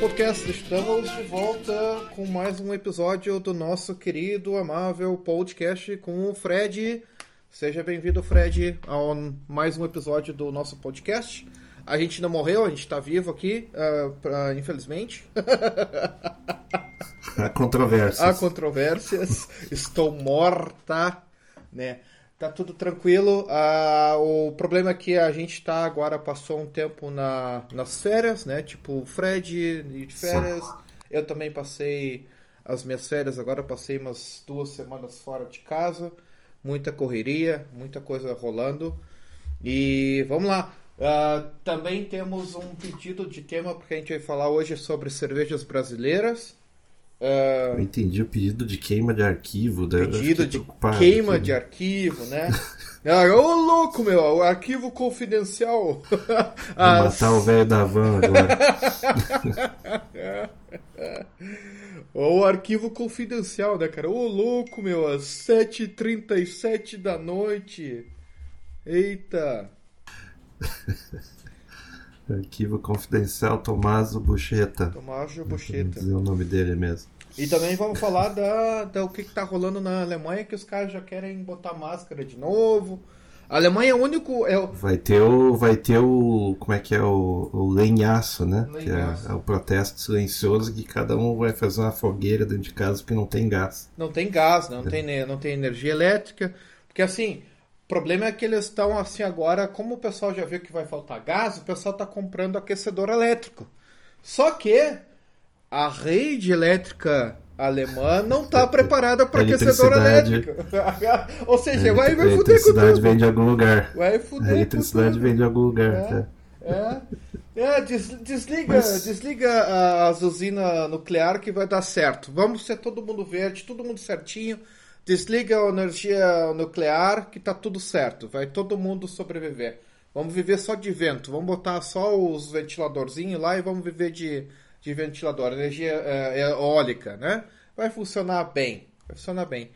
Podcast. Estamos de volta com mais um episódio do nosso querido, amável podcast com o Fred. Seja bem-vindo, Fred, a mais um episódio do nosso podcast. A gente não morreu, a gente tá vivo aqui, ah, pra- infelizmente. Há controvérsias. Há controvérsias. Estou morta, né? Tá tudo tranquilo. Ah, o problema é que a gente tá agora, passou um tempo na, nas férias, né? Tipo, o Fred de férias. Eu também passei as minhas férias, agora passei umas duas semanas fora de casa. Muita correria, muita coisa rolando. E vamos lá. Ah, também temos um pedido de tema, porque a gente vai falar hoje sobre cervejas brasileiras. Ah, Eu entendi o pedido de queima de arquivo. pedido de queima aqui. de arquivo, né? Ah, Ô louco, meu, o arquivo confidencial. Vou As- matar o velho da van agora. Ou arquivo confidencial, né, cara? Ô louco, meu, às 7h37 da noite. Eita. Arquivo confidencial Tomaso Bucheta. Tomás de Vou Bocheta. dizer o nome dele mesmo. E também vamos falar da, da o que, que tá rolando na Alemanha, que os caras já querem botar máscara de novo. A Alemanha é o único. É, o- Vai ter o. Vai ter o. Como é que é? O, o lenhaço, né? Que Lenhaço. é, é o protesto silencioso que cada um vai fazer uma fogueira dentro de casa porque não tem gás. Não tem gás, não tem, ne- não tem energia elétrica. Porque assim, problema é que eles estão assim agora, como o pessoal já viu que vai faltar gás, o pessoal está comprando aquecedor elétrico. Só que a rede elétrica alemã não está preparada para aquecedor Eletricidade. elétrico. Ou seja, vai, vai fuder com eletricidade tudo. vem de algum lugar. Vai fuder eletricidade vem de algum lugar. É. tá? É, é des- desliga, Mas- desliga as usinas nuclear que vai dar certo. Vamos ser todo mundo verde, todo mundo certinho. Desliga a energia nuclear que tá tudo certo. Vai todo mundo sobreviver. Vamos viver só de vento. Vamos botar só os ventiladorzinhos lá e vamos viver de, de ventilador, energia é, eólica, né? Vai funcionar bem. Vai funcionar bem.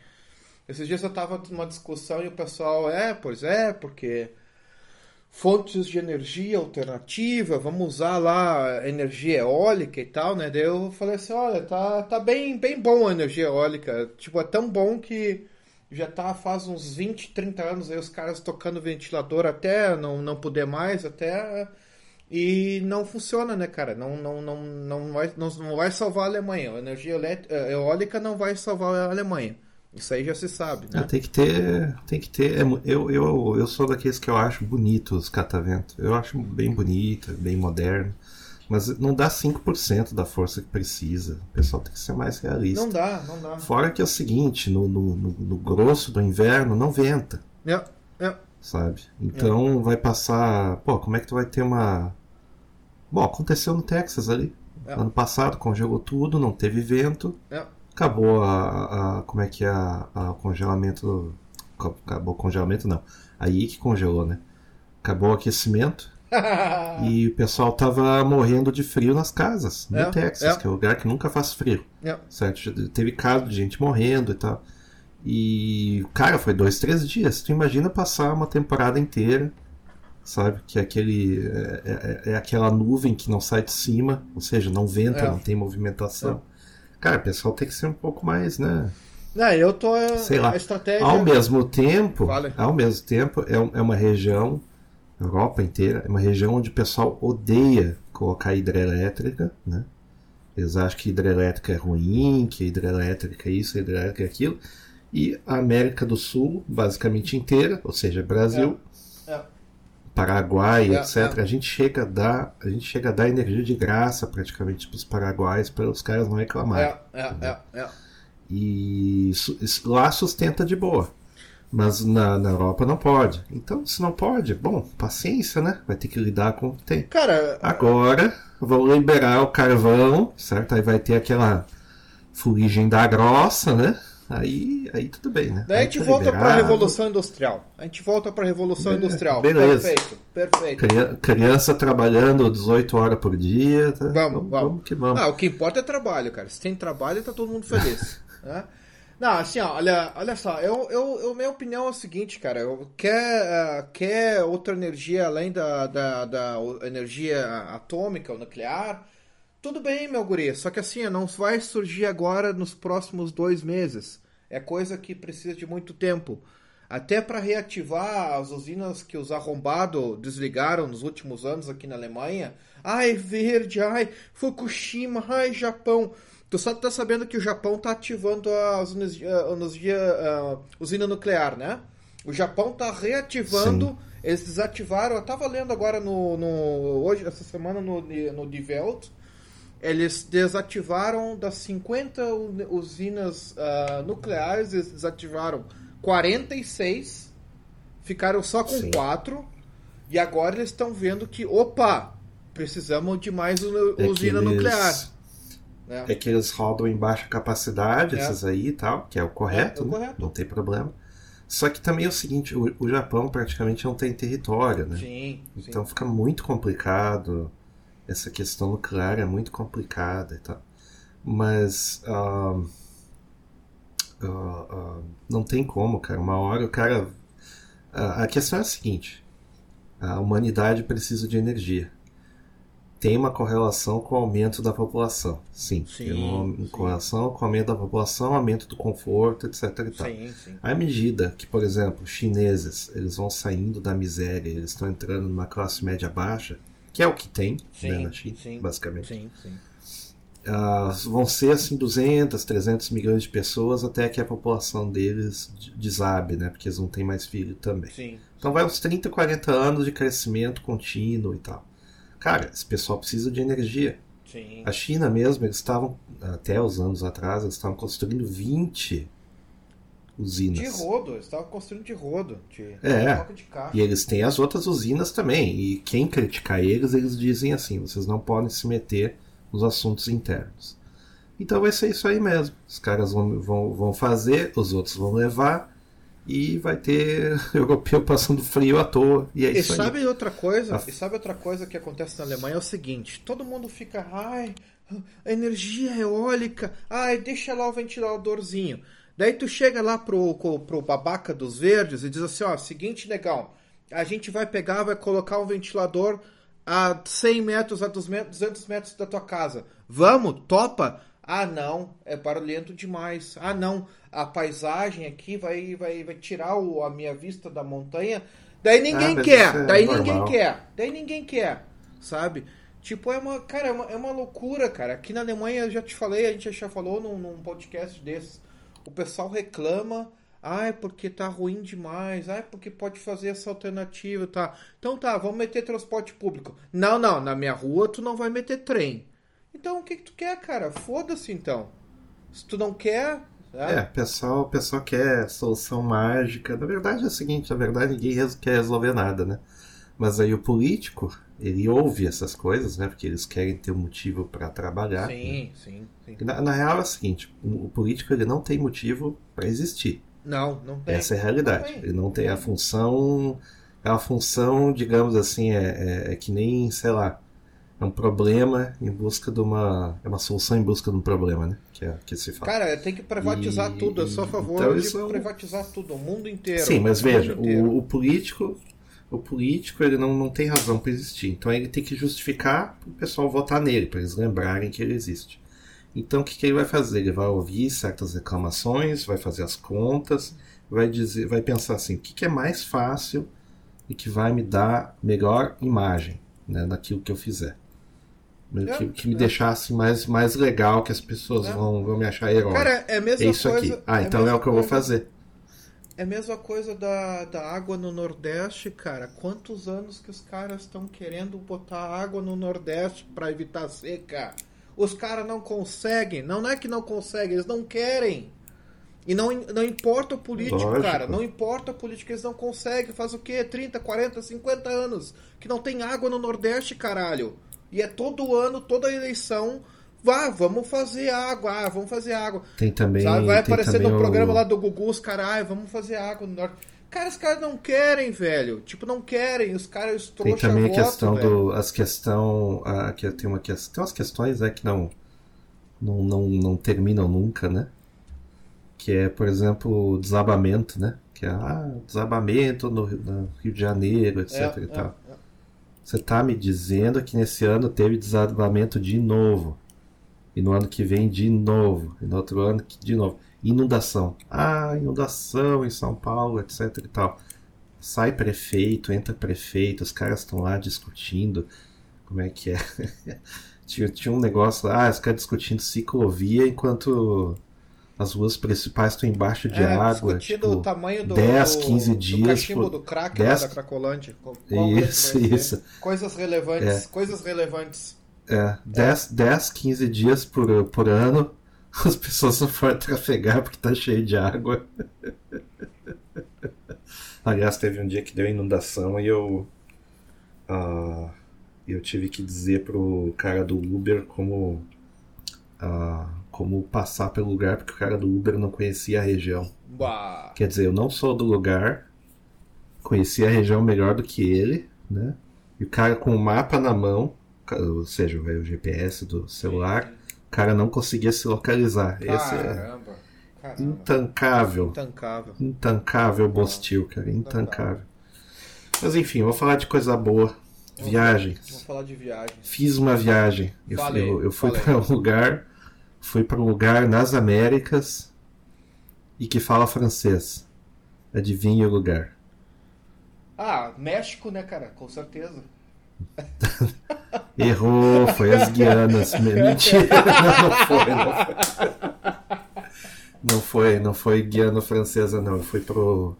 Esses dias eu tava numa discussão e o pessoal, é, pois é, porque fontes de energia alternativa, vamos usar lá energia eólica e tal, né? Daí eu falei assim, olha, tá, tá bem, bem bom a energia eólica. Tipo, é tão bom que já tá faz uns 20, 30 anos aí os caras tocando ventilador até não, não poder mais, até... E não funciona, né, cara? Não, não, não, não, vai, não, não vai salvar a Alemanha. A energia eh, eólica não vai salvar a Alemanha. Isso aí já se sabe, né? Tem que ter. Tem que ter. é eu, eu, eu sou daqueles que eu acho bonito os cataventos. Eu acho bem bonito, bem moderno. Mas não dá 5% da força que precisa. O pessoal tem que ser mais realista. Não dá, não dá. Fora que é o seguinte, no, no, no- no grosso do inverno não venta, É, é. sabe? Então vai passar. Pô, como é que tu vai ter uma. Bom, aconteceu no Texas ali. É. Ano passado congelou tudo, não teve vento. É. Acabou a, a- como é que é a, a- congelamento. co- Acabou o congelamento não. Aí que congelou, né? Acabou o aquecimento e o pessoal tava morrendo de frio nas casas, no É, Texas, é. que é um lugar que nunca faz frio. É. Certo? Teve caso de gente morrendo e tal. E, cara, foi dois, três dias. Tu imagina passar uma temporada inteira, sabe? Que é aquele. É, é- é aquela nuvem que não sai de cima, ou seja, não venta, É. não tem movimentação. Cara, o pessoal tem que ser um pouco mais, né? Não, eu tô. Sei lá. Estratégia. Ao mesmo tempo, Vale. ao mesmo tempo, é, é uma região, Europa inteira, é uma região onde o pessoal odeia colocar hidrelétrica, né? Eles acham que hidrelétrica é ruim, que hidrelétrica é isso, hidrelétrica é aquilo. E a América do Sul, basicamente inteira, ou seja, Brasil, É. Paraguai, É, etc. é. A gente chega a dar, a gente chega a dar energia de graça praticamente para os paraguaios para os caras não reclamarem. É, é, é, é. E su- isso- lá sustenta de boa. Mas na, na Europa não pode. Então, se não pode, bom, paciência, né? Vai ter que lidar com o que tem. Cara, Agora, vão liberar o carvão, certo? Aí vai ter aquela fuligem da grossa, né? Aí, aí tudo bem, né? daí a gente tá volta pra liberado. Revolução Industrial. A gente volta pra Revolução Be- Industrial. beleza. Perfeito, perfeito. Cria- Criança trabalhando 18 horas por dia. tá? Vamos, vamos. que vamos. Ah, o que importa é trabalho, cara. Se tem trabalho, tá todo mundo feliz. né? Não, assim, ó, olha, olha só, eu, eu, eu- minha opinião é o seguinte, cara, eu, quer, ah, quer outra energia além da, da, da energia atômica ou nuclear, tudo bem, meu guri, só que assim, não vai surgir agora nos próximos dois meses. É coisa que precisa de muito tempo. Até para reativar as usinas que os arrombados desligaram nos últimos anos aqui na Alemanha. Ai, verde, ai, Fukushima, ai, Japão. Tu só tá sabendo que o Japão tá ativando as a usina nuclear, né? O Japão tá reativando. Sim. Eles desativaram. Eu tava lendo agora no, no hoje essa semana no no Die Welt. Eles desativaram das 50 u- usinas ah, nucleares, eles desativaram 46, ficaram só com Sim. 4, e agora eles estão vendo que, opa, precisamos de mais É usina eles- nuclear. né? É que eles rodam em baixa capacidade, É. essas aí e tal, que é o correto, É, é o né? correto. não tem problema. Só que também é o seguinte, o, o Japão praticamente não tem território, né? Sim, sim. Então fica muito complicado. Essa questão nuclear é muito complicada e tal. Mas ah, ah, ah, não tem como, cara. Uma hora o cara. a questão é a seguinte: a humanidade precisa de energia. Tem uma correlação com o aumento da população. Sim, Sim, tem uma sim. correlação com o aumento da população, aumento do conforto, etc. E tal. sim, sim. À medida que, por exemplo, os chineses eles vão saindo da miséria, eles estão entrando numa classe média baixa, que é o que tem Sim, né, na China, sim, basicamente, Sim, sim. ah, vão ser assim 200, 300 milhões de pessoas até que a população deles de- desabe, né? Porque eles não têm mais filho também. Então vai uns 30, 40 anos de crescimento contínuo e tal. Cara, esse pessoal precisa de energia. A China mesmo, eles estavam, até os anos atrás, eles estavam construindo 20 usinas. De rodo, eles estavam construindo de rodo. De, É. de. E eles têm as outras usinas também. E quem criticar eles, eles dizem assim: vocês não podem se meter nos assuntos internos. Então vai ser isso aí mesmo. Os caras vão, vão, vão fazer, os outros vão levar. E vai ter europeu passando frio à toa. E é E isso sabe aí. outra coisa? A- E sabe outra coisa que acontece na Alemanha é o seguinte: todo mundo fica, ai, energia eólica, ai, deixa lá o ventiladorzinho. Daí tu chega lá pro, co- pro babaca dos verdes e diz assim, ó, seguinte, negão, a gente vai pegar, vai colocar um ventilador a 100 metros, a 200 metros da tua casa. Vamos? Topa? Ah, não, é barulhento demais. Ah, não, a paisagem aqui vai, vai, vai tirar o- a minha vista da montanha. Daí ninguém Ah, quer, é daí normal. ninguém quer, daí ninguém quer, sabe? Tipo, é uma, cara, é uma, é uma loucura, cara. Aqui na Alemanha, eu já te falei, a gente já falou num, num podcast desses. O pessoal reclama, ai, porque tá ruim demais, ai, porque pode fazer essa alternativa, tá? Então tá, vamos meter transporte público. Não, não, na minha rua tu não vai meter trem. Então o que, que tu quer, cara? Foda-se então. Se tu não quer. É, né? o pessoal, pessoal quer solução mágica. Na verdade é o seguinte, na verdade ninguém quer resolver nada, né? Mas aí o político, ele ouve essas coisas, né? Porque eles querem ter um motivo para trabalhar. né? Sim, sim, sim. Na, na real é o seguinte, o, o político ele não tem motivo para existir. Não, não tem. Essa é a realidade. Não. Ele não tem a função. É uma função, digamos assim, é, é, é que nem, sei lá, é um problema em busca de uma. É uma solução em busca de um problema, né? Que, é, que se fala. Cara, tem que privatizar E- tudo. Eu sou a favor então de é privatizar tudo, o mundo inteiro. Sim, mas veja, o, o político. O político ele não, não tem razão para existir. Então ele tem que justificar para o pessoal votar nele, para eles lembrarem que ele existe. Então o que, que ele vai fazer? Ele vai ouvir certas reclamações, vai fazer as contas, vai dizer, vai pensar assim, o que, que é mais fácil e que vai me dar melhor imagem né, daquilo que eu fizer. É, que, que me é. deixasse mais, mais legal, que as pessoas É. vão, vão me achar herói. Cara, é a mesma é isso coisa. aqui. Ah, então é mesma o que eu vou fazer. É a mesma coisa da, da água no Nordeste, cara. Quantos anos que os caras estão querendo botar água no Nordeste para evitar seca? Os caras não conseguem. Não é que não conseguem, eles não querem. E não, não importa o político, Lógico. cara. Não importa o político, eles não conseguem. Faz o quê? 30, 40, 50 anos que não tem água no Nordeste, caralho. E é todo ano, toda eleição. Vá, vamos fazer água. Ah, vamos fazer água. Tem também. Sabe? Vai aparecer no o- programa lá do Gugu, os caras, ai, vamos fazer água no norte. Cara, os caras não querem, velho. Tipo, não querem. Os caras os Tem também a voto, questão velho. do. As questão. A, que tem, uma, tem umas questões né, que não, não, não, não terminam nunca, né? Que é, por exemplo, o desabamento, né? Que é ah, desabamento no, no Rio de Janeiro, etc. É, e é, tal. é. Você tá me dizendo que nesse ano teve desabamento de novo. E no ano que vem de novo. E no outro ano de novo. Inundação. Ah, inundação em São Paulo, etc e tal. Sai prefeito, entra prefeito, os caras estão lá discutindo como é que é. tinha, tinha um negócio lá, ah, os caras discutindo ciclovia enquanto as ruas principais estão embaixo de É, água. Tipo, o tamanho do, 10, do- 15 do dias cachimbo por- do crack 10 lá da Cracolândia. Qual- Isso, isso. Coisas relevantes. É. Coisas relevantes. É, 10, 10 15 dias por, por ano as pessoas não podem trafegar porque tá cheio de água. Aliás, teve um dia que deu inundação e eu. ah, eu tive que dizer pro cara do Uber como. ah, como passar pelo lugar, porque o cara do Uber não conhecia a região. Quer dizer, eu não sou do lugar, conhecia a região melhor do que ele, né? E o cara com o mapa na mão, ou seja, o GPS do celular, o cara não conseguia se localizar. Esse é Caramba. Caramba. intancável. Intancável. Intancável Bostil, cara. Intancável. Mas enfim, vou falar de coisa boa. Viagens. Vamos falar de viagem. Fiz uma viagem. Eu, Falei, eu, eu fui para um lugar, fui para um lugar nas Américas e que fala francês. Adivinha o lugar? Ah, México, né, cara? Com certeza. Errou, foi as Guianas. Mentira, não, não foi, não foi. Não foi, não foi Guiana francesa, não. Eu fui pro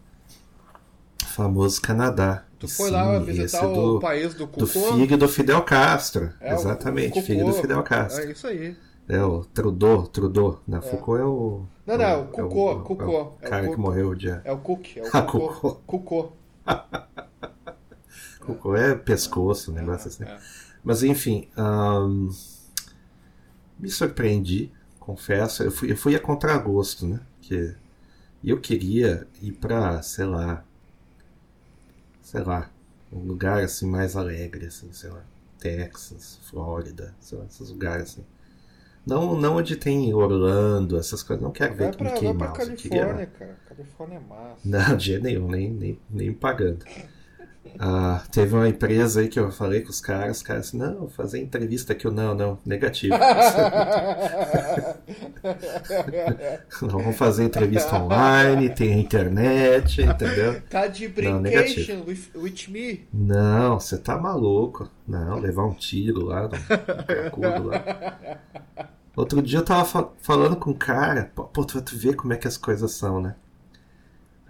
famoso Canadá. Tu foi sim, lá visitar do, o país do Cucô? filho do Fidel Castro. É, Exatamente, o filho do. Fidel Castro. É isso aí. É o Trudeau, Trudeau. Não, Foucault é o. Não, não, é o Cucô, é o- Cucô. é o É o cara que morreu o dia. É o Cook, é o Ah, Cucô. Cucô. É pescoço, um negócio assim. É. Mas enfim, me surpreendi, confesso. Eu fui, eu fui a contragosto, né? Que eu queria ir pra, sei lá, sei lá, um lugar assim mais alegre, assim, sei lá, Texas, Flórida, sei lá, esses lugares assim. Não, não onde tem Orlando, essas coisas. Não quero Vai ver pra, Mickey vai Mouse. Califórnia, queria- cara. Califórnia é massa. não, de jeito nenhum, nem, nem, nem pagando. Ah, teve uma empresa aí que eu falei com os caras, os caras assim, não, fazer entrevista aqui, eu, não, não, negativo. não, vamos fazer entrevista online, tem a internet, entendeu? tá de Não, brincation with, with me. Não, você tá maluco. Não, levar um tiro lá cracudo lá. Outro dia eu tava fa- falando com um cara, pô, tu, tu vê como é que as coisas são, né?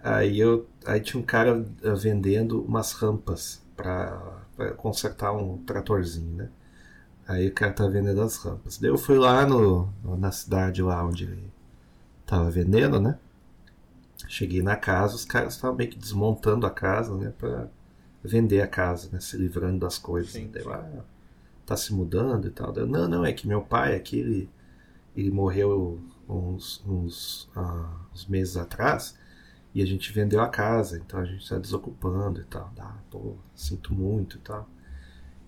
Aí eu, aí tinha um cara eh, vendendo umas rampas pra consertar um tratorzinho, né? Aí o cara tá vendendo as rampas. Daí eu fui lá no, na cidade lá onde ele tava vendendo, né? Cheguei na casa, os caras estavam meio que desmontando a casa, né? Pra vender a casa, né? Se livrando das coisas. Sim, né? Daí ah, tá se mudando e tal. Daí não, não, é que meu pai aqui, ele, ele morreu uns, uns, ah, uns meses atrás e a gente vendeu a casa, então a gente está desocupando e tal. Ah, pô, sinto muito e tal.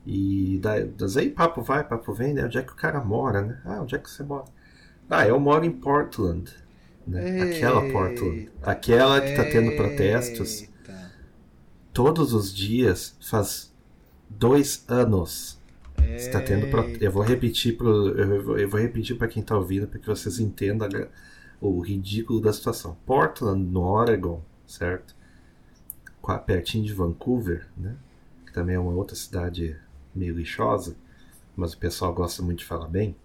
E daí, papo vai, papo vem, né? Onde é que o cara mora, né? Ah, onde é que você mora? Ah, eu moro em Portland. Né? Aquela Portland. Eita. Aquela que tá tendo protestos Eita. todos os dias faz dois anos. Está tendo pro... Eita. Eu vou repetir pro... eu vou- repetir para quem está ouvindo para que vocês entendam a o ridículo da situação. Portland, no Oregon, certo? Pertinho de Vancouver, né? Que também é uma outra cidade meio lixosa, mas o pessoal gosta muito de falar bem,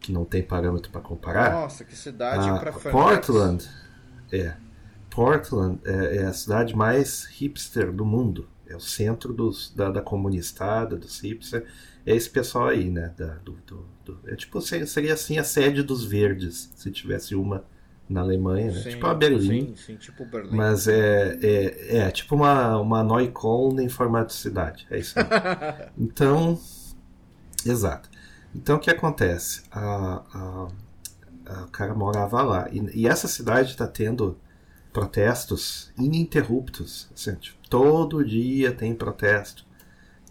que não tem parâmetro para comparar. Nossa, que cidade Ah, pra fanáticos. Portland, é. Portland é, é a cidade mais hipster do mundo. É o centro dos, da, da comunistada, dos hipsters. É esse pessoal aí, né? Da, do, do, do, é tipo, seria, seria assim a sede dos verdes, se tivesse uma na Alemanha, né? Sim, tipo a Berlim. Sim, sim, tipo Berlim. Mas é, é, é tipo uma, uma Neukölln em formato de cidade. É isso aí. então, exato. Então o que acontece? A, a, a, o cara morava lá. E, e essa cidade está tendo protestos ininterruptos. Assim, tipo, todo dia tem protesto.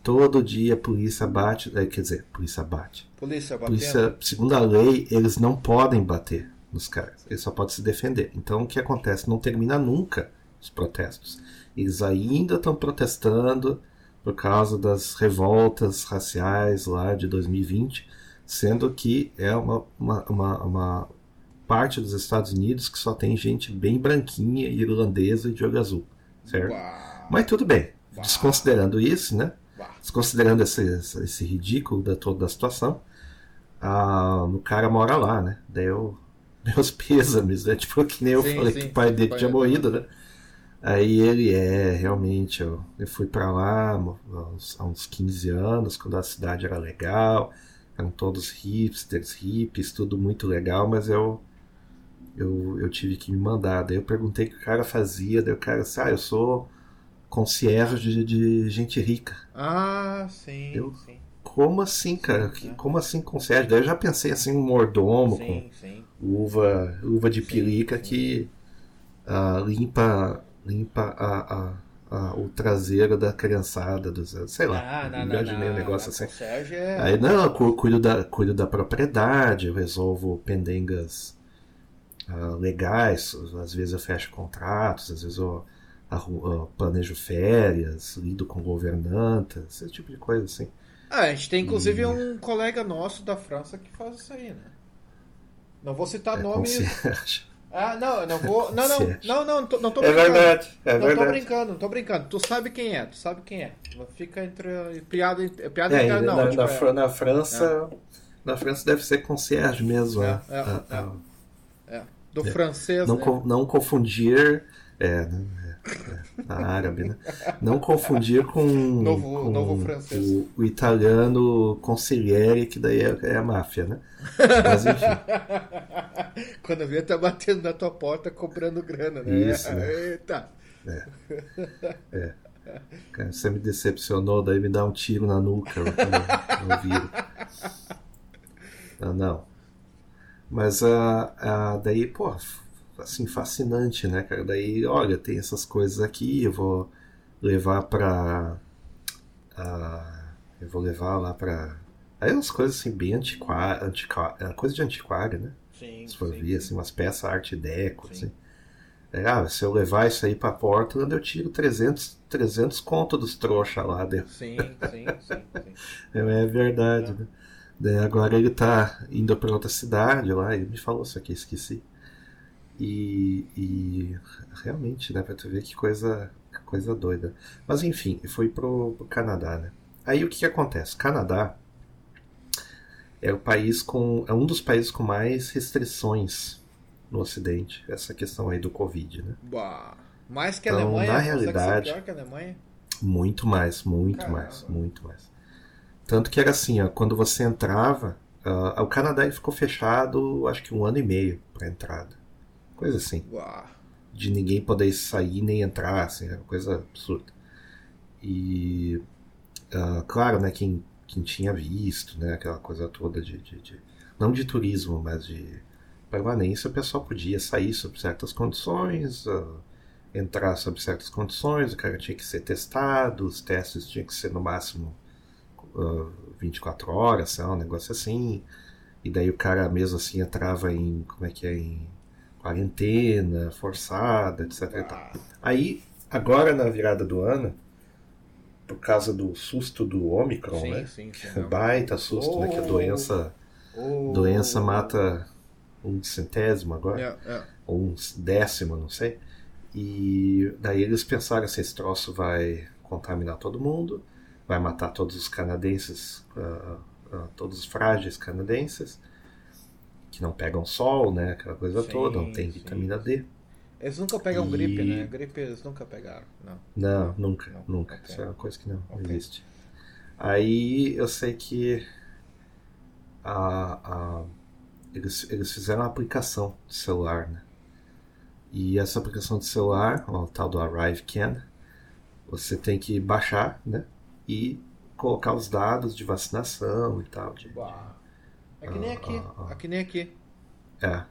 Todo dia a polícia bate. eh, Quer dizer, polícia bate. Polícia batendo. Polícia, segundo a lei, eles não podem bater nos caras. Eles só podem se defender. Então o que acontece? Não termina nunca os protestos. Eles ainda estão protestando por causa das revoltas raciais lá de 2020, sendo que é uma, uma, uma, uma parte dos Estados Unidos que só tem gente bem branquinha, irlandesa e de olho azul, certo? Uau, Mas tudo bem, desconsiderando isso, né? uau. Desconsiderando esse, esse ridículo da toda a situação, ah, o cara mora lá, né? Daí eu, meus pêsames, né? Tipo, que nem eu Sim, falei sim, que o pai dele pai tinha dele. morrido, né? Aí ele é, realmente, eu, eu fui pra lá há uns, há uns 15 anos, quando a cidade era legal, eram todos hipsters, hippies, tudo muito legal, mas eu, eu, eu tive que me mandar. Daí eu perguntei o que o cara fazia, daí o cara disse, ah, eu sou concierge de, gente rica. Ah, sim, Eu- sim. Como assim, cara? Que- Como assim concierge? Daí eu já pensei assim, um mordomo Sim, sim. com uva, uva de Sim, sim. que ah, limpa, limpa a, a- a- o traseiro da criançada, dos, sei lá. Ah, não, não, imaginei não, um negócio não, assim. é... Aí, não, eu cu- cuido da, cuido da propriedade, eu resolvo pendengas ah, legais, às vezes eu fecho contratos, às vezes eu, eu planejo férias, lido com governantas, esse tipo de coisa assim. Ah, a gente tem inclusive E- um colega nosso da França que faz isso aí, né? Não vou citar É, nomes. concierge. Ah, não, eu não vou. Não, não, Concierge. não, não, tô- não tô É brincando. verdade, é não tô verdade. brincando, não tô brincando. Tu sabe quem é, tu sabe quem é. Não Fica entre. Piada, é piada É, Não, na, tipo, na é- na França, na França deve ser concierge mesmo. É, é. é, Ah, é. Ah. é, do francês, Não, né? co- não confundir. É, né, é, é, na árabe, né? Não confundir com, Novo- com novo francês. O, o italiano consigliere, que daí é, é a máfia, né? Mas enfim, Quando vê, tá batendo na tua porta cobrando grana, né? Isso, né? Eita. cara, você me decepcionou, daí me dá um tiro na nuca no, no ouvido. Ah, não. Mas ah, ah, daí, pô, assim, fascinante, né, cara? Daí, olha, tem essas coisas aqui, eu vou levar pra. ah, eu vou levar lá pra. Aí umas coisas assim, bem antiquárias, antiqua, coisa de antiquário, né? Sim, Se for sim. ver, assim, umas peças arte deco, Sim. assim. É, ah, se eu levar isso aí pra Portland, eu tiro 300, 300 conto dos trouxa lá. Daí, Sim, sim, sim, sim. é verdade, né? Daí agora ele tá indo pra outra cidade lá, ele me falou isso aqui, esqueci. E, e realmente, né, pra tu ver que coisa, que coisa doida. Mas enfim, foi pro, pro Canadá, né? Aí o que, que acontece? Canadá é o país com. é um dos países com mais restrições no Ocidente, essa questão aí do Covid, né? Bah. Mais que a Então, Alemanha? na ser realidade- pior que a Alemanha? Muito mais, muito Caramba. mais, muito mais. Tanto que era assim, ó, quando você entrava, ah, o Canadá ficou fechado, acho que um ano e meio para entrada, coisa assim, Bah. de ninguém poder sair nem entrar, assim, era uma coisa absurda. E ah, claro, né, quem, quem tinha visto, né, aquela coisa toda de, de- de- não de turismo, mas de permanência, o pessoal podia sair sob certas condições, ah, entrar sob certas condições, o cara tinha que ser testado, os testes tinham que ser no máximo ah, 24 horas, sei lá, um negócio assim. E daí o cara mesmo assim entrava em, como é que é, em quarentena, forçada, etc. Ah, Aí, agora na virada do ano, por causa do susto do Omicron, sim, né? sim, sim. É baita susto, né? Que a Oh. doença, Oh. doença mata um centésimo agora É, é. ou um décimo, não sei. E daí eles pensaram assim, esse troço vai contaminar todo mundo, vai matar todos os canadenses, ah, ah, todos os frágeis canadenses, que não pegam sol, né, aquela coisa Sim, toda, não tem sim. vitamina D. Eles nunca pegam E- gripe, né? Gripe eles nunca pegaram. Não. Não, nunca, Não, nunca. ok. Isso é uma coisa que não Ok. existe. Aí eu sei que a, a- eles, eles fizeram uma aplicação de celular, né? E essa aplicação de celular, o tal do ArriveCan, você tem que baixar, né? E colocar os dados de vacinação e tal. De. É que nem Ah, aqui. ah, ah. É que nem aqui. É,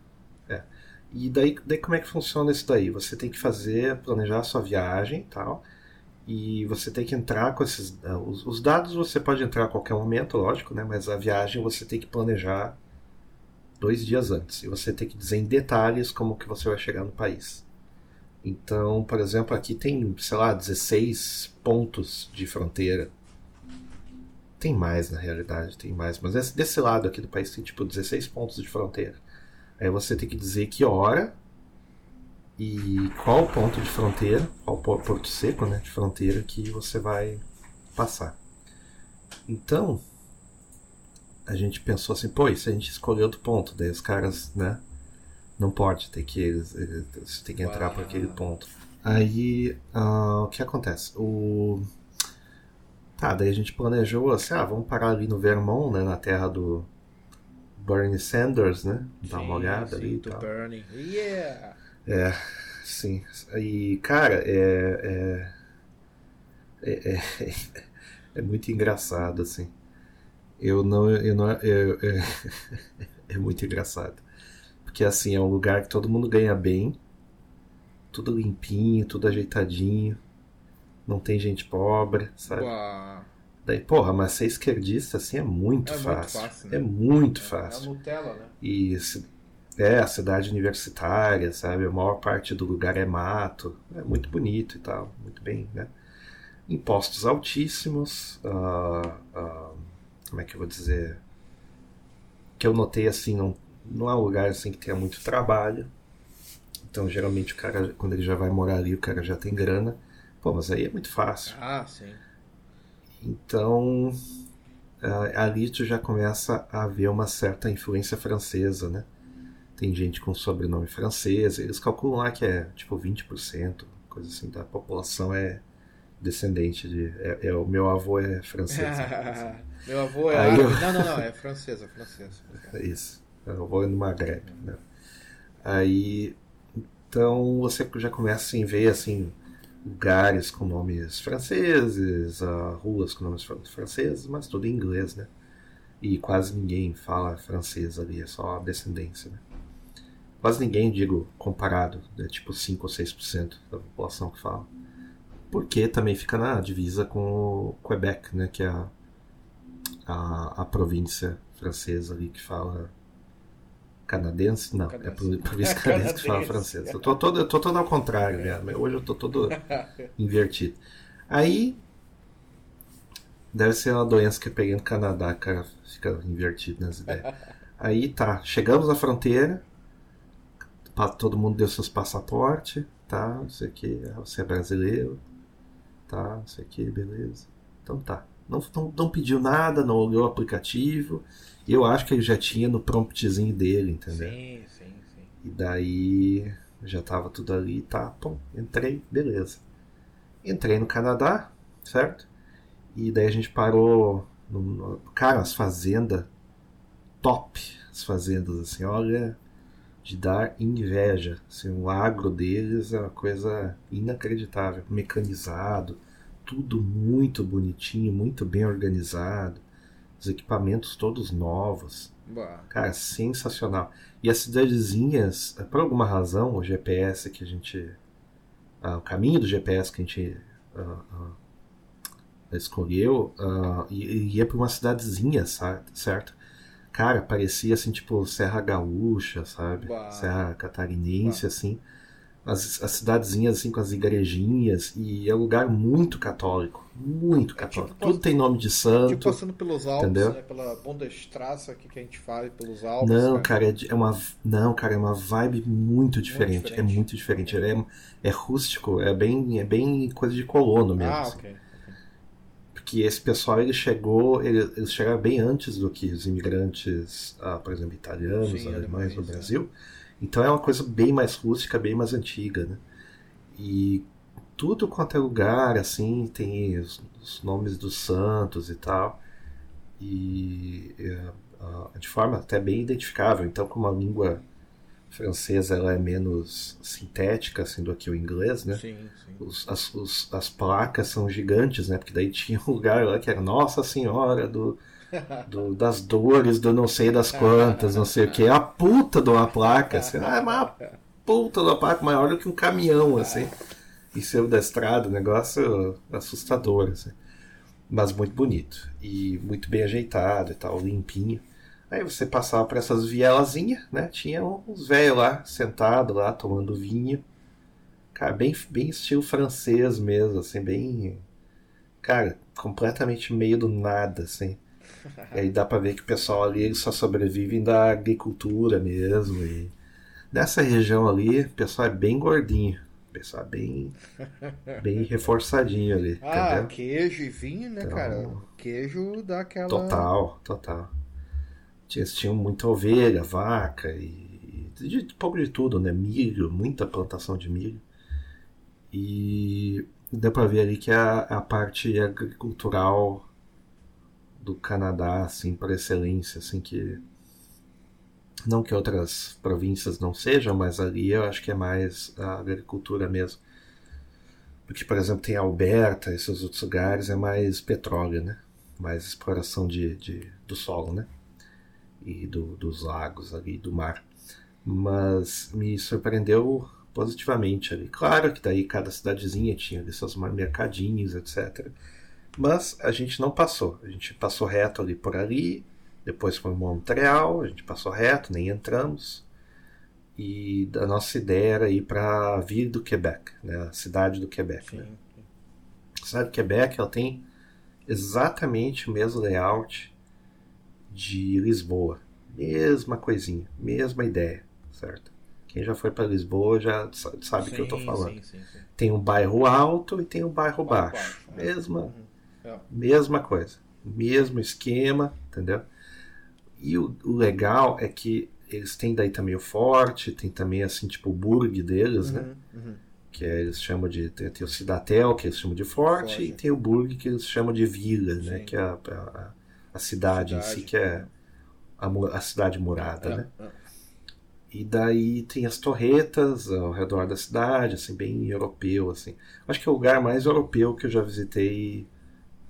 é. E daí, daí como é que funciona isso daí? Você tem que fazer, planejar a sua viagem e tal. E você tem que entrar com esses. ah, Os, os dados você pode entrar a qualquer momento, lógico, né? Mas a viagem você tem que planejar dois dias antes. E você tem que dizer em detalhes como que você vai chegar no país. Então, por exemplo, aqui tem, sei lá, 16 pontos de fronteira. Tem mais, na realidade, tem mais. Mas esse- desse lado aqui do país tem tipo 16 pontos de fronteira. Aí você tem que dizer que hora e qual ponto de fronteira, qual po- porto seco, né, de fronteira que você vai passar. Então, a gente pensou assim, pô, e se a gente escolher outro ponto, daí os caras, né, não pode, tem que você tem que entrar por aquele ponto. Aí, ah, o que acontece? O Tá, daí a gente planejou assim, ah, vamos parar ali no Vermont, né, na terra do Bernie Sanders, né? Dar uma olhada sim, ali e tal. Bernie. Yeah! É, sim. E, cara, é. É, é, é, é muito engraçado, assim. Eu não. Eu não eu- é, é muito engraçado. Porque, assim, é um lugar que todo mundo ganha bem. Tudo limpinho, tudo ajeitadinho. Não tem gente pobre, sabe? Daí, porra, mas ser esquerdista, assim, é muito É muito fácil. fácil, né? É muito É fácil. a Nutella, né? E é a cidade universitária, sabe? A maior parte do lugar é mato. É muito bonito e tal, muito bem, né? Impostos altíssimos. ah, ah, como é que eu vou dizer? Que eu notei assim, não, não é um lugar assim que tenha muito trabalho. Então, geralmente, o cara, quando ele já vai morar ali, o cara já tem grana. Pô, mas aí é muito fácil. Ah, sim. Então, ah, ali tu já começa a ver uma certa influência francesa, né? Tem gente com sobrenome francês, eles calculam lá que é tipo 20%, coisa assim, da população é descendente de. É, é- o meu avô é francês. né? Meu avô é Aí árabe. eu- Não, não, não. É francesa, francesa. É isso. Eu vou no Maghreb, né? Aí, então você já começa a ver assim lugares com nomes franceses, ah, ruas com nomes fran- franceses, mas tudo em inglês, né? E quase ninguém fala francês ali, é só descendência, né? Quase ninguém, digo, comparado, é tipo 5 ou 6% da população que fala. Porque também fica na divisa com o Quebec, né? Que é a, a, a província francesa ali que fala canadense, não, é Canadense. pro- província canadense que fala francês. Eu tô todo, eu tô todo ao contrário, né? Mas Hoje eu tô todo invertido. Aí deve ser uma doença que eu peguei no Canadá, cara, fica invertido nas ideias. Aí tá, chegamos na fronteira, todo mundo deu seus passaportes, tá, não sei o que, você é brasileiro, tá, não sei o que, beleza. Então tá. Não, não, não pediu nada, não olhou o aplicativo. Eu acho que ele já tinha no promptzinho dele, entendeu? Sim, sim, sim. E daí já tava tudo ali, tá, pum, entrei, beleza. Entrei no Canadá, certo? E daí a gente parou. No, no- cara, as fazendas top, as fazendas, assim, olha, de dar inveja. Assim, o agro deles é uma coisa inacreditável, mecanizado, tudo muito bonitinho, muito bem organizado, os equipamentos todos novos. Bah. Cara, sensacional. E as cidadezinhas, por alguma razão, o GPS que a gente. ah, o caminho do GPS que a gente ah, ah, escolheu ah, ia para uma cidadezinha, certo? Cara, parecia assim, tipo Serra Gaúcha, sabe? Bah. Serra Catarinense, assim. As, as cidadezinhas, assim, com as igrejinhas. E é um lugar muito católico. Muito católico. tipo Tudo tem nome de santo. Tipo passando pelos Alpes, Entendeu? né? Pela Bundesstraße aqui que a gente fala, pelos Alpes. Não, cara, é, de- é uma, não, cara, é uma vibe muito diferente. diferente. É muito diferente. É, é rústico, é bem, é bem coisa de colono mesmo. Ah, assim. ok. Porque esse pessoal ele chegou, ele- eles chegaram bem antes do que os imigrantes, ah, por exemplo, italianos, Sim, alemães no alemães, é. Então é uma coisa bem mais rústica, bem mais antiga, né? E tudo quanto é lugar, assim, tem os, os nomes dos santos e tal. E é, de forma até bem identificável. Então, como a língua francesa ela é menos sintética assim, do que o inglês, né? Sim, sim. Os, as, os, as placas são gigantes, né? Porque daí tinha um lugar lá que era Nossa Senhora do, do das dores do não sei das quantas, não sei o que. A puta de uma placa, assim. Ah, é uma puta de uma placa maior do que um caminhão, assim. E seu da estrada, negócio assustador, assim. Mas muito bonito. E muito bem ajeitado e tal, limpinho. Aí você passava por essas vielazinhas, né? Tinha uns velhos lá, sentados lá, tomando vinho. Cara, bem, bem estilo francês mesmo, assim, bem. Cara, completamente meio do nada, assim. E aí dá pra ver que o pessoal ali eles só sobrevivem da agricultura mesmo. E nessa região ali, o pessoal é bem gordinho. O pessoal é bem, bem reforçadinho ali. Ah, entendeu? queijo e vinho, né, Então- cara? Queijo dá aquela. Total, total. Eles tinham muita ovelha, vaca e, de, de pouco de tudo, né? Milho, muita plantação de milho. E dá pra ver ali que a, a parte agricultural do Canadá, assim, por excelência, assim, que não que outras províncias não sejam, mas ali eu acho que é mais a agricultura mesmo. Porque, por exemplo, tem Alberta, esses outros lugares, é mais petróleo, né? Mais exploração de, de, do solo, né? E do, dos lagos ali, do mar. Mas me surpreendeu positivamente ali. Claro que daí cada cidadezinha tinha ali seus mercadinhos, etc. Mas a gente não passou. A gente passou reto ali por ali, depois foi Montreal, a gente passou reto, nem entramos. E a nossa ideia era ir para a Ville do Quebec, né? a cidade do Quebec. né? Sim. A cidade do Quebec ela tem exatamente o mesmo layout de Lisboa. Mesma coisinha, mesma ideia, certo? Quem já foi para Lisboa já sa- sabe o que eu estou falando. Sim, sim, sim. Tem um bairro alto e tem um bairro Bairro baixo. baixo, é. Mesma, Uhum. É. mesma coisa. Mesmo esquema, entendeu? E o, o legal é que eles têm daí também o forte, tem também assim, tipo o burg deles, né? Uhum, uhum. que é, eles chamam de tem, tem o Cidatel que eles chamam de forte, Forte. e tem o Burg que eles chamam de vila, né? Sim. Que é a, a, a cidade, em Cidade. si que é a, a cidade murada, É, né? é. E daí tem as torretas ao redor da cidade, assim bem europeu, assim. Acho que é o lugar mais europeu que eu já visitei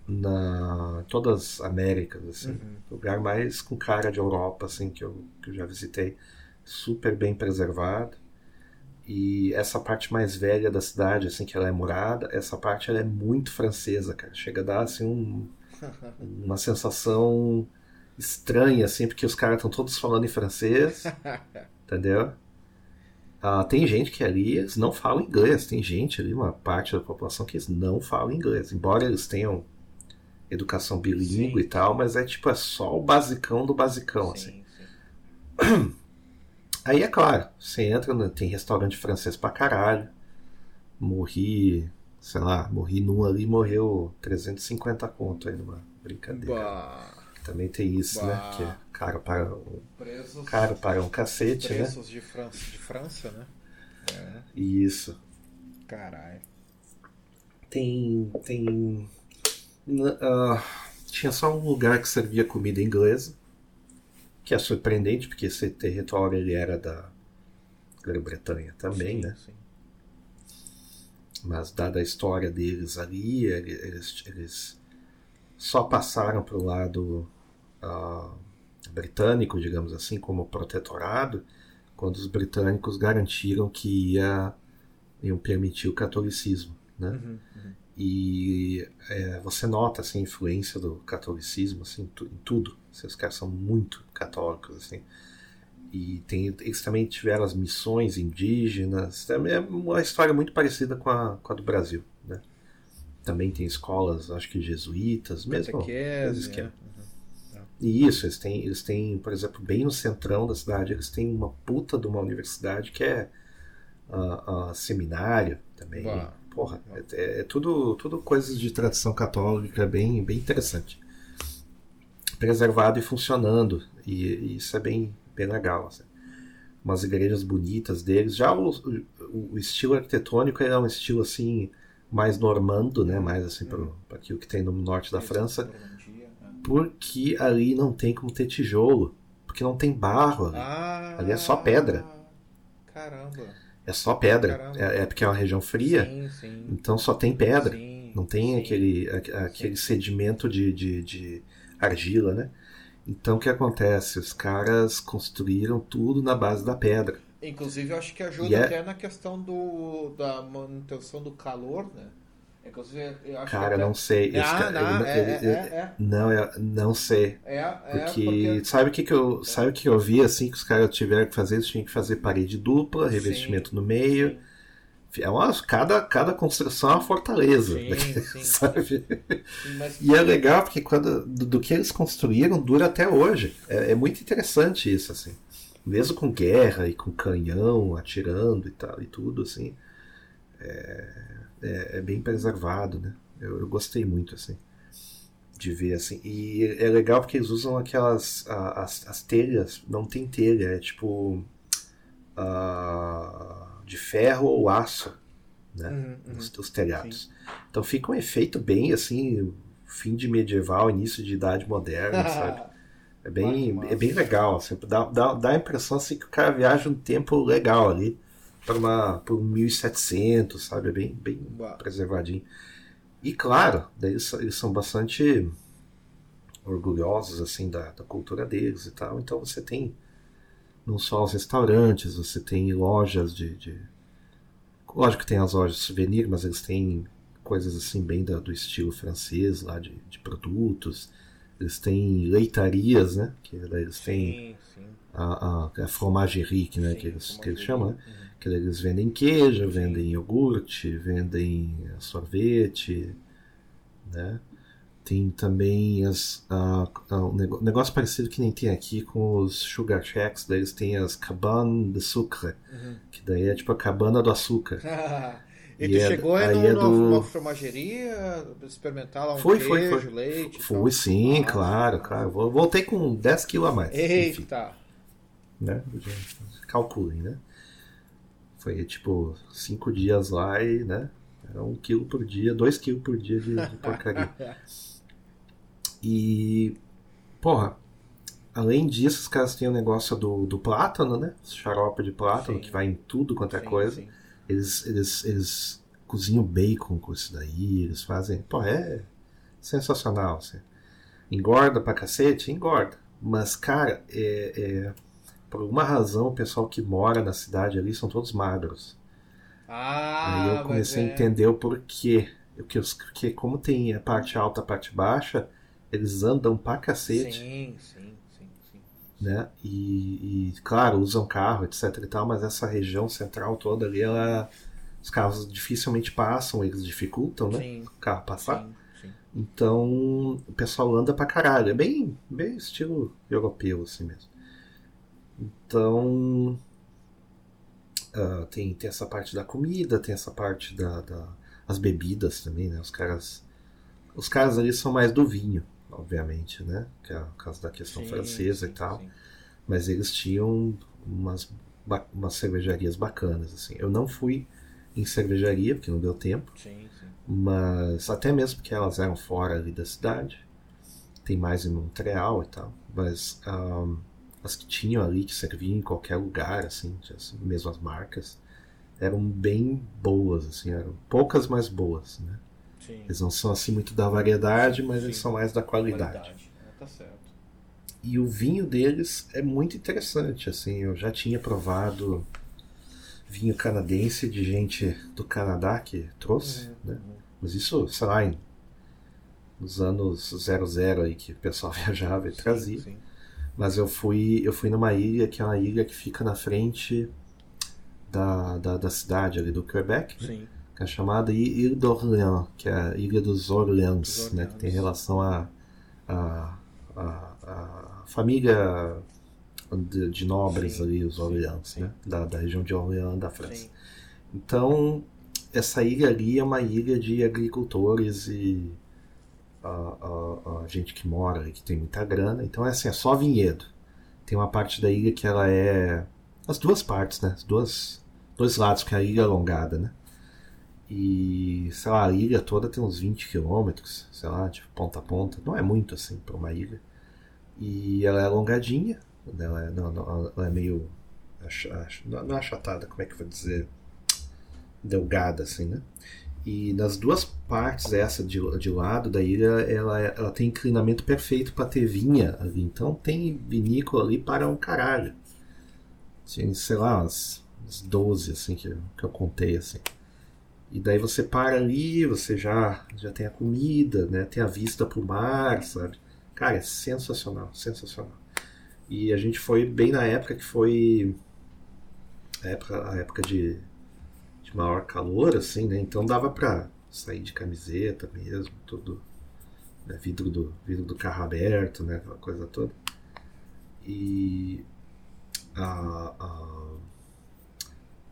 na todas as Américas, assim. Uhum. Lugar mais com cara de Europa, assim, que eu, que eu já visitei. Super bem preservado. E essa parte mais velha da cidade, assim, que ela é murada, essa parte ela é muito francesa, cara. Chega a dar, assim, um, uma sensação estranha, assim, porque os caras estão todos falando em francês, entendeu? Ah, tem gente que ali eles não falam inglês, tem gente ali, uma parte da população que eles não falam inglês, embora eles tenham educação bilíngue Sim. e tal, mas é tipo, é só o basicão do basicão, assim. Sim, sim. Aí é claro, você entra, tem restaurante francês pra caralho. Morri, sei lá, morri num ali, morreu 350 conto aí numa brincadeira. Bah, Também tem isso, né? Bah. Que é caro para um, preços, caro para um cacete, né? preços de, França, de França, né? É, Isso. caralho. Tem. Tem. Ah, tinha só um lugar que servia comida inglesa. Que é surpreendente, porque esse território ele era da Grã-Bretanha também, Sim, né? sim. mas dada a história deles ali, ele- eles, eles só passaram para o lado ah, britânico, digamos assim, como protetorado, quando os britânicos garantiram que ia, iam permitir o catolicismo. Né? Uhum, uhum. E é, você nota assim, a influência do catolicismo assim, em, tu- em tudo. Assim, os caras são muito católicos. Assim. E tem, eles também tiveram as missões indígenas. Também é uma história muito parecida com a, com a do Brasil. Né? Também tem escolas, acho que jesuítas, mesmo. Catequese, esquema. né? E isso, eles têm, eles têm, por exemplo, bem no centrão da cidade, eles têm uma puta de uma universidade que é ah, ah, seminário também. Porra, é, é tudo, tudo coisas de tradição católica bem, bem interessante. Preservado e funcionando. E, e isso é bem, bem legal. assim. umas igrejas bonitas deles. Já o, o, o estilo arquitetônico é um estilo assim mais normando, né? Mais assim para aquilo que tem no norte da França, né? porque ali não tem como ter tijolo, porque não tem barro ali. Ah, Ali é só pedra. Caramba. É só pedra. É, é porque é uma região fria, Sim, sim. então só tem pedra. Sim, Não tem aquele, a- aquele sedimento de, de, de argila, né? Então o que acontece? Os caras construíram tudo na base da pedra. Inclusive, eu acho que ajuda E é- até na questão do, da manutenção do calor, né? Inclusive, eu acho Cara, que até... não sei. Esse Ah, cara- não, ele- é, ele- é, ele- é, Não, eu não sei. é, é, Porque, porque... sabe o que, que eu sabe o que eu vi assim que os caras tiveram que fazer? Eles tinham que fazer parede dupla, revestimento no meio. É uma, cada, cada construção é uma fortaleza. Sim, sim. sabe? Sim, mas... E é legal porque quando, do, do que eles construíram dura até hoje. É, é muito interessante isso, assim. Mesmo com guerra e com canhão atirando e tal e tudo, assim. É, é, é bem preservado, né? Eu, eu gostei muito, assim. De ver, assim. E é legal porque eles usam aquelas. as, as telhas, não tem telha, é tipo. ah, de ferro ou aço, né? Uhum, uhum. os, os telhados. Então fica um efeito bem assim, fim de medieval, início de idade moderna, sabe? É bem, é bem legal, assim, dá, dá, dá a impressão assim, que o cara viaja um tempo legal ali, para uma por 1700, sabe? É bem, bem Uau. preservadinho. E claro, daí eles, são- eles são bastante orgulhosos assim da, da cultura deles e tal. Então você tem não só os restaurantes, você tem lojas de, de... Lógico que tem as lojas de souvenir, mas eles têm coisas assim bem da- do estilo francês lá de, de produtos. Eles têm leitarias, né? Que eles têm Sim, sim. a, a, a fromagerie, que, né? Sim, que, eles, que eles chamam, né? Uhum. Que eles vendem queijo, vendem iogurte, vendem sorvete, né? Tem também as, a, a- um negócio parecido que nem tem aqui com os sugar shacks, daí eles têm as cabanas de sucre, Uhum. que daí é tipo a cabana do açúcar. e E é- chegou aí aí é numa, do- numa fromageria experimentar lá um Foi, queijo, foi, foi. leite Fui sim, Ah, claro, claro. Voltei com 10 quilos a mais. Enfim, Eita! né? Calculem, né? Foi tipo cinco dias lá e, né? Era um quilo por dia, dois quilos por dia de, de porcaria. E, porra, além disso, os caras têm o negócio do, do plátano, né? Xarope de plátano, Sim. que vai em tudo quanto é Sim, coisa. sim. Eles, eles, eles cozinham bacon com isso daí, eles fazem. Pô, é sensacional. Assim. Engorda pra cacete? Engorda. Mas, cara, é, é- por alguma razão, o pessoal que mora na cidade ali são todos magros. Ah, Aí eu comecei é... a entender o porquê. Porque, porque como tem a parte alta e a parte baixa, eles andam pra cacete Sim, sim, sim, sim. né? E, e, claro, usam carro, etc e tal, mas essa região central toda ali, ela, os carros dificilmente passam, eles dificultam, né? Sim, O carro passar. sim. Então, o pessoal anda pra caralho. É bem, bem estilo europeu, assim mesmo. Então, ah, tem, tem essa parte da comida, tem essa parte da, da- as bebidas também, né? Os caras, os caras ali são mais do vinho, obviamente, né? Que é por causa da questão Sim, francesa sim, e tal. sim. Mas eles tinham umas, umas cervejarias bacanas, assim. Eu não fui em cervejaria, porque não deu tempo. Sim, sim. Mas até mesmo porque elas eram fora ali da cidade. Tem mais em Montreal e tal. Mas ahm, as que tinham ali, que serviam em qualquer lugar, assim, as mesmas marcas, eram bem boas, assim, eram poucas, mas boas, né? Sim. Eles não são assim muito da variedade, mas eles Sim. são mais da qualidade. Qualidade. É, tá certo. E o vinho deles é muito interessante, assim, eu já tinha provado vinho canadense de gente do Canadá que trouxe, Uhum, né? Mas isso, sei lá, em, nos anos 00 aí que o pessoal viajava e Sim, trazia. sim. Mas eu fui, eu fui numa ilha, que é uma ilha que fica na frente da, da, da cidade ali do Quebec, né? Sim. que é chamada Ilha d'Orléans, que é a Ilha dos Orleans, né? Que tem relação à a, a, a família de, de nobres Sim, ali, os Orleans, né? Da, da região de Orléans da França. Sim. Então, essa ilha ali é uma ilha de agricultores e a, a- a gente que mora ali, que tem muita grana. Então, é assim, é só vinhedo. Tem uma parte da ilha que ela é as duas partes, né? As duas, dois lados, que é a ilha alongada, né? E, sei lá, a ilha toda tem uns 20 quilômetros, sei lá, de ponta a ponta. Não é muito assim para uma ilha. E ela é alongadinha, ela é, não, não, ela é meio. Não é achatada, como é que eu vou dizer? Delgada, assim, né? E nas duas partes, essa de, de lado da ilha, ela, ela tem inclinamento perfeito para ter vinha ali. Então tem vinícola ali para um caralho. Tinha, sei lá, umas, umas 12 assim que, que eu contei assim. E daí você para ali, você já, já tem a comida, né? Tem a vista pro mar, sabe? Cara, é sensacional, sensacional. E a gente foi bem na época que foi a época, a época de maior calor, assim, né? Então dava pra sair de camiseta mesmo, tudo. Né? Vidro, do, vidro do carro aberto, né? Aquela coisa toda. E a, a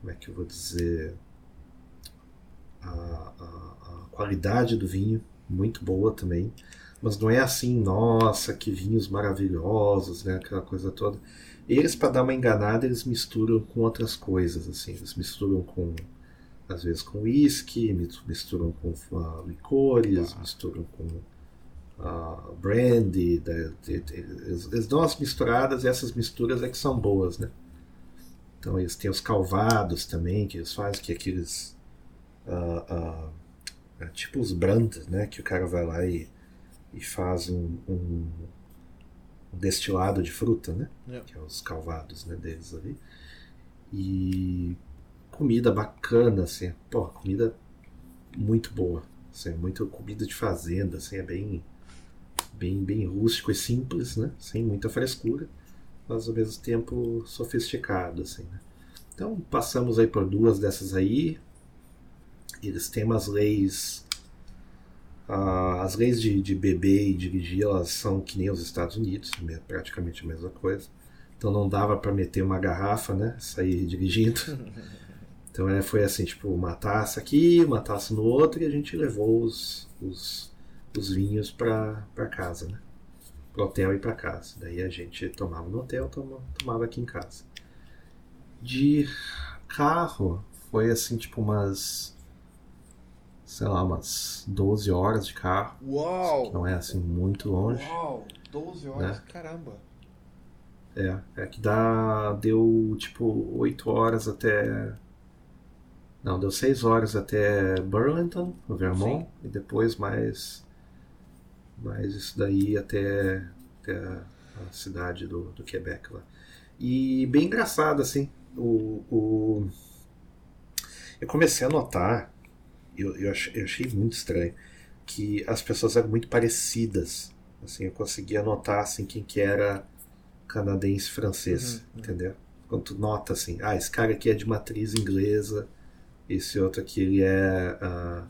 como é que eu vou dizer a, a, a, qualidade do vinho muito boa também mas não é assim nossa que vinhos maravilhosos né aquela coisa toda eles para dar uma enganada eles misturam com outras coisas assim eles misturam com às vezes com whisky misturam com uh, licores ah. misturam com uh, brandy da, eles, dão as misturadas e essas misturas é que são boas né então eles têm os calvados também, que eles fazem, que é aqueles. Uh, uh, tipo os brands, né? Que o cara vai lá e, e faz um, um, um destilado de fruta, né? Yeah. Que é os calvados né, deles ali. E comida bacana, assim. Pô, comida muito boa. Assim, muito comida de fazenda, assim, é bem, bem, bem rústico e simples, né? Sem muita frescura mas ao mesmo tempo sofisticado, assim, né? Então passamos aí por duas dessas aí. Eles têm umas leis. Uh, as leis de, de beber e dirigir elas são que nem os Estados Unidos, praticamente a mesma coisa. Então não dava para meter uma garrafa, né? Sair dirigindo. Então é, foi assim, tipo, uma taça aqui, uma taça no outro, e a gente levou os, os, os vinhos para casa, né? pro hotel e para casa. Daí a gente tomava no hotel, tomava aqui em casa. De carro, foi assim, tipo umas. Sei lá, umas 12 horas de carro. Uau! Não é assim muito longe. Uau! 12 horas, né? caramba! É, é que dá. Deu tipo 8 horas até. Não, deu 6 horas até Burlington, no Vermont, Sim. e depois mais mas isso daí até, até a, a, cidade do, do Quebec lá. E bem engraçado, assim, o, o... eu comecei a notar, eu, eu, achei, eu achei muito estranho, que as pessoas eram muito parecidas. Assim, eu conseguia notar assim, quem que era canadense francês, uhum, uhum. entendeu? Quando tu nota assim, ah, esse cara aqui é de matriz inglesa, esse outro aqui ele é uh,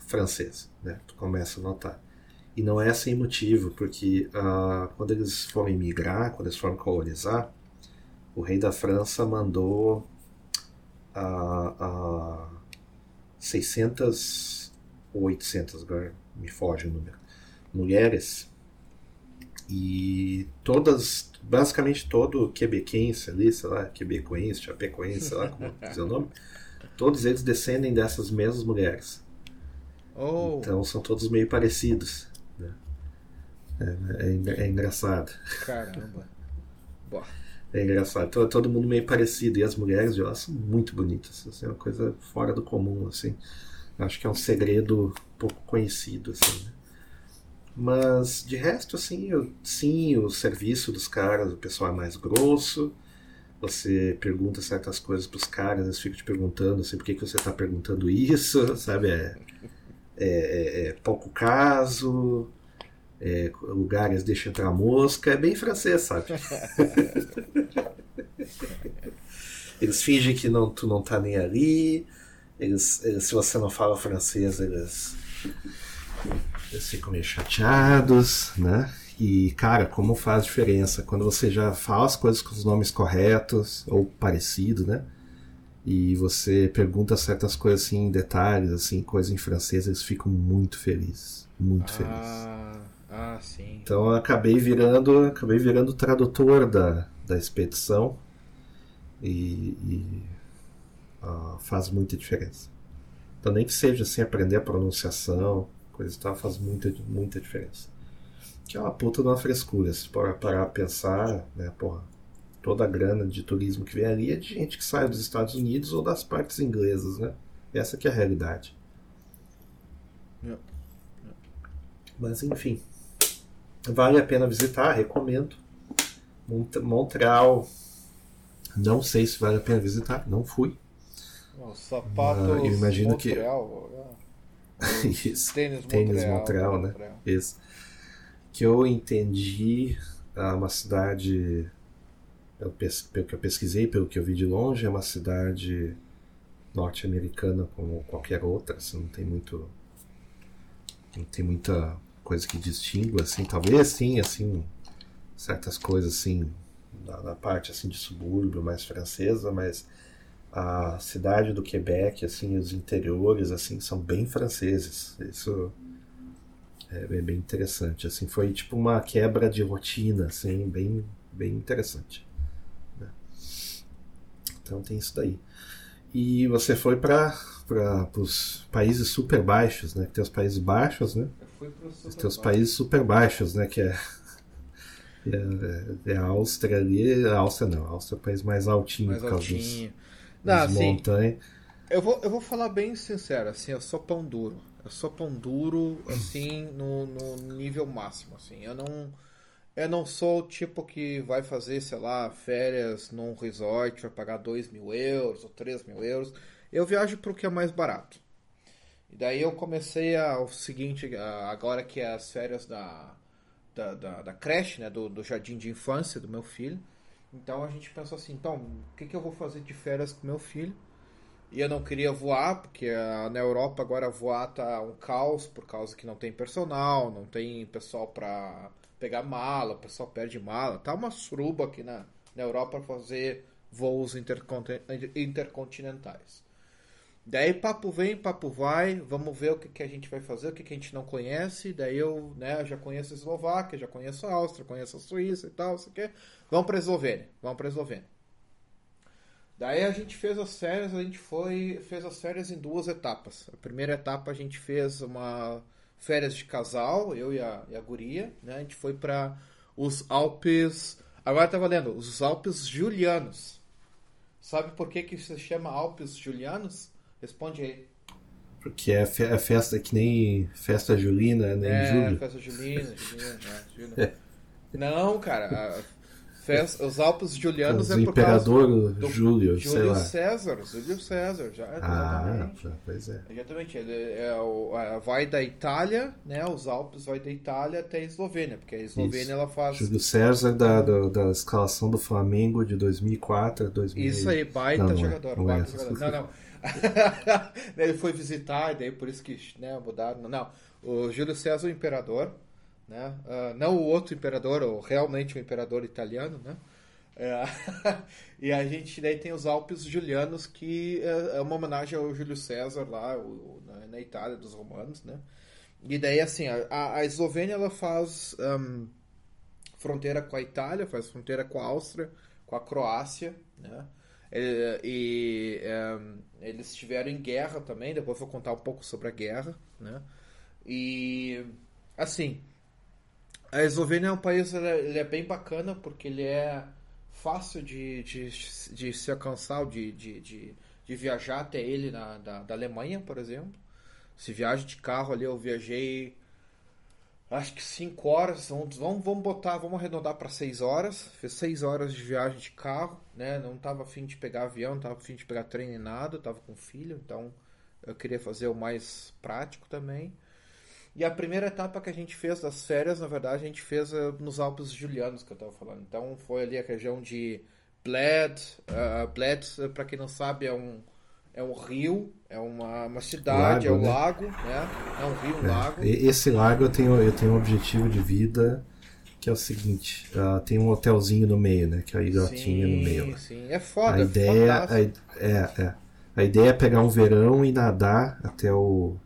francês, né? Tu começa a notar. E não é sem motivo, porque uh, quando eles foram imigrar, quando eles foram colonizar, o rei da França mandou uh, uh, 600 ou 800, agora me foge o número, mulheres. E todas, basicamente todo quebequense ali, sei lá, quebecoense, chapecoense, sei lá como dizer o nome, todos eles descendem dessas mesmas mulheres. Oh. Então são todos meio parecidos. É, é, é engraçado. Caramba. Boa. É engraçado. Todo, todo mundo meio parecido. E as mulheres de lá são muito bonitas. Assim, é uma coisa fora do comum. Assim. Acho que é um segredo pouco conhecido. Assim, né? Mas de resto, assim, eu, sim, o serviço dos caras, o pessoal é mais grosso. Você pergunta certas coisas para os caras, eles ficam te perguntando assim, por que, que você está perguntando isso, sabe? É, é, é, é pouco caso é, lugares deixa entrar mosca, é bem francês, sabe? eles fingem que não, tu não tá nem ali, eles, eles, se você não fala francês, eles, eles ficam meio chateados, né? E, cara, como faz diferença quando você já fala as coisas com os nomes corretos ou parecido, né? E você pergunta certas coisas assim em detalhes, assim, coisa em francês, eles ficam muito felizes. Muito ah. felizes. Ah, sim. Então eu acabei virando, acabei virando tradutor da, da expedição. E, e uh, faz muita diferença. Então, nem que seja assim, aprender a pronunciação, coisa e tal, faz muita, muita diferença. Que é uma puta de uma frescura. Se parar a pensar, né, porra, toda a grana de turismo que vem ali é de gente que sai dos Estados Unidos ou das partes inglesas, né? Essa que é a realidade. Yeah. Mas enfim, vale a pena visitar, recomendo. Montreal, não sei se vale a pena visitar, não fui. Os sapatos Ah, eu imagino Montreal, é. Os Isso. Tênis, Tênis Montreal, Montreal, né? Isso. Que eu entendi, é uma cidade, pelo, que eu pesquisei, pelo que eu vi de longe, é uma cidade norte-americana como qualquer outra, assim, não tem muito não tem muita coisa que distingua, assim, talvez sim, assim, certas coisas assim, na, na parte assim de subúrbio mais francesa, mas a cidade do Quebec, assim, os interiores, assim, são bem franceses. Isso é bem, bem interessante. Assim, foi tipo uma quebra de rotina, assim, bem, bem interessante. né? Então tem isso daí. E você foi para os países super baixos, né? Que tem os países baixos, né? Eu fui pro super Tem os países super baixos, né? Que é, é, é a Áustria ali. A Áustria não, a Áustria é o país mais altinho mais por causa dos, altinho. das Não, assim, montanhas. eu vou, eu vou falar bem sincero, assim, eu sou pão duro. Eu sou pão duro, assim, no, no nível máximo, assim. Eu não, eu não sou o tipo que vai fazer, sei lá, férias num resort, vai pagar 2 mil euros ou 3 mil euros. Eu viajo pro que é mais barato. E daí eu comecei a, o seguinte, agora que é as férias da, da, da, da creche, né, do, do jardim de infância do meu filho. Então a gente pensou assim, então, o que, que eu vou fazer de férias com meu filho? E eu não queria voar, porque ah, na Europa agora voar tá um caos, por causa que não tem personal, não tem pessoal pra pegar mala, o pessoal perde mala. Tá uma suruba aqui na, na Europa fazer voos intercontin- intercontinentais. Daí papo vem, papo vai, vamos ver o que, que a gente vai fazer, o que, que a gente não conhece. Daí eu né, já conheço a Eslováquia, já conheço a Áustria, conheço a Suíça e tal, isso aqui. Vamos pra Eslovênia, vamos pra Eslovênia. Daí a gente fez as férias, a gente foi, fez as férias em duas etapas. A primeira etapa a gente fez uma férias de casal, eu e a, e a guria, né? A gente foi para os Alpes, agora tá valendo, os Alpes Julianos. Sabe por que que se chama Alpes Julianos? Responde aí. Porque é, fe- é festa que nem festa julina, né? É, julho. festa julina, julina, é, julina. Não, cara, os Alpes Julianos o é por causa imperador do Júlio, sei Júlio. César, Júlio César, já Ah, exatamente. pois é. Exatamente, ele é o, é, vai da Itália, né? Os Alpes vai da Itália até a Eslovênia, porque a Eslovênia Isso. ela faz Júlio César da, da, da escalação do Flamengo de 2004 a 2000. isso aí, baita Não, é, jogador, não é baita jogador. Não, não. ele foi visitar, e daí por isso que né, mudaram. Não, o Júlio César, o imperador, né? ah, não o outro imperador, o realmente o imperador italiano, né? É, e a gente daí tem os Alpes Julianos, que é é uma homenagem ao Júlio César lá o- na, na Itália dos romanos, né? E daí assim, a, a Eslovênia ela faz hum, fronteira com a Itália, faz fronteira com a Áustria, com a Croácia, né? É, E, hum, eles estiveram em guerra também, depois vou contar um pouco sobre a guerra, né? E assim, a Eslovênia é um país, ele é, ele é bem bacana porque ele é fácil de, de, de se alcançar, de, de, de, de viajar até ele na, da, da Alemanha, por exemplo. Se viaja de carro ali, eu viajei acho que 5 horas, vamos, vamos, botar, vamos arredondar para 6 horas. Fiz 6 horas de viagem de carro, né? Não tava afim de pegar avião, não tava afim de pegar trem nem nada, tava com filho, então eu queria fazer o mais prático também. E a primeira etapa que a gente fez das férias, na verdade, a gente fez eh, nos Alpes Julianos, que eu estava falando. Então, foi ali a região de Bled. Uh, Bled, para quem não sabe, é um, é um rio, é uma, uma cidade, Lago, é um né? lago, né? É um rio, um lago. E- Esse lago eu tenho, eu tenho um objetivo de vida que é o seguinte: ah, tem um hotelzinho no meio, né? Que é a ilhotinha no meio. lá. sim. É foda, A é ideia, a, é, é. a ideia é pegar um verão e nadar até o,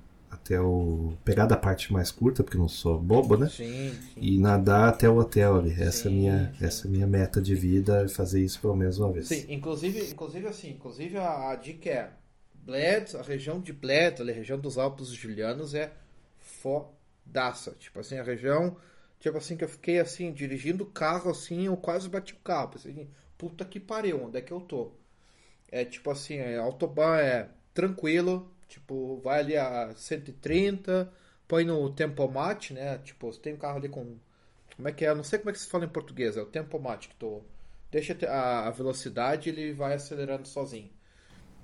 até o. pegar da parte mais curta, porque não sou bobo, né? Sim, sim. E nadar até o hotel ali. Essa é Sim, minha, sim. essa é minha meta de vida, é fazer isso pelo menos uma vez. Sim, inclusive, inclusive assim, inclusive a, a dica é Bled, a região de Bled, a região dos Alpes Julianos é fodaça. Tipo assim, a região, tipo assim, que eu fiquei assim, dirigindo o carro assim, eu quase bati o carro. Pensei, assim, puta que pariu, onde é que eu tô? É tipo assim, é, autobahn é tranquilo, tipo, vai ali a 130, põe no tempomat, né? Tipo, você tem um carro ali com. Como é que é? Eu não sei como é que se fala em português, é o tempomat que tu. Deixa a, velocidade ele vai acelerando sozinho.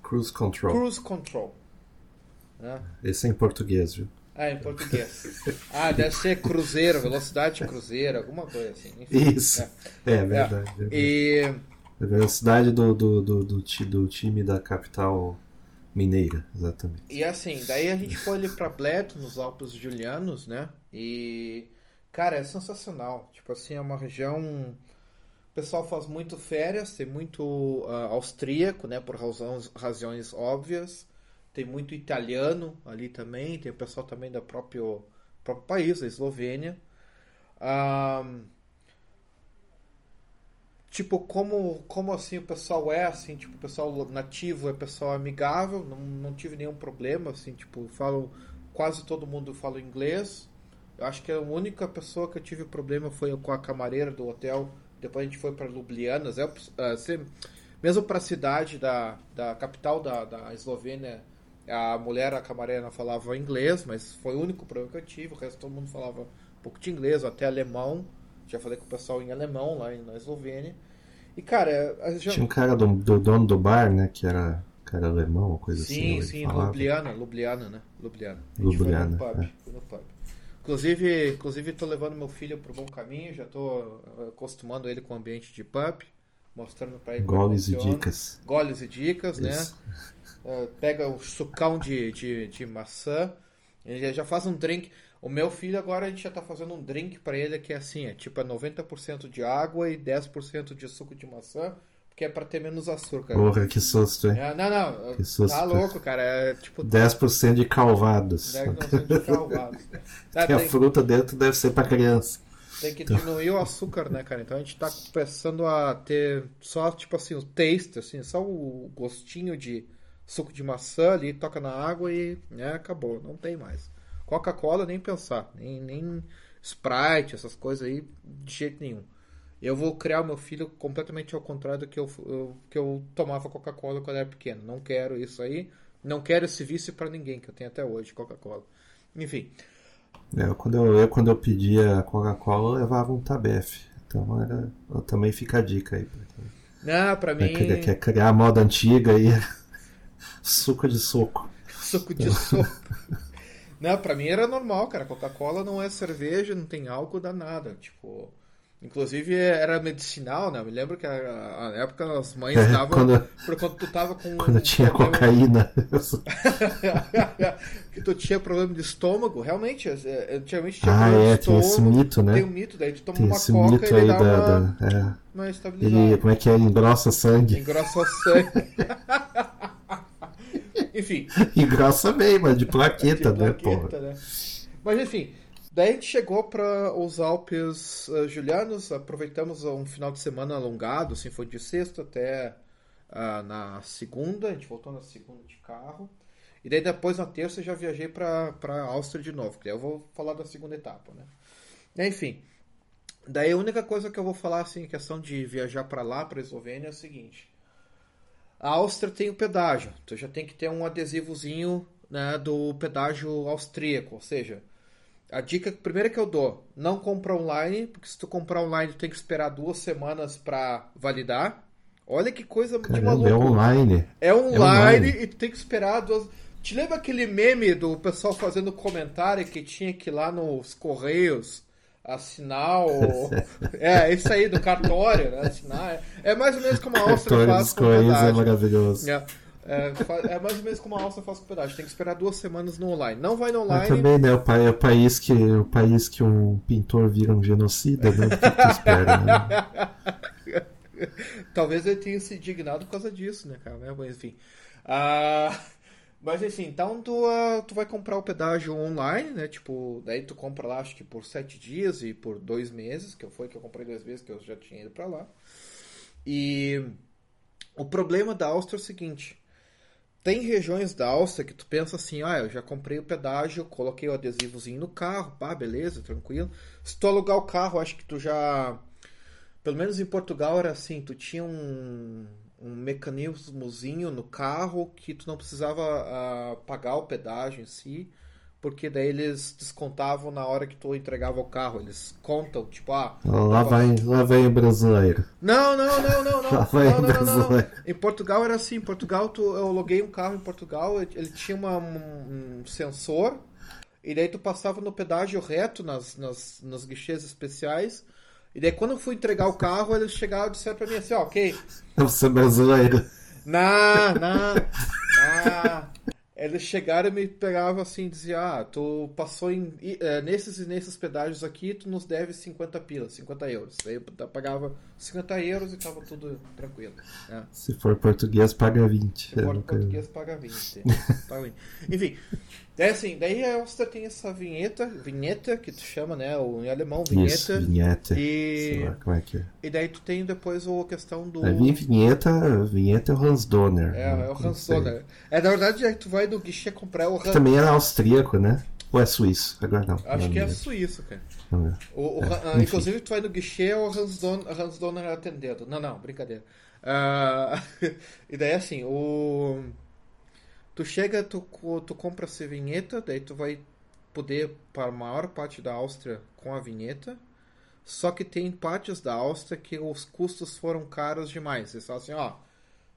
Cruise control. Cruise control. Né? Esse é em português, viu? Ah, em português. Ah, deve ser cruzeiro, velocidade cruzeiro, alguma coisa assim. Enfim, Isso. é. É, verdade. verdade. E A velocidade do, do, do, do, do time da capital mineira, exatamente. E assim, daí a gente foi ali pra Bleto, nos Alpes Julianos, né? E, cara, é sensacional. Tipo assim, é uma região. O pessoal faz muito férias, tem muito ah, austríaco, né? Por razões, razões óbvias. Tem muito italiano ali também. Tem o pessoal também do próprio, próprio país, a Eslovênia. Ahn, Tipo, como, como assim o pessoal é, assim, tipo, o pessoal nativo é pessoal amigável, não, não tive nenhum problema, assim, tipo, falo, quase todo mundo fala inglês. Eu acho que a única pessoa que eu tive problema foi com a camareira do hotel, depois a gente foi para Ljubljana, é, assim, mesmo para a cidade da, da capital da, da Eslovênia, a mulher, a camareira falava inglês, mas foi o único problema que eu tive, o resto todo mundo falava um pouco de inglês, até alemão, já falei com o pessoal em alemão lá na Eslovênia. E, cara, gente... Tinha um cara do, do dono do bar, né? Que era cara alemão, uma coisa assim. Sim, ele sim, falava. Ljubljana, Ljubljana, né? Ljubljana. Ljubljana, foi no pub, é. foi no pub. Inclusive, inclusive tô levando meu filho pro bom caminho, já tô eh, acostumando ele com o ambiente de pub, mostrando pra ele Goles e dicas. Goles e dicas, né? Isso. Eh, pega o sucão de, de, de maçã, ele já faz um drink. O meu filho agora a gente já tá fazendo um drink pra ele que é assim, é tipo é 90% de água e 10% de suco de maçã, porque é pra ter menos açúcar. Porra, que susto, hein? É, não, não, Que susto. tá louco, cara, é tipo 10% de calvados. 10% de calvado. Tá, Que a tem, fruta dentro deve ser pra criança. tem que diminuir o açúcar, né, cara? Então a gente tá começando a ter só, tipo assim, o taste, assim, só o gostinho de suco de maçã ali, toca na água e, né, acabou, não tem mais. Coca-Cola nem pensar, nem, nem Sprite, essas coisas aí, de jeito nenhum. Eu vou criar o meu filho completamente ao contrário do que eu, eu- que eu tomava Coca-Cola quando era pequeno. Não quero isso aí, não quero esse vício pra ninguém, que eu tenho até hoje, Coca-Cola. Enfim, É, eu, quando eu, eu, quando eu pedia Coca-Cola, eu levava um Tabef. Então era, eu também fica a dica aí. não, pra mim... quer, quer criar a moda antiga aí. Suco de soco. Suco de soco. Não, pra mim era normal, cara. Coca-Cola não é cerveja, não tem álcool, dá nada. Tipo, inclusive era medicinal, né? Eu me lembro que a, a- época as mães É, davam quando- por quando tu tava com Quando tinha problema- cocaína. que tu tinha problema de estômago, realmente, é, antigamente tinha Ah, é, tem esse mito, né? Tem um mito, daí tu toma Tem uma esse coca mito e ele aí dá da. uma, da- é. uma estabilizada. Ele, como é que é? Ele engrossa sangue. Engrossa sangue. Enfim, Engrossa bem, mas de plaqueta, de né, plaqueta, porra? né? Mas enfim, daí a gente chegou para os Alpes eh, Julianos, aproveitamos um final de semana alongado, assim, foi de sexta até ah, na segunda, a gente voltou na segunda de carro. E daí depois na terça já viajei para para Áustria de novo, que daí eu vou falar da segunda etapa, né? Enfim, daí a única coisa que eu vou falar assim, em questão de viajar para lá, para Eslovênia, é o seguinte: a Áustria tem o pedágio, tu já tem que ter um adesivozinho né, do pedágio austríaco, ou seja, a dica primeira que eu dou, não compra online, porque se tu comprar online tu tem que esperar duas semanas para validar. Olha que coisa de Caramba, maluco. é online. É online, online. e tu tem que esperar duas. Te lembra aquele meme do pessoal fazendo comentário que tinha que ir lá nos Correios assinar o. é, isso aí, do cartório, né? Assinar. É, é mais ou menos como a Áustria faz com é pedágio. maravilhoso. É, é, é mais ou menos como a Áustria faz com pedágio. Tem que esperar duas semanas no online. Não vai no Mas online. também, né, o, pa- é o país que, o país que um pintor vira um genocida, né? O que tu espera, né? Talvez ele tenha se indignado por causa disso, né, cara? Mas enfim. Ah, Mas enfim, então tu, uh, tu vai comprar o pedágio online, né? Tipo, daí tu compra lá, acho que por sete dias e por dois meses, que foi que eu comprei dois meses, que eu já tinha ido pra lá. E o problema da Áustria é o seguinte: tem regiões da Áustria que tu pensa assim, ah, eu já comprei o pedágio, coloquei o adesivozinho no carro, pá, beleza, tranquilo. Se tu alugar o carro, acho que tu já. Pelo menos em Portugal era assim, tu tinha um um mecanismozinho no carro que tu não precisava uh, pagar o pedágio em si, porque daí eles descontavam na hora que tu entregava o carro. Eles contam, tipo, ah. Lá, vai, lá vem o brasileiro. Não, não, não, não, não. Lá vai não, não, não, não, brasileiro. Em Portugal era assim, em Portugal tu, eu aluguei um carro em Portugal, ele tinha uma, um, um sensor, e daí tu passava no pedágio reto nas, nas, nos guichês especiais. E daí quando eu fui entregar o carro, eles chegaram e disseram pra mim assim, ó, ok, Você é brasileiro. não, não, não. Eles chegaram e me pegavam assim e diziam, ah, tu passou em, eh, nesses e nesses pedágios aqui, tu nos deve 50 pilas, 50 euros. Daí eu pagava 50 euros e tava tudo tranquilo. né? Se for português, paga 20. Se É, for português, paga 20. Paga 20. Enfim, daí assim, daí a Áustria tem essa vinheta, vinheta, que tu chama, né, o, em alemão, Isso, vinheta. vinheta. E- Sei lá como é que é. E daí tu tem depois a questão do... Aí vem vinheta, vinheta é o Hans Donner. É, é o Hans. Donner. É, na verdade, aí tu vai no guichê comprar o Hans... também era austríaco, né? Ou é suíço? Agora não. Acho não que é suíço, cara. O, o É, ah, inclusive, tu vai no guichê é o Hans, Don, Hans Donner atendendo. Não, não, brincadeira. Ah, e daí, assim, o... Tu chega, tu, tu compra essa vinheta, daí tu vai poder para a maior parte da Áustria com a vinheta. Só que tem partes da Áustria que os custos foram caros demais. Eles falam assim, ó,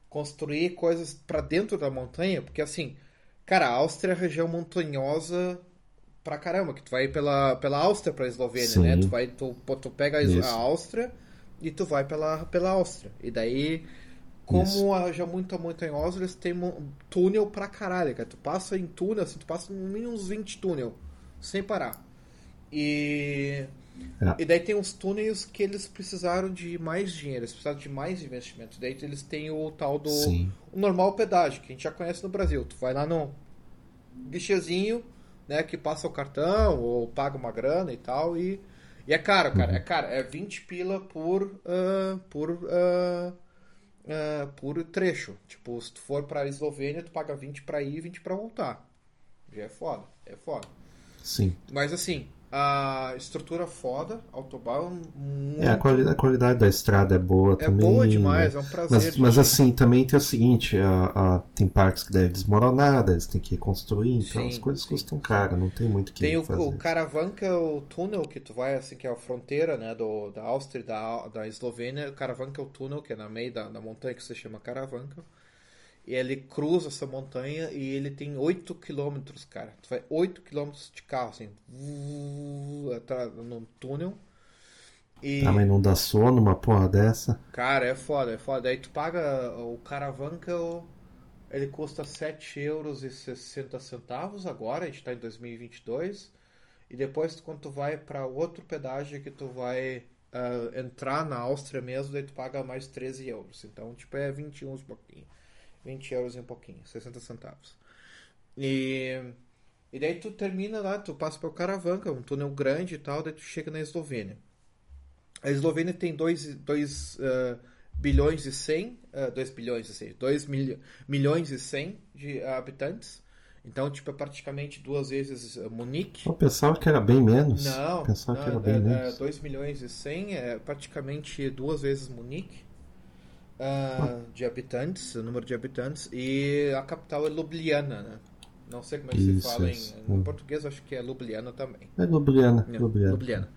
construir coisas para dentro da montanha, porque assim, cara, a Áustria é a região montanhosa pra caramba, que tu vai pela, pela Áustria pra Eslovênia, Sim. né? Tu vai, tu, tu pega a, Es- Isso. a Áustria e tu vai pela, pela Áustria. E daí, como Isso. a região muito montanhosa, eles têm túnel pra caralho, cara. Tu passa em túnel, assim, tu passa no mínimo uns 20 túnel, sem parar. E... É. E daí tem uns túneis que eles precisaram de mais dinheiro, eles precisaram de mais investimento. Daí eles têm o tal do o normal pedágio, que a gente já conhece no Brasil. Tu vai lá no guichezinho, né, que passa o cartão ou paga uma grana e tal e, e é caro, cara, é caro, é 20 pila por ah, por ah, ah, por trecho. Tipo, se tu for pra Eslovênia, tu paga 20 pra ir e 20 pra voltar. Já é foda, é foda. Sim. Mas assim, a estrutura foda, autobahn muito É, a qualidade, a qualidade da estrada é boa é também. boa demais, né? é um prazer. Mas, de mas assim, também tem o seguinte, a, a- tem partes que devem desmoronar, eles têm que reconstruir, então Sim, as coisas sim. custam caro, não tem muito que Tem o, fazer. o Caravan, que é o túnel que tu vai, assim, que é a fronteira, né, do, da Áustria e da, da Eslovênia. O Caravan que é o túnel, que é na meio da, da montanha, que se chama Caravanca. E ele cruza essa montanha e ele tem 8 quilômetros, cara. Tu vai 8 quilômetros de carro, assim, atrás, no túnel. E, Ah, mas não dá sono uma porra dessa? cara, é foda, é foda. Aí tu paga o Caravanca, ele custa 7 euros e 60 centavos agora, a gente tá em 2022. E depois, quando tu vai para outro pedágio que tu vai ah, entrar na Áustria mesmo, daí tu paga mais 13 euros. Então, tipo, é 21 e pouquinho. 20 euros e um pouquinho, 60 centavos. E, e daí tu termina lá, tu passa pelo Caravanca, um túnel grande e tal, daí tu chega na Eslovênia. A Eslovênia tem 2 bilhões e 100, 2 bilhões e 100, 2 milhões e 100 de habitantes. Então, tipo, é praticamente duas vezes uh, Munique. Eu pensava que era bem menos. Não, Pensava que era não bem é, é, menos. 2 milhões e 100 é praticamente duas vezes Munique ah, de habitantes, o número de habitantes, e a capital é Ljubljana, né? Não sei como é que se Isso, fala isso. em, em Hum. português, acho que é Ljubljana também. É Ljubljana, Não, Ljubljana. Ljubljana.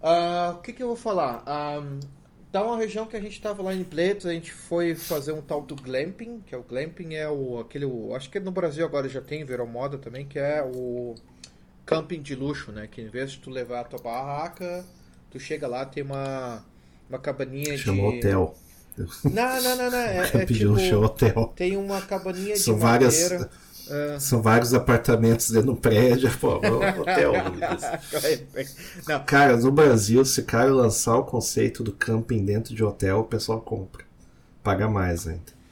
Ah, O que, que eu vou falar? Ah, tá uma região que a gente estava lá em Bled, a gente foi fazer um tal do glamping, que é o glamping é o aquele, o- acho que no Brasil agora já tem, virou moda também, que é o camping de luxo, né? Que em vez de tu levar a tua barraca, tu chega lá tem uma uma cabaninha Chama de hotel. Não, não, não, não, é, é tipo é hotel. tem uma cabaninha São de várias- madeira. ah, São vários apartamentos dentro do prédio. Pô, hotel. Não, Cara, no Brasil, se o cara lançar o conceito do camping dentro de hotel, o pessoal compra. Paga mais ainda.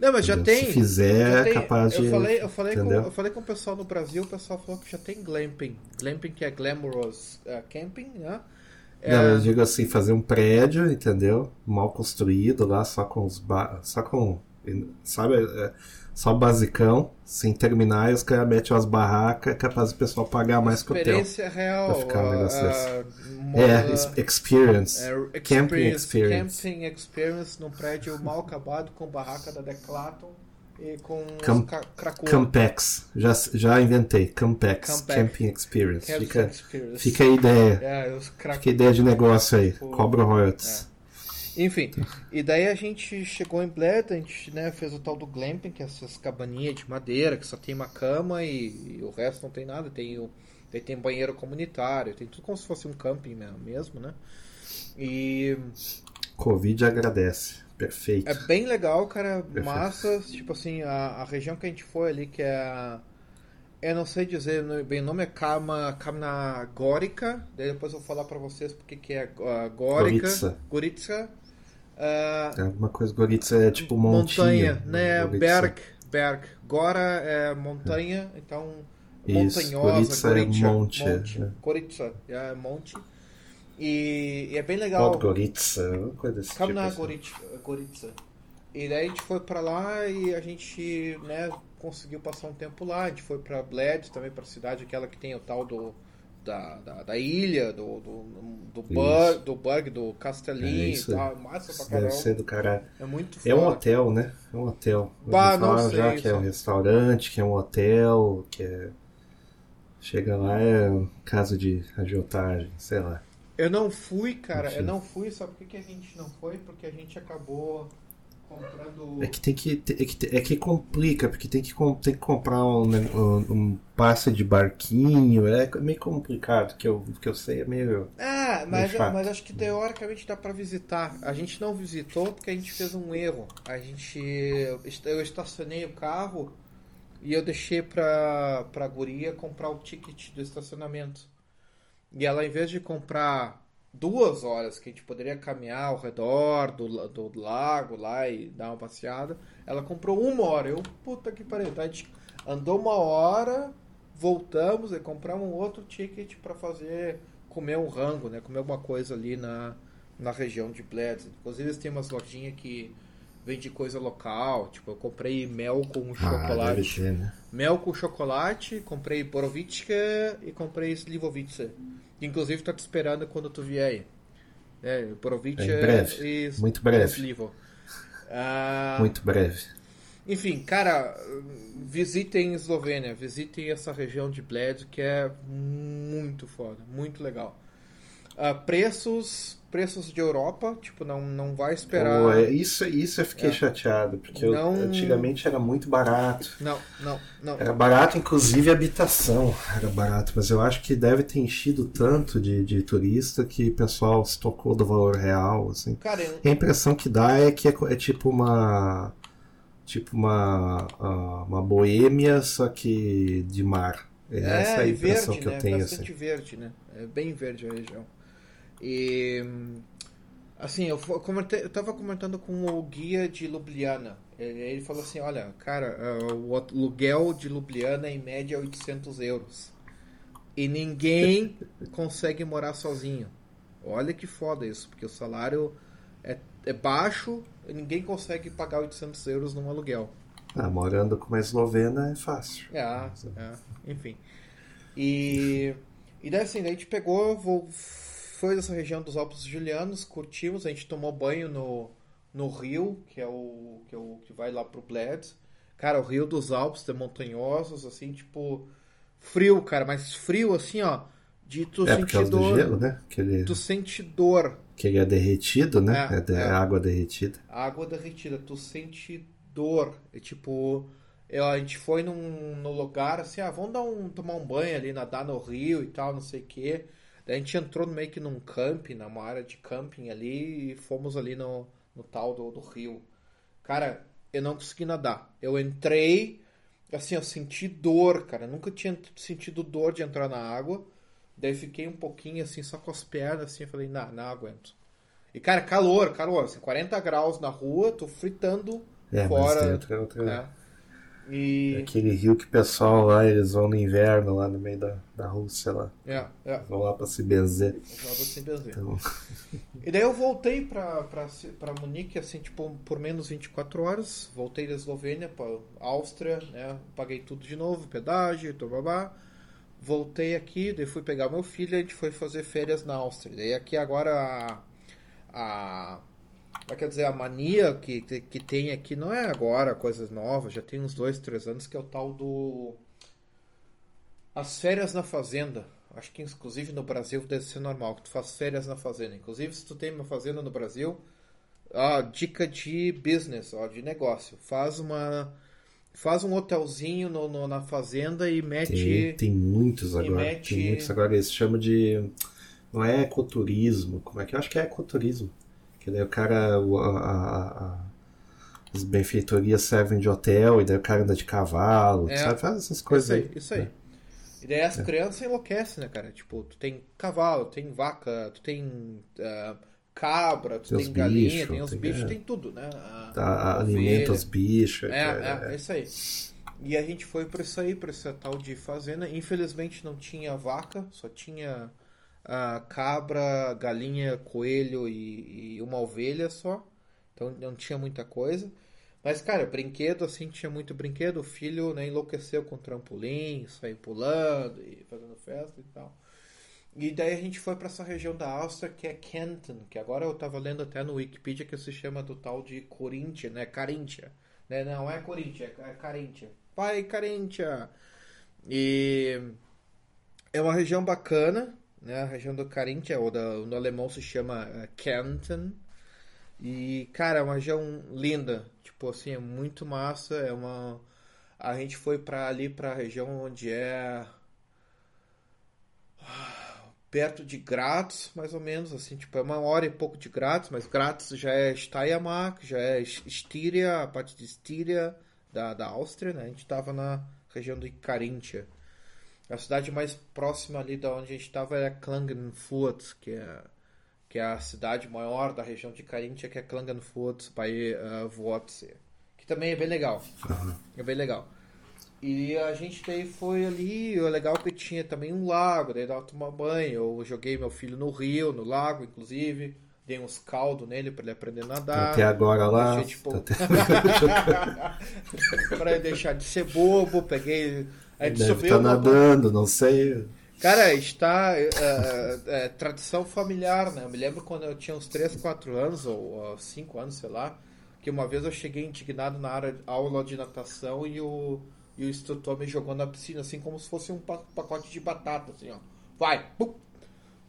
Não, mas já Entendeu? tem. Se fizer, já tem. é capaz eu de. Falei, eu, falei com, eu falei com o pessoal no Brasil, o pessoal falou que já tem glamping. Glamping que é glamorous uh, camping, né? É, Não, eu digo assim, fazer um prédio, entendeu? Mal construído lá, só com os ba... só com sabe, é, só basicão, sem terminar, e os caras metem umas barracas, é capaz do pessoal pagar mais que o hotel. experiência real. Pra ficar um negócio mo- É, experience. é, Camping experience. Camping experience num prédio mal acabado com barraca da Declaton com Cam-. Campex, já, já inventei, Campex. Camping Experience. Camping Fica, experience. fica a ideia, É, fica a ideia de negócio aí, Tipo, cobra royalties. Enfim, e daí a gente chegou em Bled, a gente né, fez o tal do glamping, que é essas cabaninhas de madeira, que só tem uma cama e, e o resto não tem nada. Tem, o, daí tem banheiro comunitário, tem tudo como se fosse um camping me- mesmo, né? E Covid agradece, perfeito. é bem legal, cara, Perfeito. massa. Tipo assim, a, a região que a gente foi ali, que é a... Eu não sei dizer bem o nome, é Kama, Kamna Górica. Daí depois eu vou falar pra vocês porque que é uh, Górica. Goritsa. Goritsa. Ah, É alguma coisa, Goritza é tipo montinha. montanha, né? Goritza. Berg, Berg. Gora é montanha, então Isso, montanhosa, Goritza é Goritsa, monte, monte. é. Goritsa, é monte. E, e é bem legal. Podgorica, uma coisa desse tipo. Kamna assim. Goritsa. E daí a gente foi pra lá e a gente, né, conseguiu passar um tempo lá. A gente foi pra Bled, também pra cidade, aquela que tem o tal do da, da, da ilha, do do, do, bug, do bug, do É castelinho e isso. tal. Massa pra Isso deve ser do caralho. É muito É um foda. hotel, né? É um hotel. Bah, não sei, já que é um restaurante, que é um hotel, que é. Chega lá é um caso de agiotagem, sei lá. Eu não fui, cara, eu não fui, sabe por que, a gente não foi? Porque a gente acabou comprando. É que tem que. É que, é que complica, porque tem que, tem que comprar um, um, um passe de barquinho, é meio complicado, que eu, que eu sei é meio. Ah, mas, chato. mas acho que teoricamente dá pra visitar. A gente não visitou porque a gente fez um erro. A gente. Eu estacionei o carro e eu deixei pra, pra guria comprar o ticket do estacionamento. E ela, em vez de comprar duas horas que a gente poderia caminhar ao redor do, do lago lá e dar uma passeada, ela comprou uma hora. Eu, puta que pariu. Então a gente andou uma hora, voltamos e compramos um outro ticket pra fazer comer um rango, né? Comer alguma coisa ali na, na região de Bled. Inclusive eles têm umas lojinhas que vende coisa local. Tipo, eu comprei mel com Ah, chocolate. ter, né? Mel com chocolate, comprei Borovitska e comprei Slivovice. Inclusive tá te esperando quando tu vier aí. É, Em breve, e muito breve. Ah, Muito breve. enfim, cara, visitem Eslovênia, visitem essa região de Bled que é muito foda, muito legal. Ah, preços, preços de Europa, tipo, não, não vai esperar. É- isso, isso eu fiquei É. chateado, porque eu- Não- antigamente era muito barato. Não, não, não. Era barato, inclusive habitação era barato, mas eu acho que deve ter enchido tanto de, de turista que o pessoal se tocou do valor real, assim. Cara, eu- a impressão que dá é que é, é tipo uma. Tipo uma. ah, uma boêmia, só que de mar. É, essa é a impressão verde, que eu né? tenho, Bastante assim. verde, né? É bem verde a região. E assim, eu, comentei- eu tava comentando com o guia de Ljubljana. Ele, ele falou assim, olha, cara, ah, o aluguel de Ljubljana em média é 800 euros. E ninguém consegue morar sozinho. Olha que foda isso, porque o salário é, é baixo e ninguém consegue pagar 800 euros num aluguel. Ah, morando com uma eslovena é fácil. É, é, enfim. E, e daí assim, daí a gente pegou, vo- foi dessa região dos Alpes Julianos, curtimos, a gente tomou banho no, no rio, que é o que, é o, que vai lá pro Bled. Cara, o rio dos Alpes, é montanhosos, assim, tipo, frio, cara, mas frio assim, ó, de tu é por sentir dor. gelo, né? Que ele, Tu sente dor. que ele é derretido, né? É, É, de- é. água derretida. água derretida, tu sente dor. É tipo, eu, a gente foi num, no lugar assim, ah, vamos dar um, tomar um banho ali, nadar no rio e tal, não sei o quê. Daí a gente entrou meio que num camping, numa área de camping ali, e fomos ali no, no tal do, do rio. Cara, eu não consegui nadar. Eu entrei, assim, eu senti dor, cara. Eu nunca tinha sentido dor de entrar na água. Daí fiquei um pouquinho assim, só com as pernas, assim, eu falei, não, não aguento. E, cara, calor, calor, assim, 40 graus na rua, tô fritando É, fora. mas dentro é outra. né? E. Aquele rio que o pessoal lá, eles vão no inverno lá no meio da, da Rússia lá. É, é. Vão lá pra se benzer. Usava sem benzer. Então, E daí eu voltei pra, pra, pra Munique, assim, tipo, por menos 24 horas. Voltei da Eslovênia pra Áustria, né? Paguei tudo de novo, pedágio, babá. Voltei aqui, daí fui pegar meu filho e a gente foi fazer férias na Áustria. Daí aqui agora a. a a- quer dizer, a mania que, que tem aqui não é agora coisas novas, já tem uns dois, três anos, que é o tal do. As férias na fazenda. Acho que inclusive no Brasil deve ser normal que tu faz férias na fazenda. Inclusive se tu tem uma fazenda no Brasil, ó, dica de business, ó, de negócio. Faz uma faz um hotelzinho no, no- na fazenda e mete tem, tem muitos agora. mete- Tem muitos agora. Eles chamam de. Não é ecoturismo. Como é que eu acho que é ecoturismo? Que daí o cara. a- a- a- as benfeitorias servem de hotel e daí o cara anda de cavalo, É. sabe? Faz essas Isso coisas aí, aí. isso aí. E daí as crianças enlouquecem, né, cara? Tipo, tu tem cavalo, tem vaca, tu tem ah, cabra, tu Tem tem, galinha, bichos, tem os tem- bichos, é. tem tudo, né? A- Tá, a alimenta ovelha. os bichos. É, é, é isso aí. E a gente foi pra isso aí, pra essa tal de fazenda. Infelizmente não tinha vaca, só tinha ah, cabra, galinha, coelho e, e uma ovelha só. Então não tinha muita coisa. Mas, cara, brinquedo, assim, tinha muito brinquedo. O filho né, enlouqueceu com trampolim, saiu pulando e fazendo festa e tal. E daí a gente foi pra essa região da Áustria que é Kärnten, que agora eu tava lendo até no Wikipedia que se chama do tal de Coríntia, né? Carintia. Né? Não é Coríntia, é Carintia. Pai Carintia! E é uma região bacana, né? A região do Carintia, ou da, no alemão se chama eh, Kärnten. E, cara, é uma região linda. Tipo assim, é muito massa. É uma. A gente foi pra ali pra região onde é. Perto de Graz, mais ou menos, assim, tipo, é uma hora e pouco de Graz, mas Graz já é Steiermark, já é Estíria, a parte de Estíria da, da Áustria, né? A gente tava na região de Carinthia. A cidade mais próxima ali da onde a gente estava era Klagenfurt, que é, que é a cidade maior da região de Carinthia, que é Klagenfurt bei uh, Wurzel, que também é bem legal. É bem legal. E a gente daí foi ali, o legal é que tinha também um lago, daí dava pra tomar banho. Eu joguei meu filho no rio, no lago, inclusive. Dei uns caldos nele pra ele aprender a nadar. Até agora lá. Deixei, tipo, até- pra ele deixar de ser bobo, peguei. A gente Deve estar no- nadando, não sei. Cara, está é, é, tradição familiar, né? Eu me lembro quando eu tinha uns 3, 4 anos, ou 5 anos, sei lá, que uma vez eu cheguei indignado na área, aula de natação e o, e o instrutor me jogou na piscina, assim, como se fosse um pa- pacote de batata, assim, ó. Vai! Pum!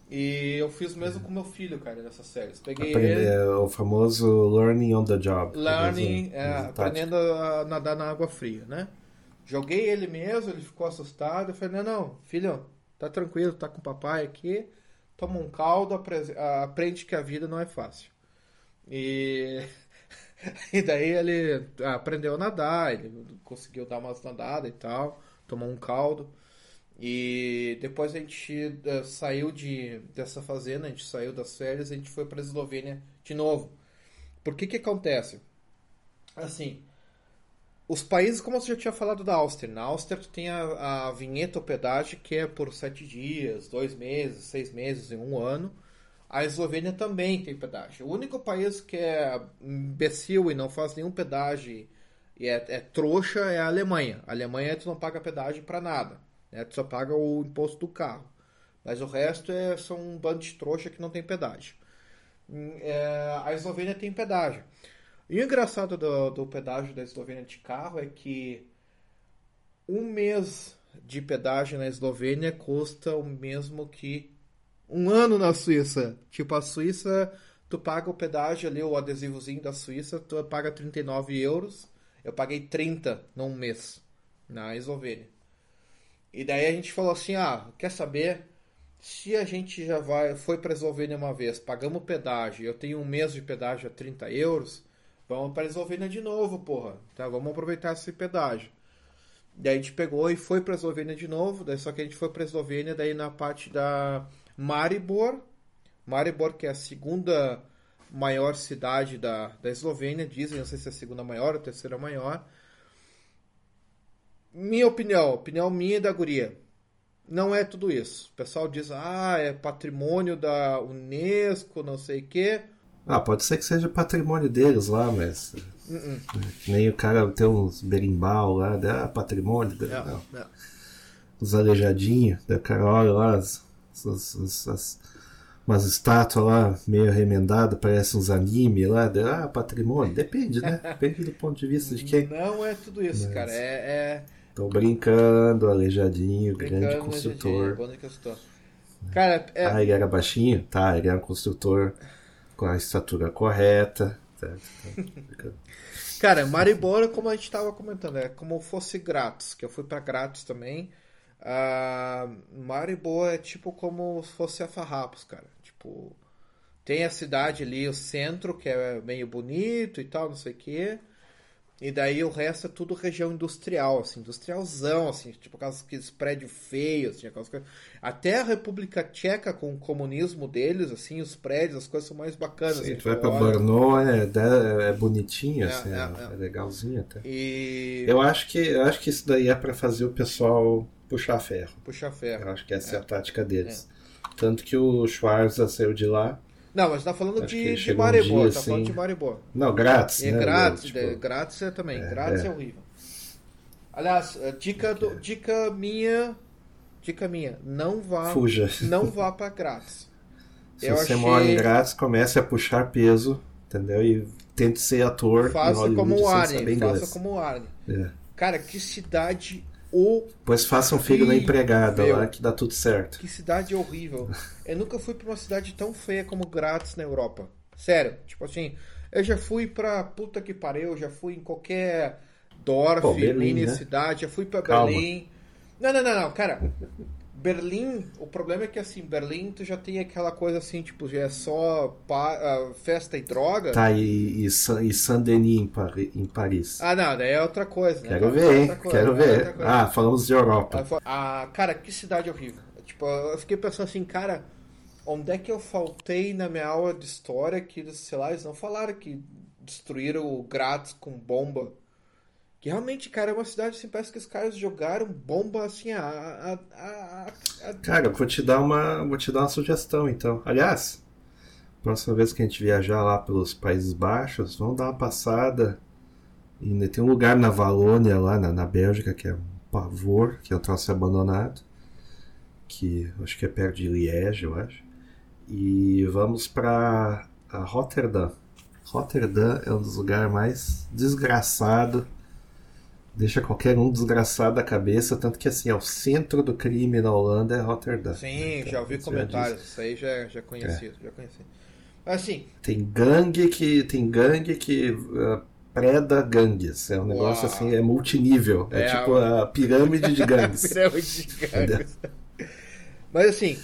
E eu fiz o mesmo com meu filho, cara, nessas séries. Peguei ele, Aprender o famoso learning on the job. learning, é, aprendendo a nadar na água fria, né? Joguei ele mesmo, ele ficou assustado. Eu falei, não, não, filho, tá tranquilo, tá com o papai aqui. Toma um caldo, ah, aprende que a vida não é fácil. E, e daí ele ah, aprendeu a nadar, ele conseguiu dar umas nadadas e tal, tomou um caldo. E depois a gente eh, saiu de, dessa fazenda, a gente saiu das férias, a gente foi para Eslovênia de novo. Por que que acontece? Assim, os países, como você já tinha falado da Áustria, na Áustria tu tem a, a vinheta hospedagem que é por sete dias, dois meses, seis meses, em um ano. A Eslovênia também tem pedágio. O único país que é imbecil e não faz nenhum pedágio e é, é trouxa é a Alemanha. A Alemanha tu não paga pedágio para nada, né? Tu só paga o imposto do carro. Mas o resto é, são um bando de trouxa que não tem pedágio. Hum, é, a Eslovênia tem pedágio. E o engraçado do, do pedágio da Eslovênia de carro é que um mês de pedágio na Eslovênia custa o mesmo que um ano na Suíça. Tipo, a Suíça, tu paga o pedágio ali, o adesivozinho da Suíça, tu paga 39 euros. Eu paguei 30 num mês na Eslovênia. E daí a gente falou assim, ah, quer saber? Se a gente já vai, foi para a Eslovênia uma vez, pagamos pedágio, eu tenho um mês de pedágio a 30 euros, vamos para Eslovênia de novo, porra. Tá, vamos aproveitar esse pedágio. Daí a gente pegou e foi para Eslovênia de novo, daí só que a gente foi para Eslovênia daí na parte da Maribor, Maribor que é a segunda maior cidade da, da Eslovênia, dizem, não sei se é a segunda maior ou a terceira maior. Minha opinião, opinião minha e da guria, não é tudo isso. O pessoal diz, ah, é patrimônio da Unesco, não sei o quê. Ah, pode ser que seja patrimônio deles lá, mas. Uh -uh. Nem o cara tem uns berimbau lá, ah, patrimônio. Não, não. Os aleijadinhos, da cara olha lá, as, as, as, as umas estátuas lá meio remendadas, parece uns anime lá, ah, patrimônio. Depende, né? Depende do ponto de vista de quem. Não é tudo isso, mas... cara. É. é... Tô brincando, aleijadinho, brincando, grande construtor. construtor. Cara, é... Ah, ele era baixinho? Tá, ele era um construtor com a estatura correta. Tá, Cara, Maribor, como a gente estava comentando, é como fosse Grátis, que eu fui para Grátis também. Uh, Maribor é tipo como se fosse a Farrapos, cara. Tipo, tem a cidade ali, o centro, que é meio bonito e tal, não sei o quê. E daí o resto é tudo região industrial, assim, industrialzão, assim, tipo aqueles prédios feios, assim, aquelas coisas. Até a República Tcheca, com o comunismo deles, assim, os prédios, as coisas são mais bacanas. Sim, assim, tu vai pra Brno, é, é bonitinho, é, assim, é, é, é, legalzinho até. E... Eu acho que eu acho que isso daí é para fazer o pessoal puxar ferro. Puxar ferro. Eu acho que essa é, a tática deles. Tanto que o Schwarza saiu de lá não, mas tá falando de, de Maribor, um dia, tá assim... falando de Maribor. Não, grátis. É né, grátis, tipo... é, grátis é também. É, grátis é. é. horrível. Aliás, dica, do, dica minha. Dica minha, não vá. Fuja. Não vá pra grátis. Se Eu você achei... mora em grátis, comece a puxar peso, entendeu? E tente ser ator. Faça como o Arne. Faça como o Arne. É. Cara, que cidade o. Pois faça um filho na empregada lá que dá tudo certo. Que cidade horrível. eu nunca fui pra uma cidade tão feia como Graz na Europa. Sério. Tipo assim, eu já fui pra puta que pariu, já fui em qualquer Dorf, Pô, Berlim, mini né? cidade, já fui pra Calma. Berlim. Não, não, não, não, cara. Berlim, o problema é que assim, Berlim tu já tem aquela coisa assim, tipo, já é só pa, uh, festa e droga. Tá, e, e, e Saint-Denis em, Pari, em, Paris. Ah, não, daí é outra coisa, né? Quero ver, hein? Coisa, Quero é ver. Ah, falamos de Europa. Ah, cara, que cidade horrível. Tipo, eu fiquei pensando assim, cara, onde é que eu faltei na minha aula de história que sei lá, eles não falaram que destruíram o Graz com bomba que realmente, cara, é uma cidade assim, parece que os caras jogaram bomba assim a. a, a, a... Cara, vou te dar uma. Vou te dar uma sugestão então. Aliás, próxima vez que a gente viajar lá pelos Países Baixos, vamos dar uma passada. E tem um lugar na Valônia, lá na, na Bélgica, que é um pavor, que é um troço abandonado. Que acho que é perto de Liège, eu acho. E vamos para Rotterdam. Rotterdam é um dos lugares mais desgraçados deixa qualquer um desgraçado da cabeça, tanto que assim, é o centro do crime na Holanda é Rotterdam. Sim, então, já ouvi comentários, isso aí já, já conheci, é. já conheci. Assim. Tem gangue que. Tem gangue que uh, preda gangues. É um negócio Uau. assim, é multinível. É, é tipo a, a pirâmide de gangues. pirâmide de gangues. Mas assim,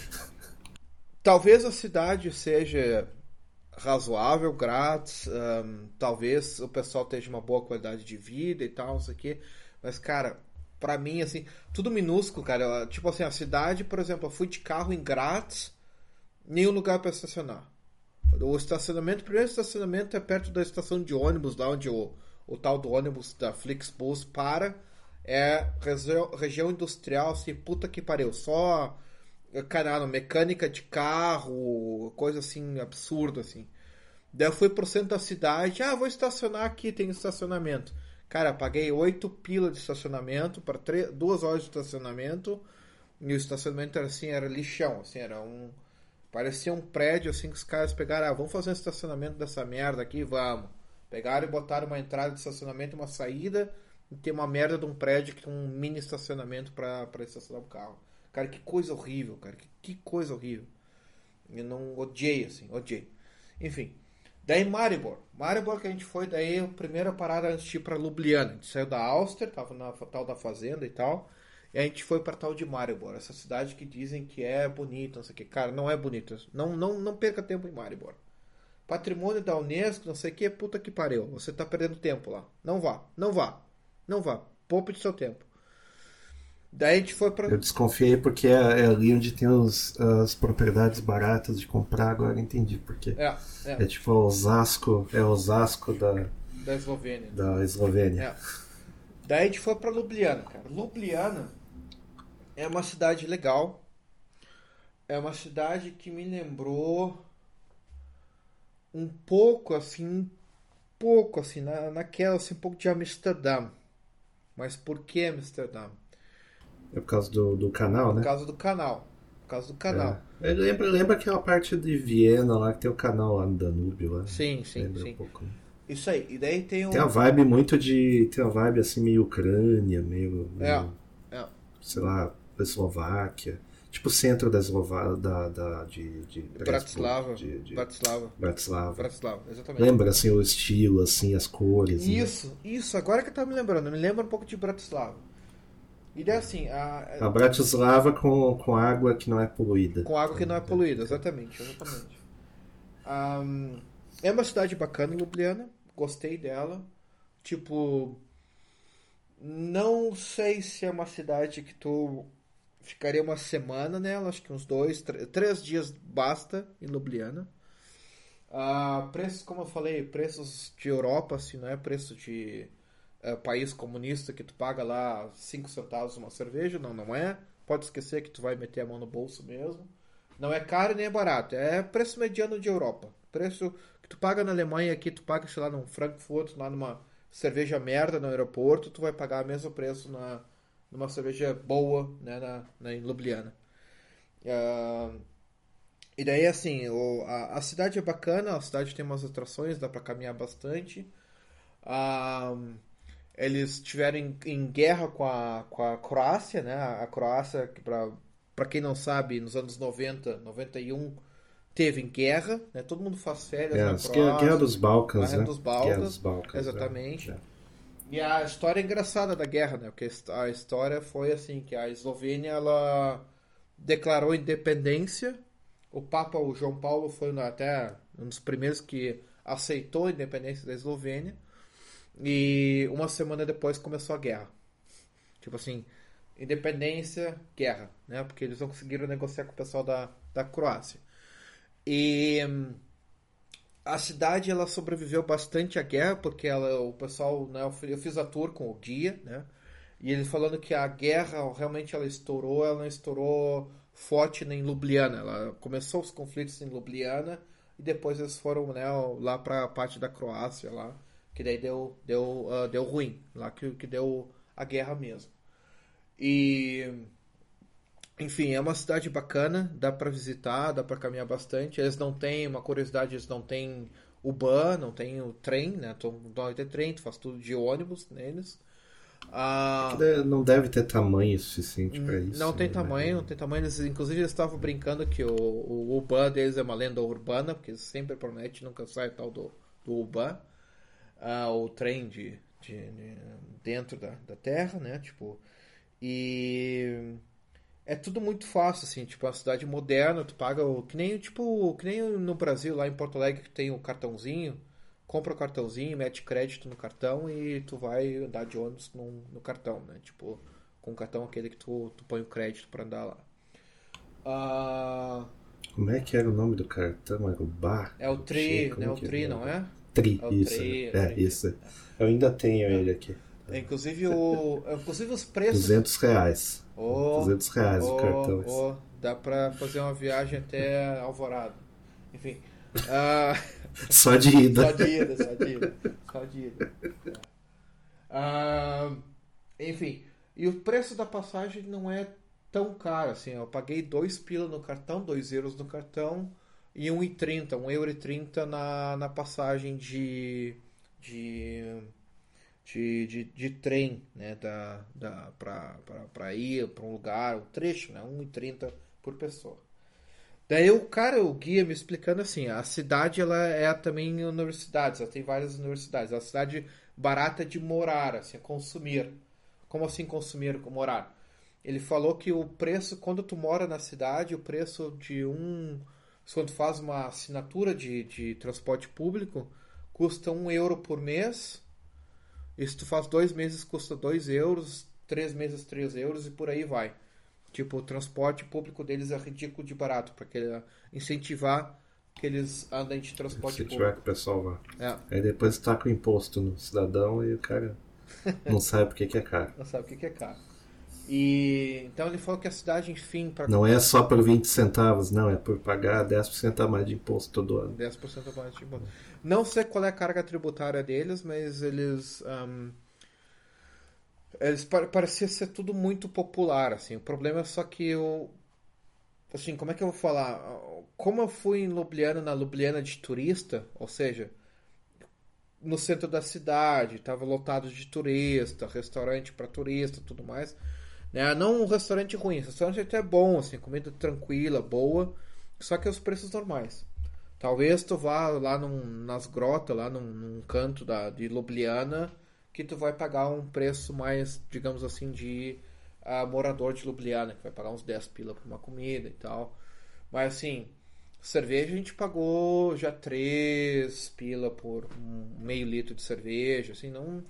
talvez a cidade seja razoável, grátis. Um, talvez o pessoal tenha uma boa qualidade de vida e tal, isso aqui. Mas, cara, pra mim, assim, tudo minúsculo, cara. Tipo assim, a cidade, por exemplo, eu fui de carro em grátis, nenhum lugar para estacionar. O estacionamento, o primeiro estacionamento é perto da estação de ônibus, lá onde o, o tal do ônibus da Flixbus para. É região industrial, assim, puta que pariu. Só canal, mecânica de carro, coisa assim, absurda, assim. Daí eu fui pro centro da cidade, ah, vou estacionar aqui, tem estacionamento. Cara, paguei 8 pila de estacionamento para duas horas de estacionamento. E o estacionamento era assim, era lixão, assim, era um. Parecia um prédio assim que os caras pegaram, ah, vamos fazer um estacionamento dessa merda aqui, vamos. Pegaram e botaram uma entrada de estacionamento, uma saída, e tem uma merda de um prédio que tem um mini estacionamento para estacionar o carro. Cara, que coisa horrível, cara. Que, que coisa horrível. Eu não odiei, assim, odiei. Enfim. Daí Maribor. Maribor que a gente foi, daí a primeira parada antes de ir pra Ljubljana. A gente saiu da Auster, tava na tal da fazenda e tal. E a gente foi pra tal de Maribor. Essa cidade que dizem que é bonita, não sei o que. Cara, não é bonita. Não, não, não perca tempo em Maribor. Patrimônio da Unesco, não sei o que, puta que pariu. Você tá perdendo tempo lá. Não vá, não vá, não vá. Poupe de seu tempo. Daí a gente foi pra. Eu desconfiei porque é, é ali onde tem os, as propriedades baratas de comprar, agora entendi porque. É, é, É tipo Osasco, é Osasco da, da Eslovênia. da Eslovênia. É. Daí a gente foi pra Ljubljana, cara. Ljubljana é uma cidade legal. É uma cidade que me lembrou um pouco assim, um pouco assim, na, naquela assim, um pouco de Amsterdã. Mas por que Amsterdã? É por causa do, do canal, né? Por causa do canal. Por causa do canal. É. Lembra, lembra aquela parte de Viena lá, que tem o canal lá no Danúbio lá. Sim, sim, lembra sim. um pouco. né? Isso aí. E daí tem um. Tem uma vibe muito de. Tem uma vibe assim meio Ucrânia, meio. É, meio, é. Sei lá, Eslováquia. Tipo o centro da Eslováquia. Da, da, de, de Bratislava. De, de Bratislava. Bratislava. Bratislava, exatamente. Lembra assim o estilo, assim, as cores. né? Isso, isso, agora que tava me lembrando, me lembra um pouco de Bratislava. E daí assim, a- A Bratislava com, com água que não é poluída. com água que não é poluída, exatamente, exatamente. Ahn, é uma cidade bacana, Ljubljana, gostei dela. Tipo, não sei se é uma cidade que tu ficaria uma semana nela, acho que uns dois, tr- três dias basta em Ljubljana. Ah, preços, como eu falei, preços de Europa, assim, não é preço de eh, país comunista que tu paga lá 5 centavos uma cerveja, não, não é. Pode esquecer que tu vai meter a mão no bolso mesmo. Não é caro nem é barato, é preço mediano de Europa. Preço que tu paga na Alemanha aqui, tu paga, sei lá, num Frankfurt, lá numa cerveja merda no aeroporto, tu vai pagar o mesmo preço na, numa cerveja boa, né, na, na, em Ljubljana. Ah, e daí, assim, o- a, a cidade é bacana, a cidade tem umas atrações, dá pra caminhar bastante. Ah, eles tiveram em, em guerra com a, com a Croácia, né? A Croácia, que pra quem não sabe, nos anos 90, 91, teve em guerra, né? Todo mundo faz férias É, na as Croácia. guerra, dos Balcãs, Guerra né? dos Balcãs, Guerra dos Balcãs, exatamente. é. E a história é engraçada da guerra, né? Porque a história foi assim, que a Eslovênia, ela declarou independência. O Papa, o João Paulo, foi até um dos primeiros que aceitou a independência da Eslovênia. E uma semana depois começou a guerra. Tipo assim, independência, guerra, né? Porque eles não conseguiram negociar com o pessoal da, da Croácia. E hum, a cidade ela sobreviveu bastante à guerra porque ela, o pessoal, né, eu fi- eu fiz a tour com o guia, né? E ele falando que a guerra realmente ela estourou, ela não estourou forte em Ljubljana. Ela começou os conflitos em Ljubljana e depois eles foram, né, lá para a parte da Croácia lá, que daí deu deu ah, deu ruim, lá que que deu a guerra mesmo. E enfim, é uma cidade bacana, dá pra visitar, dá pra caminhar bastante. Eles não têm, uma curiosidade, eles não têm o ban, não tem o trem, né? Tu não vai ter trem, tu faz tudo de ônibus neles. Ah, De- Não deve ter tamanho suficiente pra isso. não tem né? tamanho, não tem tamanho. Eles, inclusive, eles estavam brincando que o, o Uban deles é uma lenda urbana, porque eles sempre prometem nunca sai tal do, do Uban. Ah, o trem de, de, de- dentro da, da terra, né? Tipo, e é tudo muito fácil, assim, tipo, é uma cidade moderna, tu paga o, que nem, tipo, que nem no Brasil, lá em Porto Alegre, que tem o cartãozinho, compra o cartãozinho, mete crédito no cartão e tu vai andar de ônibus no, no cartão, né? Tipo, com o cartão aquele que tu, tu põe o crédito pra andar lá. Ah, Como é que era o nome do cartão? Era o bar? é o Tri, né? O Tri, não é? Tri, É o isso. Tri, é, é o Tri. isso. Eu ainda tenho ele aqui. Inclusive, o, inclusive os preços 200 reais. Oh, 200 reais o oh, cartão. oh, dá pra fazer uma viagem até Alvorada. Enfim. ah, Só de ida. só de ida, só de ida. Só de ida. É. Ah, enfim. E o preço da passagem não é tão caro assim. Eu paguei 2 pila no cartão, 2 euros no cartão e 1,30, 1 euro e 30 na, na passagem de, de, de, de, de trem, né? Da, da, pra ir para um lugar, o trecho, né? 1,30 por pessoa. Daí o cara, o guia me explicando assim, a cidade ela é também universidades, ela tem várias universidades. É cidade barata de morar, assim, consumir. Como assim consumir, morar? Ele falou que o preço, quando tu mora na cidade, o preço de um. Quando tu faz uma assinatura de, de transporte público, custa um euro por mês. E se tu faz dois meses, custa dois euros. três meses 3 euros e por aí vai. Tipo, o transporte público deles é ridículo de barato, para incentivar que eles andem de transporte Se público. tiver que o pessoal vá. É, Aí depois tá com o imposto no cidadão e o cara não sabe por que que é caro. não sabe o que que é caro. E então ele falou que a cidade, enfim, para Não é só por 20 centavos, não, é por pagar 10% a mais de imposto todo ano. 10% a mais de imposto. Não sei qual é a carga tributária deles, mas eles. ahm, eles pa- parecia ser tudo muito popular, assim. O problema é só que eu. Assim, como é que eu vou falar? Como eu fui em Ljubljana, na Ljubljana de turista, ou seja, no centro da cidade, estava lotado de turista, restaurante para turista, tudo mais. Né? Não um restaurante ruim, restaurante até bom, assim, comida tranquila, boa, só que os preços normais. Talvez tu vá lá num- nas grotas, lá num, num canto da, de Ljubljana, que tu vai pagar um preço mais, digamos assim, de ah, morador de Ljubljana, que vai pagar uns 10 pila por uma comida e tal. Mas assim, cerveja a gente pagou já 3 pila por um meio litro de cerveja, assim, não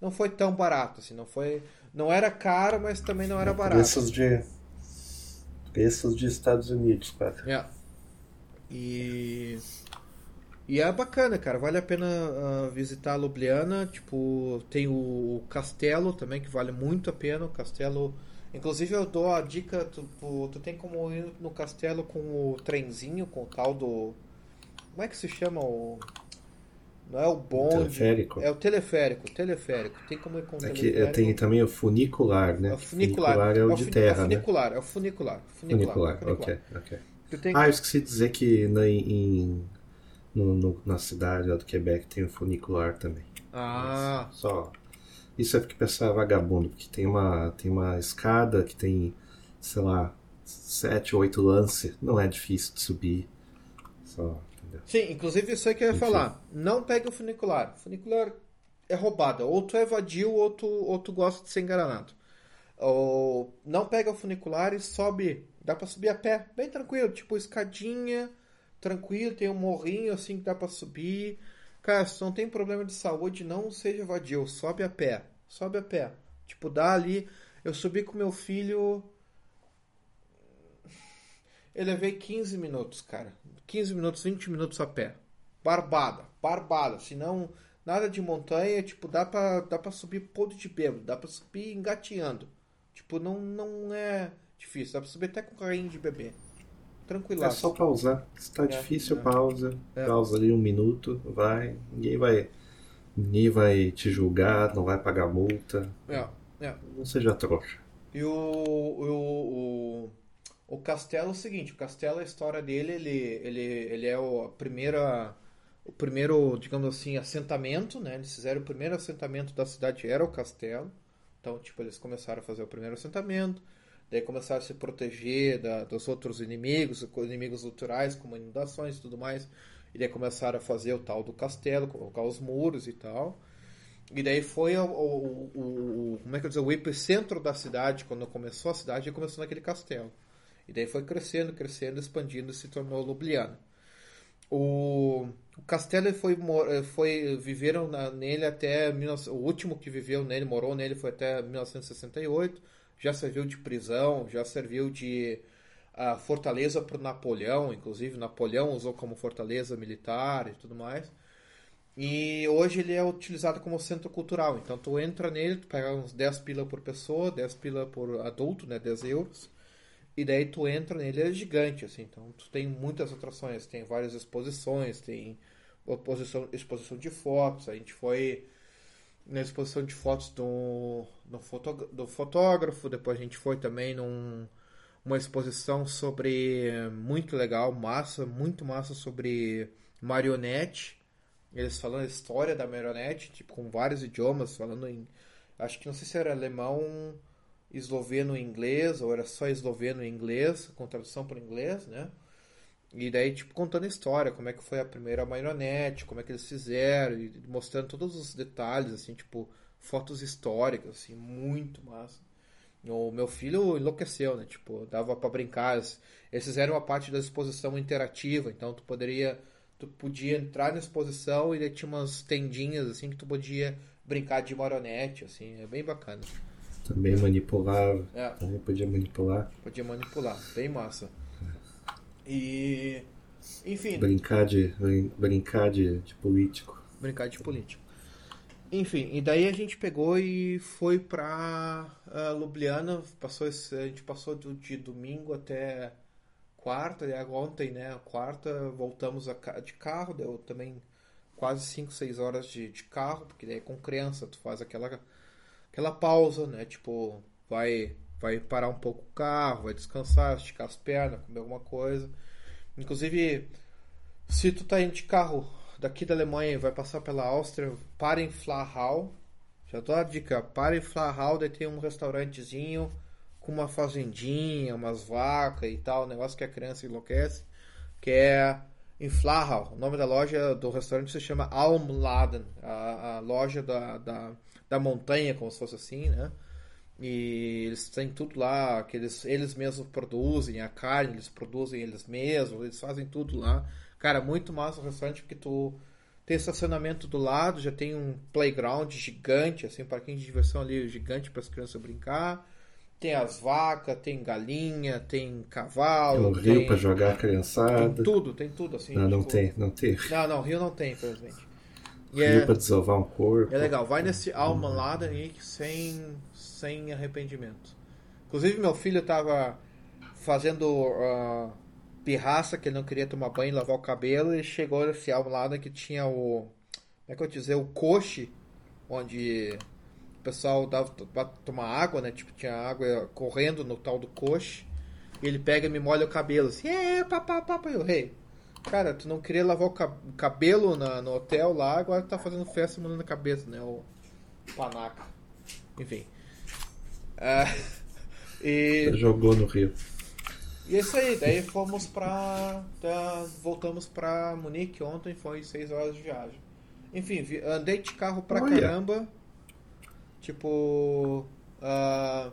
não foi tão barato, assim, não foi, não era caro, mas também não era barato. Preços de. Preços de Estados Unidos, quase. É. E. E é bacana, cara. Vale a pena ah, visitar a Ljubljana. Tipo, tem o castelo também, que vale muito a pena. O castelo. Inclusive, eu dou a dica: tu, tu, tu tem como ir no castelo com o trenzinho, com o tal do. Como é que se chama o. Não é o bonde. Teleférico. É o teleférico. Teleférico. Tem como ir com o Aqui teleférico. é, tem também o funicular, né? É o funicular. é o É o de terra, é o né? funicular. É o funicular. Funicular. Funicular, ok, ok. Tem Ah, eu esqueci de dizer que na, em, no- no- na cidade lá do Quebec tem o funicular também. Ah, Só. Isso é porque o pessoal é vagabundo, porque tem uma, tem uma escada que tem, sei lá, sete, oito lances. Não é difícil de subir. Só? Sim, inclusive isso aí que eu ia Enfim. falar. Não pegue o funicular. Funicular é roubada. Ou tu é vadio ou tu, ou tu gosta de ser enganado. Ou não pega o funicular e sobe. Dá pra subir a pé, bem tranquilo. Tipo escadinha, tranquilo. Tem um morrinho assim que dá pra subir. Cara, se não tem problema de saúde, não seja vadio. Sobe a pé. Sobe a pé. Tipo, dá ali. Eu subi com meu filho. Eu levei 15 minutos, cara. 15 minutos, 20 minutos a pé. Barbada, barbada. Senão, nada de montanha, tipo, dá pra, dá pra subir podre de bêbado, dá pra subir engateando. Tipo, não, não é difícil, dá pra subir até com carrinho de bebê. É Tranquilaço. só pausar. Se tá É, difícil, é. pausa. É. Pausa ali um minuto, vai. Ninguém vai. Ninguém vai te julgar, não vai pagar multa. É, é. Não seja trouxa. E o, o, o, o Castelo é o seguinte, o Castelo, a história dele, ele, ele, ele é o, a primeira, o primeiro, digamos assim, assentamento, né? Eles fizeram o primeiro assentamento da cidade, era o Castelo. Então, tipo, eles começaram a fazer o primeiro assentamento, daí começaram a se proteger da, dos outros inimigos, inimigos naturais, como inundações e tudo mais. E daí começaram a fazer o tal do castelo, colocar os muros e tal. E daí foi o, o, o, o- como é que eu dizer, o epicentro da cidade, quando começou a cidade, começou naquele castelo. E daí foi crescendo, crescendo, expandindo se tornou Ljubljana. O, o castelo foi, foi viveram na- nele até 19 o último que viveu nele, morou nele foi até 1968. Já serviu de prisão, já serviu de ah, fortaleza para Napoleão, inclusive Napoleão usou como fortaleza militar e tudo mais. E hoje ele é utilizado como centro cultural. Então tu entra nele, tu pega uns 10 pila por pessoa, 10 pila por adulto, né, 10 euros. E daí tu entra nele, ele é gigante, assim. Então tu tem muitas atrações, tem várias exposições, tem exposição, exposição de fotos. A gente foi na exposição de fotos do, do, foto, do fotógrafo, depois a gente foi também num uma exposição sobre muito legal, massa, muito massa sobre marionete. Eles falando a história da marionete, tipo, com vários idiomas, falando em. Acho que não sei se era alemão, esloveno e inglês, ou era só esloveno e inglês, com tradução para inglês, né? E daí, tipo, contando a história, como é que foi a primeira marionete, como é que eles fizeram, e mostrando todos os detalhes, assim, tipo, fotos históricas, assim, muito massa. O meu filho enlouqueceu, né? Tipo, dava pra brincar. Eles fizeram uma parte da exposição interativa, então tu poderia, tu podia entrar na exposição e daí tinha umas tendinhas assim que tu podia brincar de marionete, assim, é bem bacana. Também manipulava. É. Também podia manipular. Podia manipular, bem massa. E. Enfim, Brincar de, brin- brincar de, de político. brincar de político. Enfim, e daí a gente pegou e foi pra ah, Ljubljana, passou esse- a gente passou do, de domingo até quarta, e agora ontem, né, quarta, voltamos a de carro, deu também quase 5, 6 horas de, de carro, porque daí com criança tu faz aquela, aquela pausa, né, tipo, vai, vai parar um pouco o carro, vai descansar, esticar as pernas, comer alguma coisa. Inclusive, se tu tá indo de carro daqui da Alemanha e vai passar pela Áustria, para em Flachau. Já dou a dica, para em Flachau, daí tem um restaurantezinho com uma fazendinha, umas vacas e tal, um negócio que a criança enlouquece, que é em Flachau. O nome da loja do restaurante se chama Almladen, a, a loja da, da, da montanha, como se fosse assim, né? E eles têm tudo lá, que eles, eles mesmos produzem, a carne eles produzem eles mesmos, eles fazem tudo lá. Cara, muito massa o restaurante porque tu tem estacionamento do lado, já tem um playground gigante, assim, um parquinho de diversão ali gigante para as crianças brincar. Tem as vacas, tem galinha, tem Tem cavalo, um rio tem, pra jogar a tem criançada. tudo, tem tudo assim. Não, não tipo- tem, não tem. Não, não, rio não tem, infelizmente. E é, pra desovar um corpo. é legal, vai nesse Alma Laden aí sem, sem arrependimento. Inclusive, meu filho tava fazendo ah, pirraça, que ele não queria tomar banho e lavar o cabelo, e chegou nesse Alma Laden que tinha o. Como é que eu dizer? O coche, onde o pessoal dava pra tomar água, né? Tipo, tinha água correndo no tal do coche. E ele pega e me molha o cabelo, assim, é, papá, papá, eu rei. Cara, tu não queria lavar o ca- o cabelo na- no hotel lá, agora tá fazendo festa molhando a cabeça, né? O panaca. Enfim. Ah, e, Jogou no rio. e é isso aí, daí fomos pra. tá, voltamos pra Munique ontem, foi 6 horas de viagem. Enfim, vi- andei de carro pra Olha. caramba. Tipo. ah,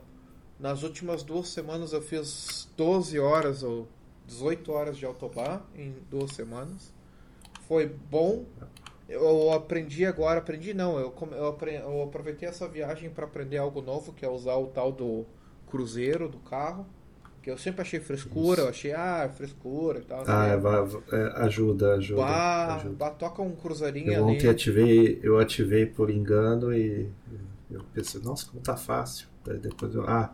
nas últimas duas semanas eu fiz 12 horas ou 18 horas de autobahn em duas semanas. Foi bom. Eu aprendi agora, aprendi não, eu, eu, eu aproveitei essa viagem para aprender algo novo, que é usar o tal do cruzeiro do carro. Que eu sempre achei frescura, eu achei, ah, frescura e tal. Ah, assim. é, é, ajuda, ajuda. Bah, ajuda. bah, toca um cruzeirinho Eu ali. ontem ativei, eu ativei por engano e eu pensei, nossa, como tá fácil. Daí depois eu, ah,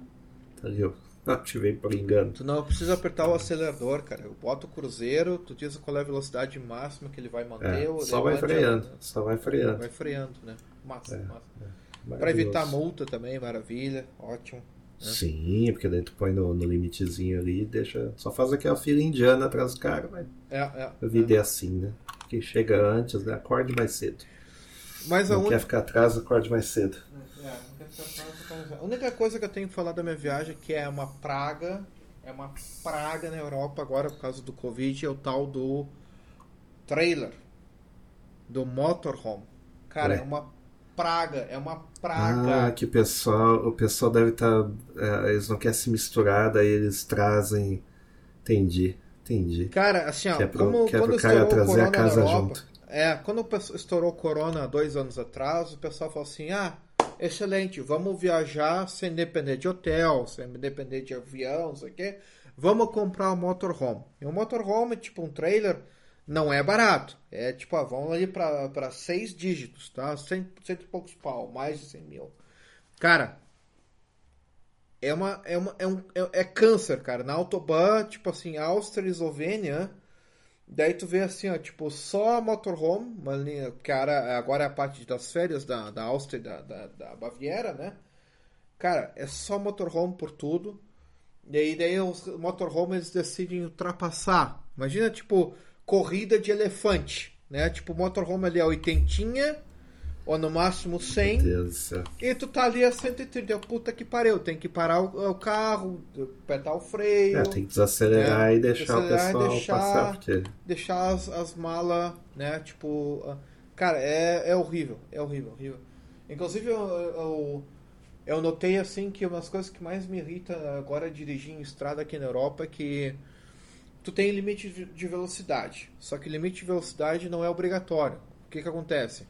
tá ali, eu ativei por engano. Tu não precisa apertar o acelerador, cara. Eu boto o cruzeiro, tu diz qual é a velocidade máxima que ele vai manter. É, só vai mande- freando, só vai freando. Vai freando, né? Massa, É, massa. Pra Maravilhoso. evitar multa também, maravilha, ótimo. Sim, porque daí tu põe no, no limitezinho ali e deixa. Só faz aquela fila indiana atrás do cara, mas É, é. a vida é assim, né? Quem chega antes, né? Acorde mais cedo. Mas a Não única quer ficar atrás, acorde mais cedo. É, não ficar A única coisa que eu tenho que falar da minha viagem que é uma praga, é uma praga na Europa agora por causa do Covid, é o tal do trailer, do motorhome. Cara, Ué. é uma praga, é uma Ah, praga. que o pessoal, o pessoal deve estar. eles não querem se misturar, daí eles trazem. Entendi, entendi. Cara, assim, ó, Que é pro- como que é quando pro cara trazer a casa Europa, junto. É, quando estourou o corona dois anos atrás, o pessoal falou assim, ah, excelente, vamos viajar sem depender de hotel, sem depender de avião, não sei o quê, vamos comprar um motorhome. E um motorhome, tipo um trailer, não é barato, é tipo, ah, vamos ali pra seis dígitos, tá, cento, cento e poucos pau, mais de cem mil. Cara, é uma é uma é um é, é câncer, cara. Na Autobahn, tipo assim, Áustria e Eslovênia, daí tu vê assim, ó, tipo, só motorhome, uma cara, agora é a parte das férias da, da Áustria da, da, da Baviera, né? Cara, é só motorhome por tudo. E aí daí os motorhome eles decidem ultrapassar. Imagina, tipo, corrida de elefante, né? Tipo, motorhome ali é oitentinha, ou no máximo 100. Meu Deus do céu. E tu tá ali a 130, puta que pariu, tem que parar o, o carro, apertar o freio, É, tem que desacelerar É, e deixar desacelerar o pessoal deixar- passar, porque deixar as, as malas, né, tipo... Cara, é, é horrível, é horrível, horrível. Inclusive, eu, eu, eu notei, assim, que uma das coisas que mais me irrita agora dirigir em estrada aqui na Europa é que tu tem limite de de velocidade, só que limite de velocidade não é obrigatório. O que que acontece?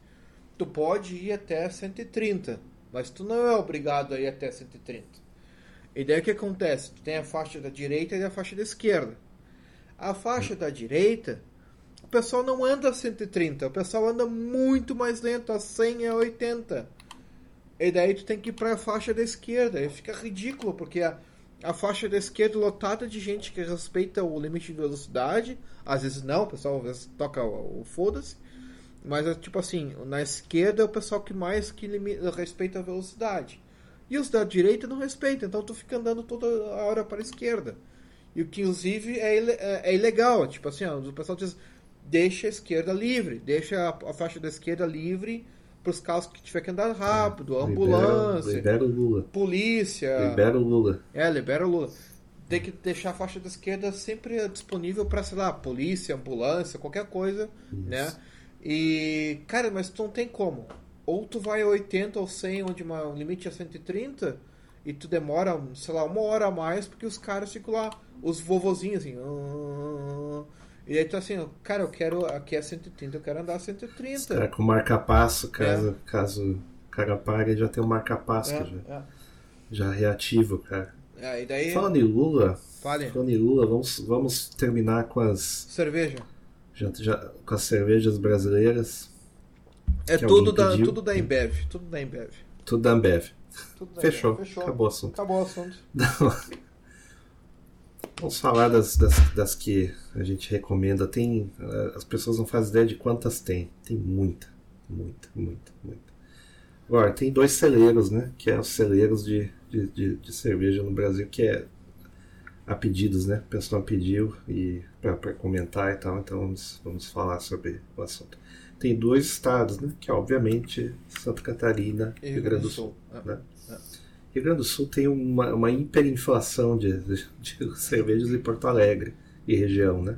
Tu pode ir até 130, mas tu não é obrigado a ir até 130. E daí o que acontece? Tu tem a faixa da direita e a faixa da esquerda. A faixa da direita, o pessoal não anda a 130, o pessoal anda muito mais lento, a 100 e a 80. E daí tu tem que ir para a faixa da esquerda. E fica ridículo, porque a, a faixa da esquerda lotada de gente que respeita o limite de velocidade. Às vezes não, o pessoal às vezes toca o, o foda-se. Mas é tipo assim, na esquerda é o pessoal que mais que limita, respeita a velocidade. E os da direita não respeitam, então tu fica andando toda a hora para a esquerda. E o que inclusive é, é, é ilegal. Tipo assim, ó, o pessoal diz, deixa a esquerda livre, deixa a, a faixa da esquerda livre para os carros que tiver que andar rápido, ambulância, libera, libera o Lula. polícia. Libera o Lula. É, libera o Lula. Tem que deixar a faixa da esquerda sempre disponível para, sei lá, polícia, ambulância, qualquer coisa, Isso. né? E, cara, mas tu não tem como. Ou tu vai a 80 ou 100, onde uma, o limite é 130, e tu demora, sei lá, uma hora a mais, porque os caras ficam lá, os vovozinhos assim. "Ah", E aí tu assim, cara, eu quero. Aqui é 130, eu quero andar a 130. Cara, com marca-passo, caso, caso o cara pare, já tem um marca-passo É, já, é. já reativo, cara. É, e daí. Falando em Lula, Fale. falando em Lula, vamos, vamos terminar com as, Cerveja. Já, já- com as cervejas brasileiras. É tudo da, pediu. tudo da Embev. Tudo da Embev. Tudo da Ambev. Tudo da Fechou. Embev. Fechou. Acabou o assunto. Acabou o assunto. Vamos falar das, das, das que a gente recomenda. Tem, eh, as pessoas não fazem ideia de quantas tem. Tem muita, muita, muita, muita. Agora, tem dois celeiros, né? Que é os celeiros de, de, de, de cerveja no Brasil, que é a pedidos, né? O pessoal pediu e para comentar e tal, então vamos, vamos falar sobre o assunto. Tem dois estados, né? Que é obviamente Santa Catarina e Rio Grande do Sul. É. né? Rio Grande do Sul tem uma, uma hiperinflação de, de, de cervejas em Porto Alegre e região, né?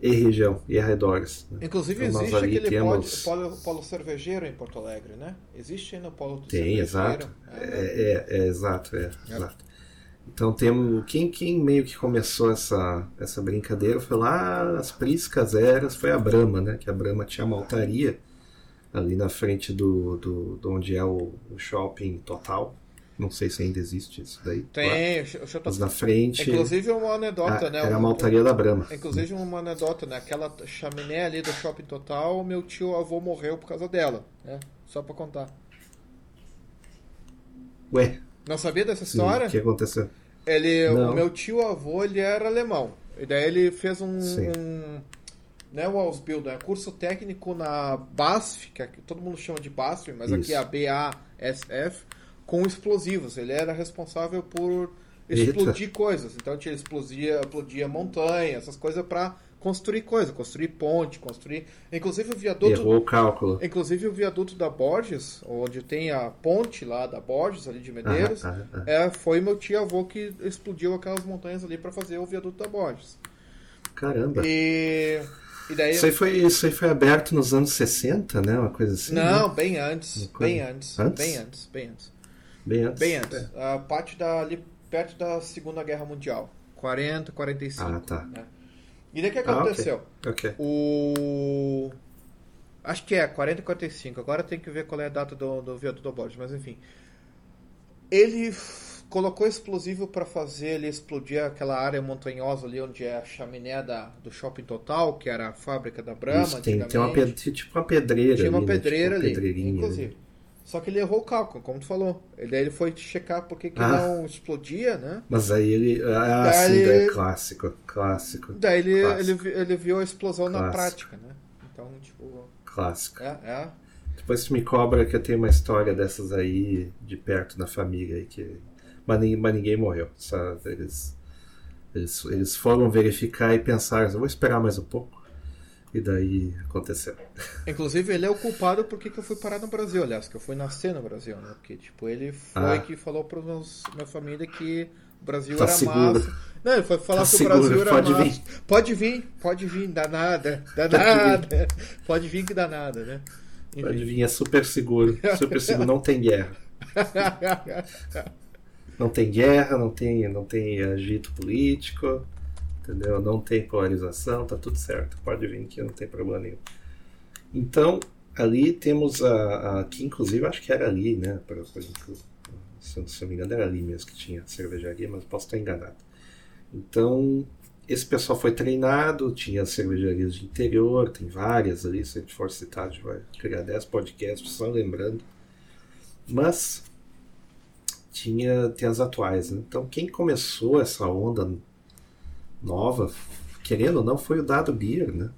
E região, e arredores. Né? Inclusive Então, existe aquele temos- polo, polo, cervejeiro em Porto Alegre, né? Existe ainda o polo Tem, cervejeiro. exato. É, É, é, é, exato, é, exato. Então temos. Quem, quem meio que começou essa, essa brincadeira foi lá as priscas eras, foi a Brahma, né? Que a Brahma tinha uma altaria ali na frente do, do, do onde é o, o shopping total. Não sei se ainda existe isso daí. lá. Tem, eu tô... Mas na frente. Inclusive uma anedota, a- né? era Um- uma altaria da Brahma. Inclusive uma anedota, né? Aquela chaminé ali do Shopping Total, meu tio avô morreu por causa dela, né? Só pra contar. Ué, Não sabia dessa história? o que aconteceu? Ele, Não. o meu tio avô, ele era alemão. E daí ele fez um, um né, o Ausbildung, é curso técnico na BASF, que aqui todo mundo chama de BASF, mas aqui Isso. é a BASF, com explosivos. Ele era responsável por Eita. explodir coisas. Então ele explodia, explodia montanha, essas coisas para construir coisas, construir ponte, construir. Inclusive o viaduto. Errou o cálculo. Inclusive o viaduto da Borges, onde tem a ponte lá da Borges, ali de Medeiros, Ah, ah, ah. é, foi meu tio avô que explodiu aquelas montanhas ali para fazer o viaduto da Borges. Caramba. E, e daí. Isso aí, foi, isso aí foi aberto nos anos 60, né? Uma coisa assim. Não, né? bem antes, coisa- bem antes, Antes? bem antes, bem antes, Bem antes. bem antes. A parte da, ali perto da Segunda Guerra Mundial, 40, 45. Ah, tá. né? E daí o que Ah, ok. aconteceu? Ok. O. Acho que é 40 e 45. Agora tem que ver qual é a data do, do viaduto da Borges, mas enfim. Ele colocou explosivo para fazer ele explodir aquela área montanhosa ali onde é a chaminé da, do Shopping Total, que era a fábrica da Brahma. Isso, tem, tem uma, tipo uma pedreira Tinha uma ali, né? pedreira tipo uma ali, inclusive. Só que ele errou o cálculo, como tu falou. E daí ele foi checar por que Ah. não explodia, né? Mas aí ele. Ah, Daí- sim, daí é clássico. Clássico. Daí ele, ele, Clássico. vi- ele viu a explosão na Clássico. prática, né? Então, tipo, Clássico. é, é. Depois tu me cobra que eu tenho uma história dessas aí de perto na família aí que. Mas, ninguém, mas ninguém morreu. Só eles, eles, eles foram verificar e pensaram, eu vou esperar mais um pouco. E daí aconteceu. Inclusive, ele é o culpado porque que eu fui parar no Brasil, aliás, que eu fui nascer no Brasil, né? Porque, tipo, ele foi Ah. que falou meus, minha família que o Brasil Tá era seguro. massa. Não, ele foi falar Tá que o Brasil era pode massa. vir. Pode vir, pode vir, dá nada, dá Pode vir. nada. Pode vir que dá nada, né? Pode Enfim. vir, é super seguro. Super seguro, não tem guerra. Não tem guerra, não tem, não tem agito político, entendeu? Não tem polarização, tá tudo certo. Pode vir que não tem problema nenhum. Então, ali temos a, a, aqui inclusive acho que era ali, né? Por, por exemplo, se, se eu não me engano era ali mesmo que tinha cervejaria, mas posso estar enganado. Então esse pessoal foi treinado, tinha cervejarias de interior, tem várias ali, se a gente for citar, a gente vai criar 10 podcasts só lembrando. Mas tinha tem as atuais, né? Então quem começou essa onda nova, querendo ou não, foi o Dado Beer, né?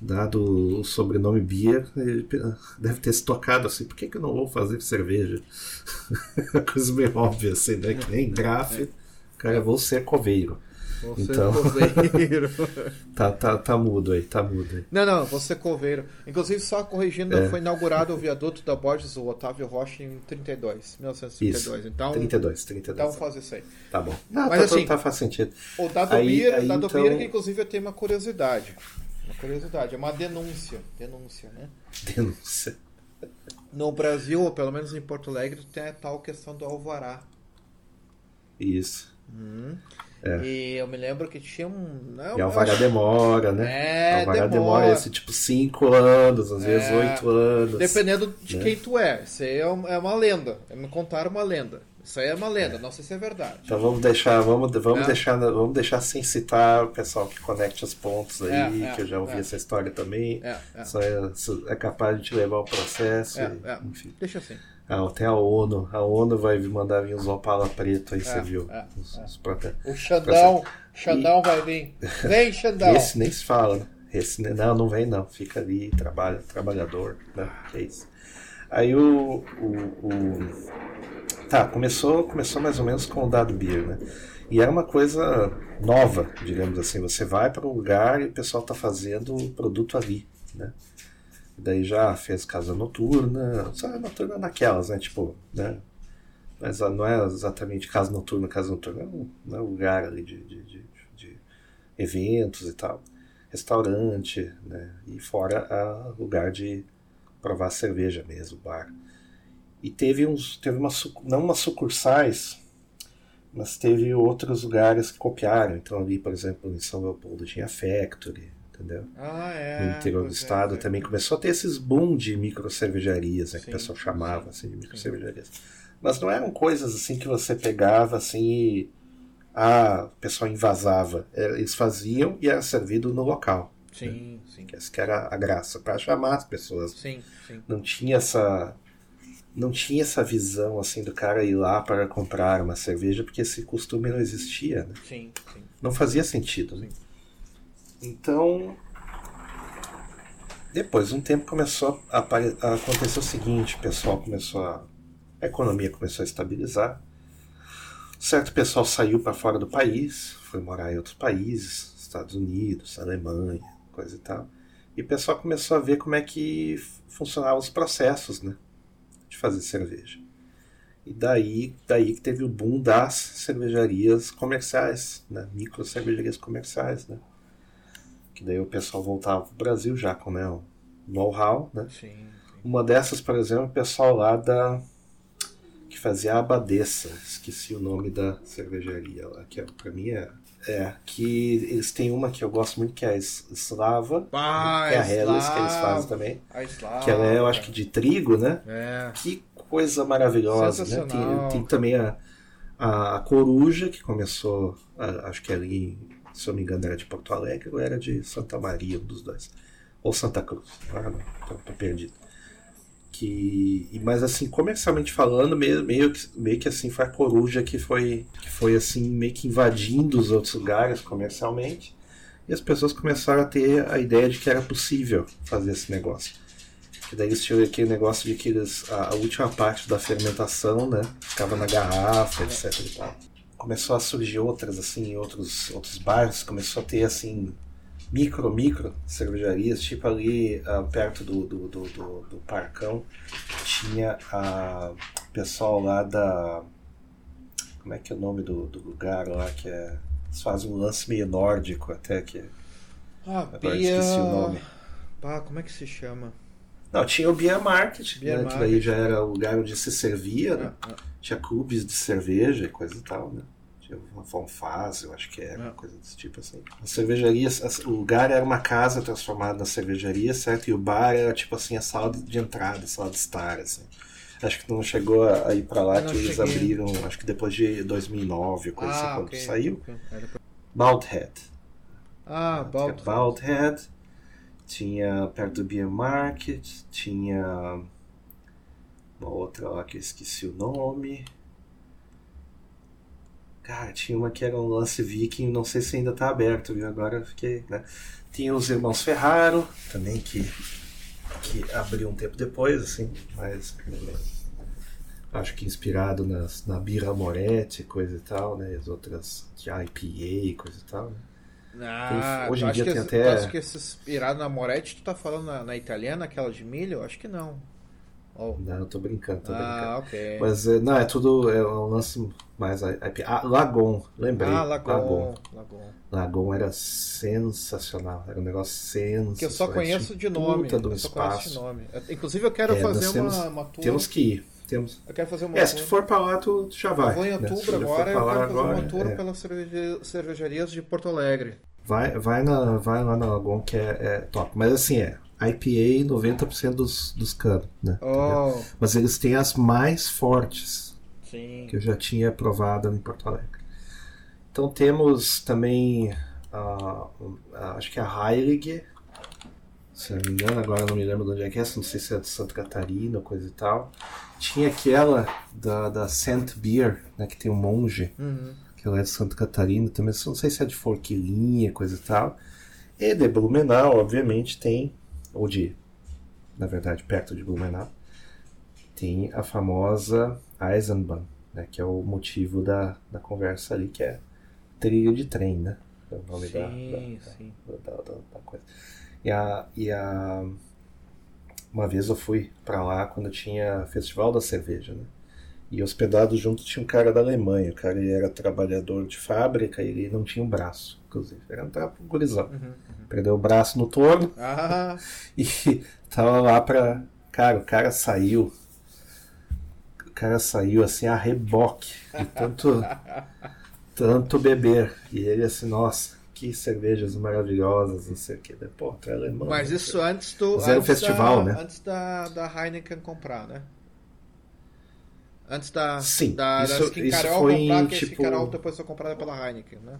Dado o sobrenome Beer, ele deve ter se tocado assim, por que, que eu não vou fazer cerveja? Coisa meio óbvia assim, né? Que nem grafe, cara, vou ser coveiro. Você Então. coveiro. Tá, tá, tá mudo aí, tá mudo aí. não, não, você coveiro. Inclusive, só corrigindo, É. foi inaugurado o viaduto da Borges, o Otávio Rocha, em 32, 1932. Isso, Então, 32, 32. então faz isso aí. Tá bom. Não, Mas tá, assim- tá, faz sentido. O Dado Aí- aí, Dado então- que inclusive eu tenho uma curiosidade. Uma curiosidade, é uma denúncia. Denúncia, né? Denúncia. No Brasil, ou pelo menos em Porto Alegre, tem a tal questão do alvará. Isso. É. E eu me lembro que tinha um. Não, E a eu Alvará acho- demora, né? É, a Alvará demora. demora esse tipo 5 anos, às vezes É. 8 anos. Dependendo de né? quem tu é. Isso aí é um- é uma lenda. Me contaram uma lenda. Isso aí é uma lenda, não sei se é verdade. Então vamos deixar, vamos, vamos É. deixar, vamos deixar sem citar o pessoal que conecte os pontos aí, É, é, que eu já ouvi é. essa história também. É, é. Isso é, é capaz de te levar ao processo. É, e- é. Enfim. Deixa assim. Ah, até a ONU. A ONU vai mandar vir uns Opala preto aí, você É, viu? é, os, é. os prote- O Xandão, Xandão vai vir. Vem, Xandão. Esse nem se fala, né? Esse, não, não vem não. Fica ali, trabalha, trabalhador, né? Que é isso. Aí o, o, o- Tá, começou, começou mais ou menos com o dado beer, né? E era uma coisa nova, digamos assim. Você vai para um lugar e o pessoal tá fazendo o produto ali, né? Daí já fez casa noturna, só noturna naquelas, né? Tipo, né? Mas ah, não é exatamente casa noturna, casa noturna, é um, é um lugar ali de, de, de, de eventos e tal. Restaurante, né? E fora a lugar de provar cerveja mesmo, bar. E teve uns, teve uma, não umas sucursais, mas teve outros lugares que copiaram. Então ali, por exemplo, em São Leopoldo tinha Factory, entendeu? Ah, é. No interior do é, estado é. também começou a ter esses boom de micro cervejarias, né, que Sim, o pessoal chamava sim, assim, de micro sim. cervejarias. Mas não eram coisas assim que você pegava assim e ah, o pessoal invasava. Era- Eles faziam e era servido no local. Sim, sim. Que essa que era a graça, para chamar as pessoas. Sim, sim. Não tinha essa não tinha essa visão assim do cara ir lá para comprar uma cerveja, porque esse costume não existia, né? Sim, sim. Não fazia sentido. Né? Sim. Então, depois de um tempo começou a, a acontecer o seguinte: o pessoal começou a. A economia começou a estabilizar. Certo pessoal saiu para fora do país, foi morar em outros países, Estados Unidos, Alemanha, coisa e tal. E o pessoal começou a ver como é que funcionavam os processos, né? De fazer cerveja. E daí, daí que teve o boom das cervejarias comerciais, né? Micro cervejarias comerciais, né? Que daí o pessoal voltava pro Brasil já com né, o know-how, né? Sim, sim. Uma dessas, por exemplo, o pessoal lá da que fazia a Abadesa, esqueci o nome da cervejaria lá, que é, pra mim é, é que eles têm uma que eu gosto muito que é a Slava, Ah, que é a Helles que eles fazem também, A Slava. que ela é, eu acho que de trigo, né? É. Que coisa maravilhosa, né? Tem, tem também a, a, a Coruja, que começou, a- acho que ali, se eu não me engano, era de Porto Alegre ou era de Santa Maria, um dos dois. Ou Santa Cruz, agora não, tô, tô perdido. Que, e- mas assim, comercialmente falando, meio, meio, meio que assim, foi a Coruja que foi, que foi assim, meio que invadindo os outros lugares comercialmente. E as pessoas começaram a ter a ideia de que era possível fazer esse negócio. Que daí eles tinham aquele negócio de que eles, a, a última parte da fermentação, né, ficava na garrafa, etc e tal. Começou a surgir outras, assim, outros, outros bairros, começou a ter, assim, micro, micro cervejarias, tipo ali ah, perto do, do, do, do, do Parcão, tinha a pessoal lá da... Como é que é o nome do, do lugar lá, que é... Eles fazem um lance meio nórdico até, que... Ah, Agora Bia... esqueci o nome. Ah, como é que se chama? Não, tinha o Beer Market, Beer né, que Market. daí já era o lugar onde se servia, né? Ah, ah. Tinha clubes de cerveja e coisa e tal, né? Uma Fonfaz, eu acho que era, uma É. coisa desse tipo assim. A cervejaria, o lugar era uma casa transformada na cervejaria, certo? E o bar era tipo assim, a sala de entrada, a sala de estar, assim. Acho que não chegou a ir pra lá, Eu que eles cheguei. abriram, acho que depois de 2009, coisa assim, Ah, quando ok. saiu. É, Malthead. Ah, Balt. Baldhead, tinha perto do Beer Market, tinha uma outra lá que eu esqueci o nome. Cara, tinha uma que era um lance viking, não sei se ainda tá aberto, viu? Agora eu fiquei, né? Tinha os irmãos Ferraro, também que, que abriu um tempo depois, assim, mas acho que inspirado nas, na Birra Moretti, coisa e tal, né? As outras de IPA, coisa e tal, né? Ah, Hoje em dia tem esse- até- tu acha que esses irado na Moretti, tu tá falando na, na italiana, aquela de milho? Acho que não. Oh. Não, eu tô brincando, tô brincando. Ah, ok. Mas é, não, é tudo é um lance mais. Ah, Lagon, lembrei. ah, Lagon. Lagon. Lagon era sensacional, era um negócio sensacional. Que eu só conheço de nome. Puta um Eu só conheço de espaço. nome. Eu- Inclusive eu quero É, fazer nós temos- uma, uma tour. Temos que ir. Temos... Eu quero fazer uma É, se tu for pra lá, tu, já vai. Eu vou em né? Outubro for agora, eu quero fazer agora, uma tour é. pelas cerveja- cervejarias de Porto Alegre. Vai, vai, na, vai lá na Lagon que é, é top. Mas assim, é IPA 90% dos, dos canos, né? Oh, Mas eles têm as mais fortes. sim. que eu já tinha provado em Porto Alegre. Então temos também, ah, acho que a Heilig, se não me engano, agora não me lembro de onde é que é, não sei se é de Santa Catarina ou coisa e tal. Tinha aquela da, da Saint Beer, né, que tem um monge, Uhum. que ela é de Santa Catarina, também não sei se é de Forquilinha, coisa e tal. E de Blumenau, obviamente, tem, ou de, na verdade, perto de Blumenau, tem a famosa Eisenbahn, né, que é o motivo da, da conversa ali, que é trilho de trem, né? É o nome da, Sim, da, sim. da, da- da- da coisa. E a, e a. Uma vez eu fui pra lá quando tinha Festival da Cerveja, né? E hospedado junto tinha um cara da Alemanha. O cara era trabalhador de fábrica e ele não tinha um braço, inclusive. Era um trapo gurizão. Uhum. Perdeu o braço no torno Ah, e tava lá pra. Cara, o cara saiu. O cara saiu assim a reboque de tanto, tanto beber. E ele assim, nossa, que cervejas maravilhosas, não sei o que. Pô, tu é alemão. mas né? isso antes do. Um antes festival, da, né? Antes da, da Heineken comprar, né? Antes da. Sim, da, isso- isso foi comprar, em, que tipo- Carol depois foi comprada pela Heineken, né?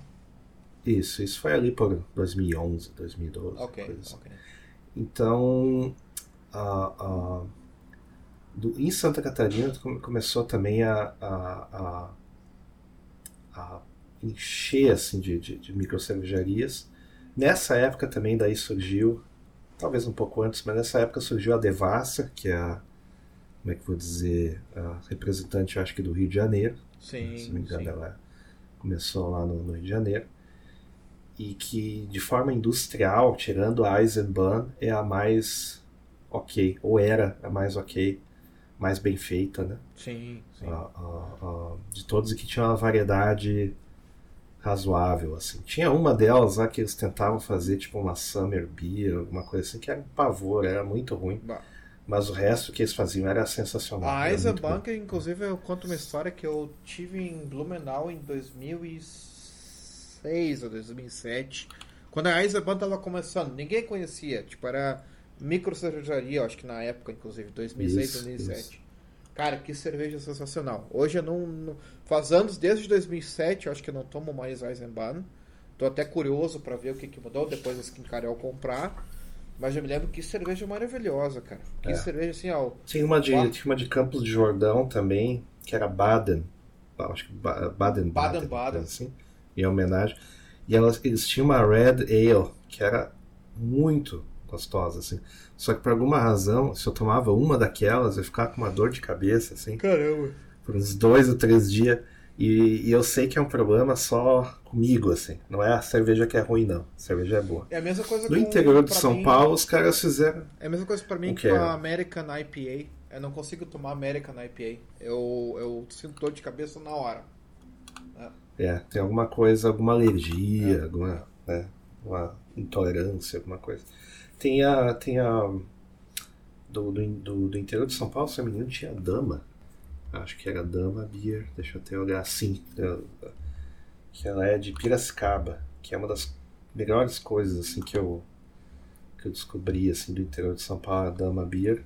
Isso, isso foi ali por 2011, 2012. Ok, assim. ok. Então, a- a- do- em Santa Catarina come- começou também a, a, a- encher assim, de, de, de microcervejarias. Nessa época também daí surgiu, talvez um pouco antes, mas nessa época surgiu a Devassa, que é a, como é que eu vou dizer, a representante, acho que do Rio de Janeiro. Sim. se não me engano, sim. ela começou lá no, no Rio de Janeiro. E que, de forma industrial, tirando a Eisenbahn, é a mais ok, ou era a mais ok, mais bem feita, né? Sim, sim. De todos e que tinha uma variedade razoável, assim. Tinha uma delas lá que eles tentavam fazer, tipo uma Summer Beer, alguma coisa assim, que era um pavor, era muito ruim. Bah. Mas o resto que eles faziam era sensacional. A. Eisenbahn, inclusive, eu conto uma história que eu tive em Blumenau em 2006 ou 2007. Quando a Eisenbahn estava começando, ninguém conhecia. Tipo, era micro cervejaria, acho que na época, inclusive, 2006, Isso, 2007. Cara, que cerveja sensacional. Hoje eu não, não- Faz anos, desde 2007, eu acho que eu não tomo mais Eisenbahn. Tô até curioso para ver o que, que mudou depois da Skin Carol comprar. Mas eu me lembro que cerveja maravilhosa, cara. Que É. cerveja assim, ó. Tinha uma de, tinha uma de Campos de Jordão também, que era Baden. Acho que Ba- Baden Baden. Baden-Baden. Assim, em homenagem. E elas, eles tinham uma Red Ale, que era muito gostosa, assim. Só que por alguma razão, se eu tomava uma daquelas, eu ficava com uma dor de cabeça, assim, Caramba. por uns dois ou três dias. E, e eu sei que é um problema só comigo, assim. Não é a cerveja que é ruim, não. A cerveja é boa. É a mesma coisa No com- interior de São mim- Paulo, os caras fizeram. É a mesma coisa pra mim que com a American IPA. Eu não consigo tomar American IPA. Eu, eu sinto dor de cabeça na hora. É, tem alguma coisa, alguma alergia, É. alguma né, uma intolerância, alguma coisa. Tem a. Tem a do, do, do, interior de São Paulo, se não me engano, tinha a Dama. Acho que era Dama Beer. Deixa eu até olhar. Sim. eu- que ela é de Piracicaba, que é uma das melhores coisas assim que eu que eu descobri assim do interior de São Paulo, a Dama Beer.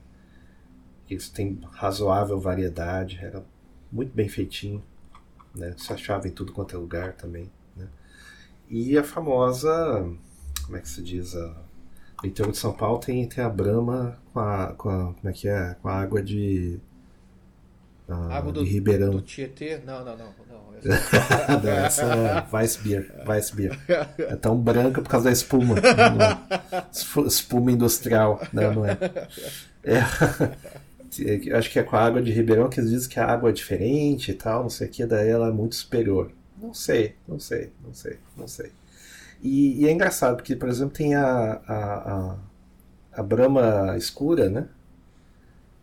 Eles têm razoável variedade, era muito bem feitinho, né? Se achava em tudo quanto é lugar também, né? E a famosa, como é que se diz, a, no interior de São Paulo tem, tem a Brahma com a, com a, como é que é, com a água de ah, Água do, Ribeirão. do Tietê? Não, não, não. não. Não, essa é Weissbier. Weissbier. É tão branca por causa da espuma. Não é. Espuma industrial. Não, não é. É. Acho que é com a água de Ribeirão que eles dizem que a água é diferente e tal, não sei o que, daí ela é muito superior. Não sei, não sei, não sei, não sei. E, e é engraçado, porque, por exemplo, tem a, a, a, a Brahma escura, né?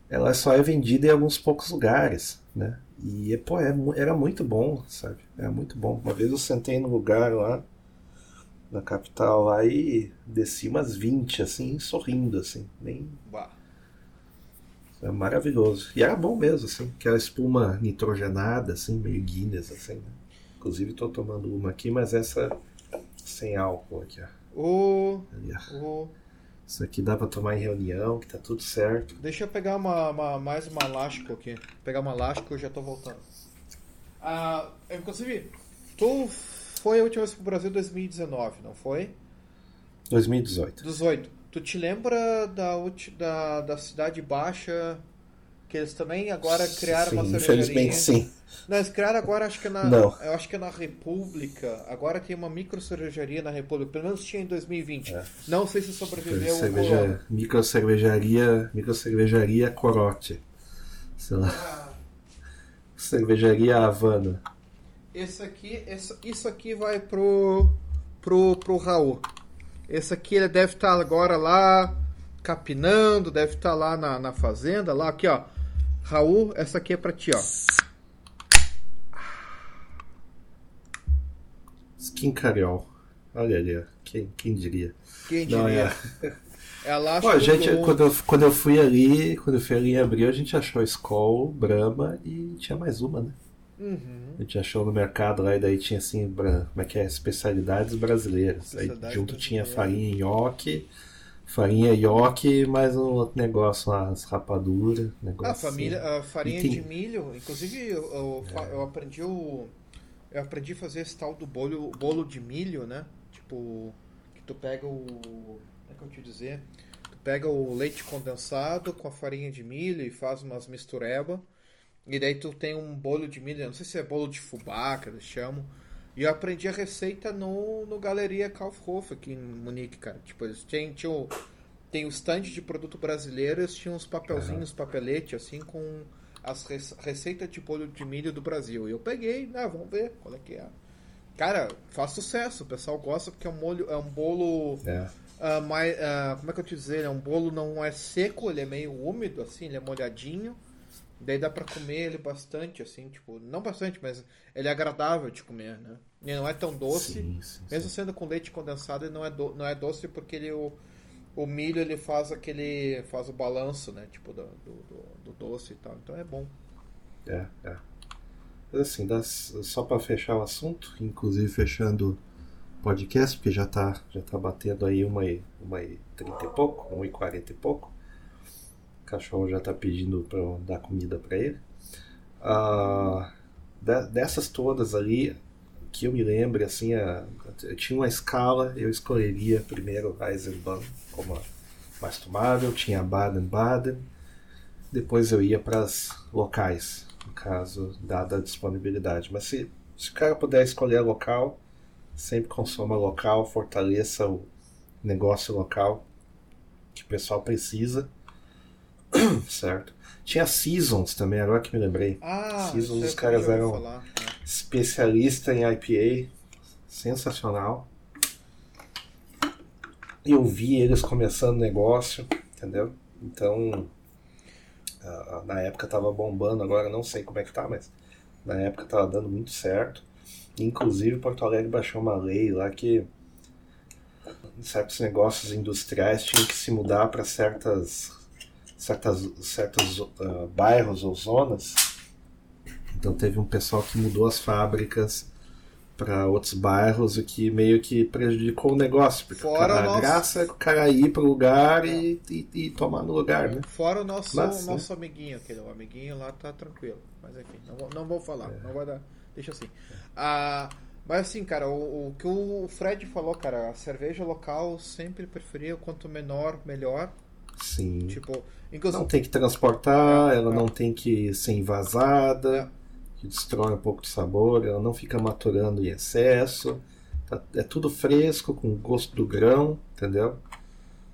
Ela só é vendida em alguns poucos lugares, né? E, pô, é era muito bom, sabe? Era muito bom. Uma vez eu sentei no lugar lá, na capital lá, e desci umas 20, assim, sorrindo, assim. Nem... É maravilhoso. E era bom mesmo, assim. Aquela espuma nitrogenada, assim, meio Guinness, assim, né? Inclusive tô tomando uma aqui, mas essa sem álcool aqui, ó. O, Ali, ó. o, Isso aqui dá pra tomar em reunião, que tá tudo certo. deixa eu pegar uma, uma- mais uma elástico aqui. Pegar uma elástico eu já tô voltando. Ah, inclusive, tu foi a última vez pro Brasil em 2019, não foi? 2018. 18. Tu te lembra da, da, da Cidade Baixa? Que eles também agora criaram sim, uma cervejaria. infelizmente sim. Não, eles criaram agora, acho que na. Não. Eu acho que na República. Agora tem uma micro cervejaria na República. Pelo menos tinha em 2020. É. Não sei se sobreviveu o corona. Cerveja, micro cervejaria, micro cervejaria Corote. Sei lá. Cervejaria Havana. Esse aqui, esse- isso aqui vai pro, pro, pro Raul. Esse aqui ele deve estar agora lá capinando, deve estar lá na, na fazenda, lá aqui ó. Raul, essa aqui é pra ti ó. Skin Cariol. Olha ali. Quem, quem diria? Quem Não, diria? é. É Pô, a gente, do- quando, eu, quando eu fui ali, quando eu fui ali em abril, a gente achou Skol, Brahma e tinha mais uma, né? Uhum. A gente achou no mercado lá e daí tinha assim, como é que é? Especialidades brasileiras. Aí junto tinha farinha nhoque, farinha nhoque e mais um outro negócio lá, as rapaduras. Negócio A família, assim. a farinha tem- de milho, inclusive eu, eu, É. eu aprendi o eu aprendi a fazer esse tal do bolo, bolo de milho, né? Tipo, que tu pega o como é que eu te dizer? Tu pega o leite condensado com a farinha de milho e faz umas mistureba. E daí tu tem um bolo de milho, não sei se é bolo de fubá que eles chamam. E eu aprendi a receita no, no Galeria Kaufhof aqui em Munique, cara. Tipo, eles têm, tinham, tem o stand de produto brasileiro, eles tinham uns papelzinhos, papelete, assim, com as rece- receitas de bolo de milho do Brasil. E eu peguei, ah, vamos ver qual é que é. Cara, faz sucesso, o pessoal gosta porque é um molho, é um bolo É. ah, mais, ah, como é que eu te dizer? É um bolo não é seco, ele é meio úmido, assim, ele é molhadinho. Daí dá pra comer ele bastante, assim, tipo, não bastante, mas ele é agradável de comer, né? Ele não é tão doce, Sim, sim, mesmo sim. sendo com leite condensado, ele não é, do, não é doce porque ele, o, o milho ele faz aquele, faz o balanço, né? Tipo, do, do, do- do doce e tal, então é bom. É, é. Mas assim, das- só para fechar o assunto, inclusive fechando o podcast, porque já tá, já tá batendo aí uma e, uma e trinta e pouco, uma e quarenta e pouco. Cachorro já tá pedindo para dar comida para ele. Ah, de- dessas todas ali, que eu me lembro, assim, a, eu tinha uma escala, eu escolheria primeiro Eisenbahn como a mais tomável, tinha Baden-Baden, depois eu ia para as locais, no caso, dada a disponibilidade. Mas se, se o cara puder escolher local, sempre consuma local, fortaleça o negócio local que o pessoal precisa, certo? Tinha Seasons também, agora que me lembrei. Ah, Seasons, os caras eram- falar, né? Especialista em IPA, sensacional. Eu vi eles começando negócio, entendeu? Então, na época tava bombando, agora não sei como é que tá, mas na época tava dando muito certo. Inclusive, Porto Alegre baixou uma lei lá que certos negócios industriais tinham que se mudar para certas certas certos ah, bairros ou zonas. Então teve um pessoal que mudou as fábricas para outros bairros, o que meio que prejudicou o negócio. Porque Fora cara, nosso- a graça é o cara ir pro lugar e, e, e tomar no lugar, né? Fora o nosso, Mas, nosso amiguinho, aquele o amiguinho lá tá tranquilo. Mas enfim, não, vou- não vou falar, É. não vai dar. Deixa assim. Ah, mas assim, cara, o, o que o Fred falou, cara, a cerveja local sempre preferia quanto menor, melhor. Sim. Tipo, inclusive. Não tem que transportar, É, ela é. não tem que ser envasada, que destrói um pouco do sabor, ela não fica maturando em excesso. Tá- É tudo fresco, com gosto do grão, entendeu?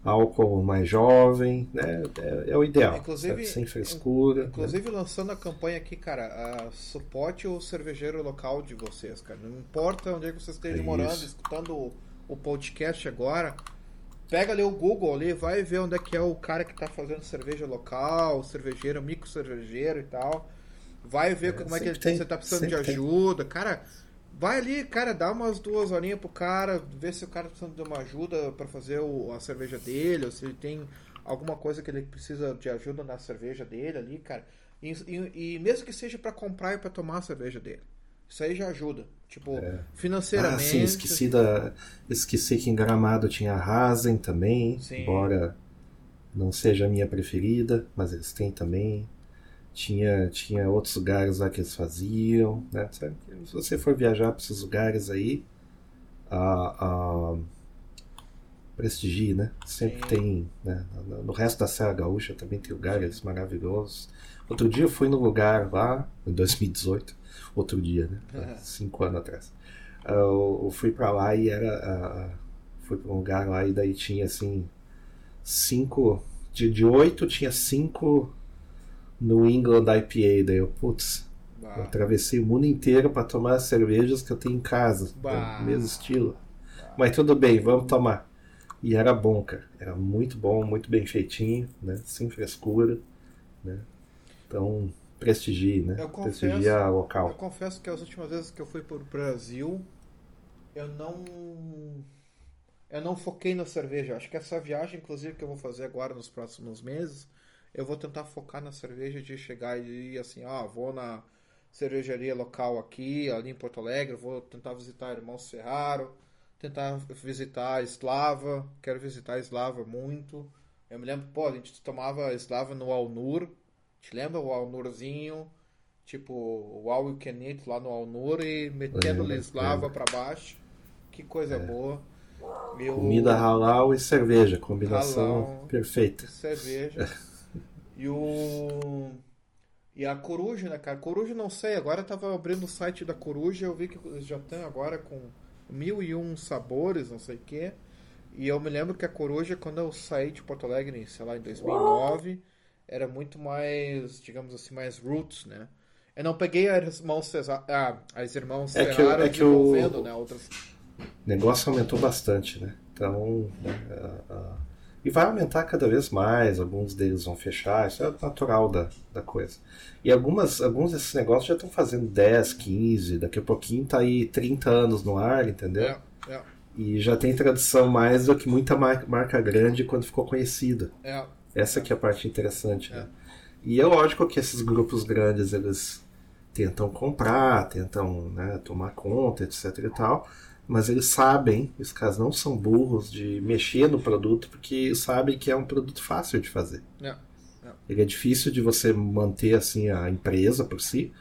Álcool mais jovem, né? É, é o ideal. Inclusive-? Sem frescura. né? Inclusive lançando a campanha aqui, cara, suporte o cervejeiro local de vocês, cara. Não importa onde é que você esteja É morando, escutando o, o podcast agora. Pega ali o Google ali, vai ver onde é que é o cara que tá fazendo cerveja local, cervejeiro, micro cervejeiro e tal. Vai ver como é que tem, você tá precisando de sempre tem. ajuda. Cara, vai ali, cara, dá umas duas horinhas pro cara, vê se o cara tá precisando de uma ajuda pra fazer o- a cerveja dele, ou se ele tem alguma coisa que ele precisa de ajuda na cerveja dele ali, cara. E, e- e mesmo que seja pra comprar e pra tomar a cerveja dele. Isso aí já ajuda. Tipo, Ah, financeiramente. sim, esqueci, da, esqueci que em Gramado tinha a Hazen também, Sim. embora não seja a minha preferida, mas eles têm também. Tinha, tinha outros lugares lá que eles faziam, né? Se você for viajar para esses lugares aí, a, a prestigie, né? Sempre Sim. tem, né? No- resto da Serra Gaúcha também tem lugares maravilhosos. Outro dia eu fui no lugar lá, em 2018, outro dia, né? Cinco anos atrás. Ah, Eu, eu fui pra lá e era. ah, fui pra um lugar lá e daí tinha assim. Cinco. De, de oito tinha cinco no England IPA. Daí eu, putz, eu Bah, atravessei o mundo inteiro pra tomar as cervejas que eu tenho em casa. Bah. do mesmo estilo. Mas tudo bem, vamos tomar. E era bom, cara. Era muito bom, muito bem feitinho, né? Sem frescura, né? Então, prestigie, né? Eu confesso- Prestigia a Eu local. confesso que as últimas vezes que eu fui pro Brasil, eu não. Eu não foquei na cerveja. Acho que essa viagem, inclusive, que eu vou fazer agora nos próximos meses, eu vou tentar focar na cerveja de chegar e ir assim, ah, vou na cervejaria local aqui, ali em Porto Alegre, vou tentar visitar Irmão Serraro, tentar visitar a Slava, quero visitar a Slava muito. Eu me lembro, pô, a gente tomava Slava no Alnur, te lembra o Alnurzinho? Tipo, o All You Can Eat lá no Alnur e metendo Lembro, Slava lembro. pra baixo. Que coisa boa. Eu- Comida halal e cerveja, combinação Halal. perfeita. cerveja. e o. E a coruja, né, cara? Coruja não sei, agora eu tava abrindo o site da coruja, eu vi que já estão agora com mil e um sabores, não sei o quê. E eu me lembro que a coruja, quando eu saí de Porto Alegre, sei lá, em 2009, era muito mais, digamos assim, mais roots, né? Eu não peguei as irmãos Cesar, ah, as irmãos É que é que o- desenvolvendo, né? Outras. O negócio aumentou bastante, né? Então, né, a- a- e vai aumentar cada vez mais, alguns deles vão fechar, isso é natural da, da coisa. E algumas, alguns desses negócios já estão fazendo 10, 15, daqui a pouquinho tá aí 30 anos no ar, entendeu? É, é, E já tem tradição mais do que muita mar- marca grande quando ficou conhecida. é. Essa que é a parte interessante, né? E é lógico que esses grupos grandes, eles tentam comprar, tentam né, tomar conta, etc e tal, mas eles sabem, os caras não são burros de mexer no produto, porque sabem que é um produto fácil de fazer. é. Ele é difícil de você manter assim a empresa por si,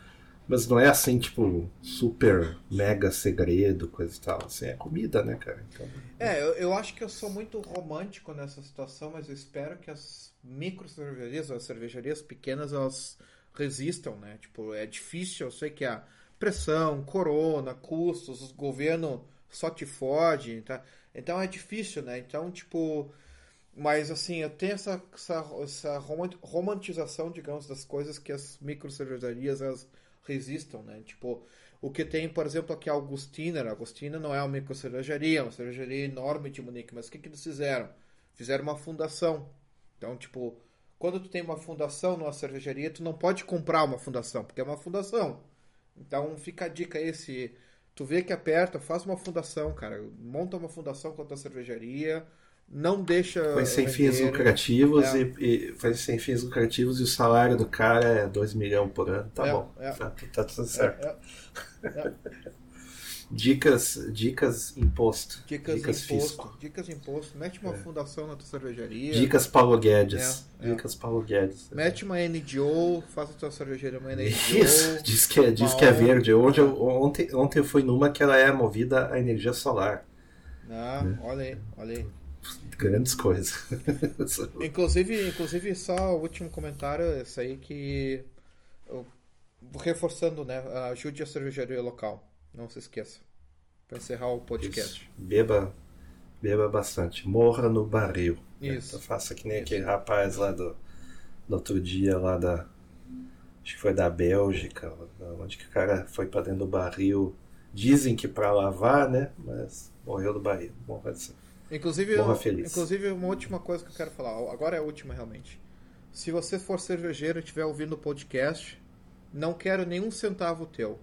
mas não é assim, tipo, super mega segredo, coisa e tal. Assim, é comida, né, cara? Então, É, eu, eu acho que eu sou muito romântico nessa situação, mas eu espero que as micro cervejarias, as cervejarias pequenas, elas resistam, né? Tipo, é difícil, eu sei que a pressão, corona, custos, o governo só te fode, tá? Então é difícil, né? Então, tipo, mas assim, eu tenho essa, essa, essa roman- romantização, digamos, das coisas que as micro cervejarias elas resistam, né? Tipo, o que tem, por exemplo, aqui a Augustiner. A Augustiner não é uma micro cervejaria, é uma cervejaria enorme de Munique, mas o que, que eles fizeram? Fizeram uma fundação. Então, tipo, quando tu tem uma fundação numa cervejaria, tu não pode comprar uma fundação, porque é uma fundação. Então fica a dica aí, se tu vê que aperta, faz uma fundação, cara. Monta uma fundação com a tua cervejaria, não deixa. Foi sem fins lucrativos É. e, e foi sem fins lucrativos e o salário do cara é 2 milhões por ano. Tá É, bom. é. Tá, tá tudo certo. É, é. Dicas, dicas imposto. Dicas, Dicas imposto. fisco. Dicas imposto. Mete uma fundação na tua cervejaria. Dicas Paulo Guedes. É, é. Dicas Paulo Guedes. Mete uma NGO, faça a tua cervejaria uma NGO. Isso, diz que, é- diz que é verde. Hoje eu- ontem, ontem eu fui numa que ela é movida a energia solar. Ah, olha aí, olha aí. Grandes coisas. Inclusive, inclusive, só o último comentário, esse aí que. eu- reforçando, né? Ajude a cervejaria local. Não se esqueça. Para encerrar o podcast. beba, beba bastante. Morra no barril. né? Isso. Então faça que nem aquele rapaz lá do, do outro dia, lá da. Acho que foi da Bélgica, onde que o cara foi pra dentro do barril. Dizem que pra lavar, né? Mas morreu do barril. Morra assim. Inclusive, Morra feliz. inclusive, uma última coisa que eu quero falar. Agora é a última, realmente. Se você for cervejeiro e estiver ouvindo o podcast, não quero nenhum centavo teu.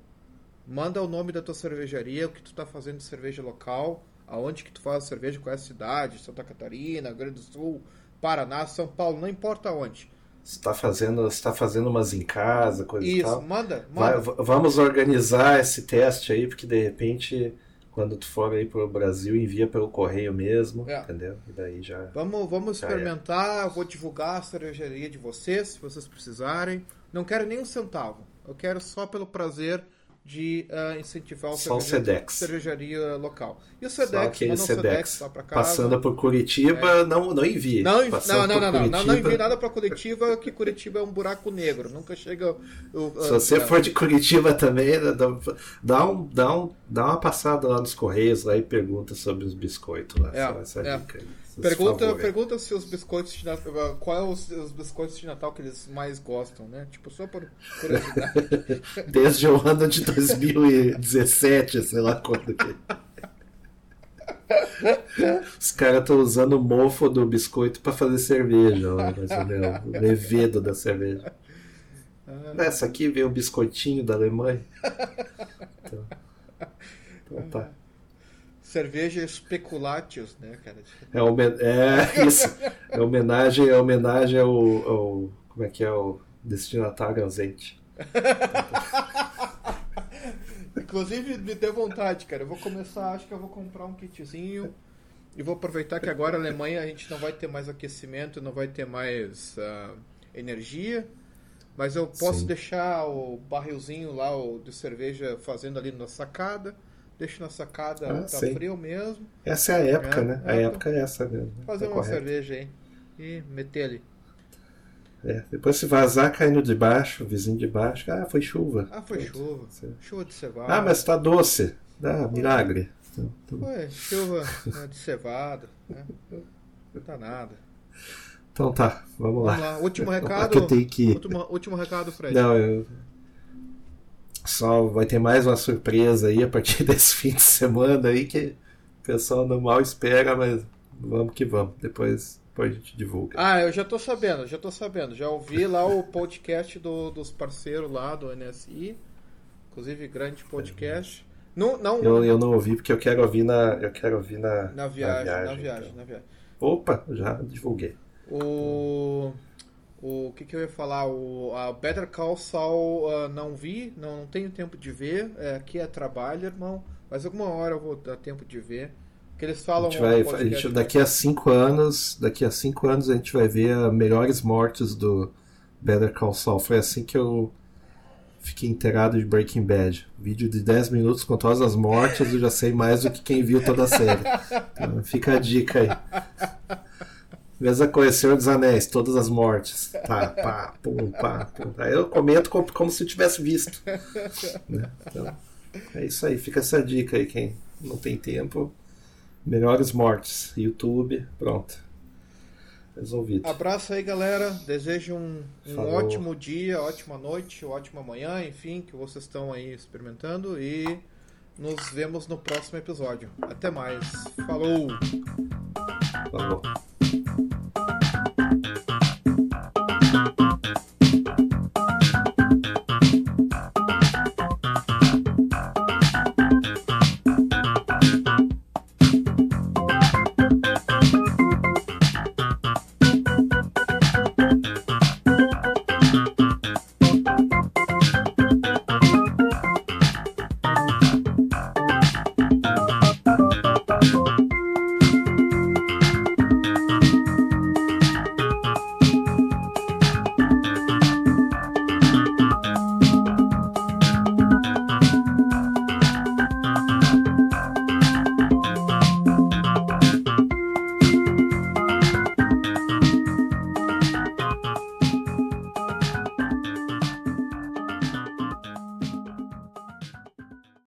Manda o nome da tua cervejaria, o que tu tá fazendo de cerveja local, aonde que tu faz a cerveja, qual é a cidade, Santa Catarina, Rio Grande do Sul, Paraná, São Paulo, não importa onde. Você tá fazendo, você tá fazendo umas em casa, coisa e Isso, tal. manda, Vai- manda. v- vamos organizar esse teste aí, porque de repente, quando tu for aí pro Brasil, envia pelo correio mesmo, É. entendeu? E daí já. Vamos, vamos é. experimentar, eu vou divulgar a cervejaria de vocês, se vocês precisarem. Não quero nem um centavo. Eu quero só pelo prazer de ah, incentivar o Só o cerveja- Sedex. cervejaria local. E o Só Sedex, aquele o Sedex. Sedex lá pra casa. Passando por Curitiba, não, não envie. Não, envi- não, não, não, não, não, não Curitiba- envie nada pra Curitiba, que Curitiba é um buraco negro. Nunca chega. o- Se você ah, for de Curitiba também, né, dá, um, dá, um, dá uma passada lá nos Correios lá e pergunta sobre os biscoitos lá. É, só essa é. dica aí. Pergunta, pergunta se os biscoitos de Natal. Qual é os, os biscoitos de Natal que eles mais gostam, né? Tipo, só por curiosidade. Desde o ano de 2017, sei lá quando que. Os caras estão usando o mofo do biscoito pra fazer cerveja, lá, mais ou menos. O levedo da cerveja. Nessa aqui veio o biscoitinho da Alemanha. Então, então tá. Cerveja Speculatius, né, cara? É, homen- é isso. É homenagem, é homenagem ao, ao- Como é que é o destinatário ausente. Inclusive, me deu vontade, cara. Eu vou começar, acho que eu vou comprar um kitzinho. E vou aproveitar que agora a Alemanha a gente não vai ter mais aquecimento, não vai ter mais ah, energia. Mas eu posso Sim. deixar o barrilzinho lá o de cerveja fazendo ali na sacada. Deixo na sacada, Ah, tá frio mesmo. Essa é a época, É, né? A é, época é essa mesmo. né? Fazer Tá uma correto. cerveja aí. E meter ali. É, depois se vazar caindo de baixo, vizinho de baixo, ah, foi chuva. Ah, foi Pronto. chuva. Sim. Chuva de cevada. Ah, mas tá doce. Ah, milagre. Então, então- Foi, chuva né, de cevada. Né? Não tá nada. então tá, vamos lá. Vamos lá. Último Ah, recado. que eu tenho que. Último, último recado, Fred. Não, eu... Só vai ter mais uma surpresa aí a partir desse fim de semana aí que o pessoal não mal espera, mas vamos que vamos. Depois, depois a gente divulga. Ah, eu já tô sabendo, já tô sabendo. Já ouvi lá o podcast do- dos parceiros lá do NSI. Inclusive, grande podcast. Não, não Eu, eu não ouvi porque eu quero ouvir na, eu quero ouvir na, na viagem, na então. viagem, na viagem. Opa, já divulguei. O. O que, que eu ia falar? O, a Better Call Saul ah, não vi, não, não tenho tempo de ver. É, aqui é trabalho, irmão. Mas alguma hora eu vou dar tempo de ver. Que eles A falam. gente vai, a gente, daqui a cinco anos, daqui a cinco anos a gente vai ver as melhores mortes do Better Call Saul. Foi assim que eu fiquei inteirado de Breaking Bad. Vídeo de 10 minutos com todas as mortes, eu já sei mais do que quem viu toda a série. Então, fica a dica aí. Mesma coisa, Senhor dos Anéis, todas as mortes. Tá, pá, pum, pá, pum. Aí eu comento como, como se eu tivesse visto. né? Então, é isso aí, fica essa dica aí, quem não tem tempo. Melhores mortes, YouTube, pronto. Resolvido. Abraço aí, galera. Desejo um, um ótimo dia, ótima noite, ótima manhã, enfim, que vocês estão aí experimentando. E nos vemos no próximo episódio. Até mais. Falou! Falou.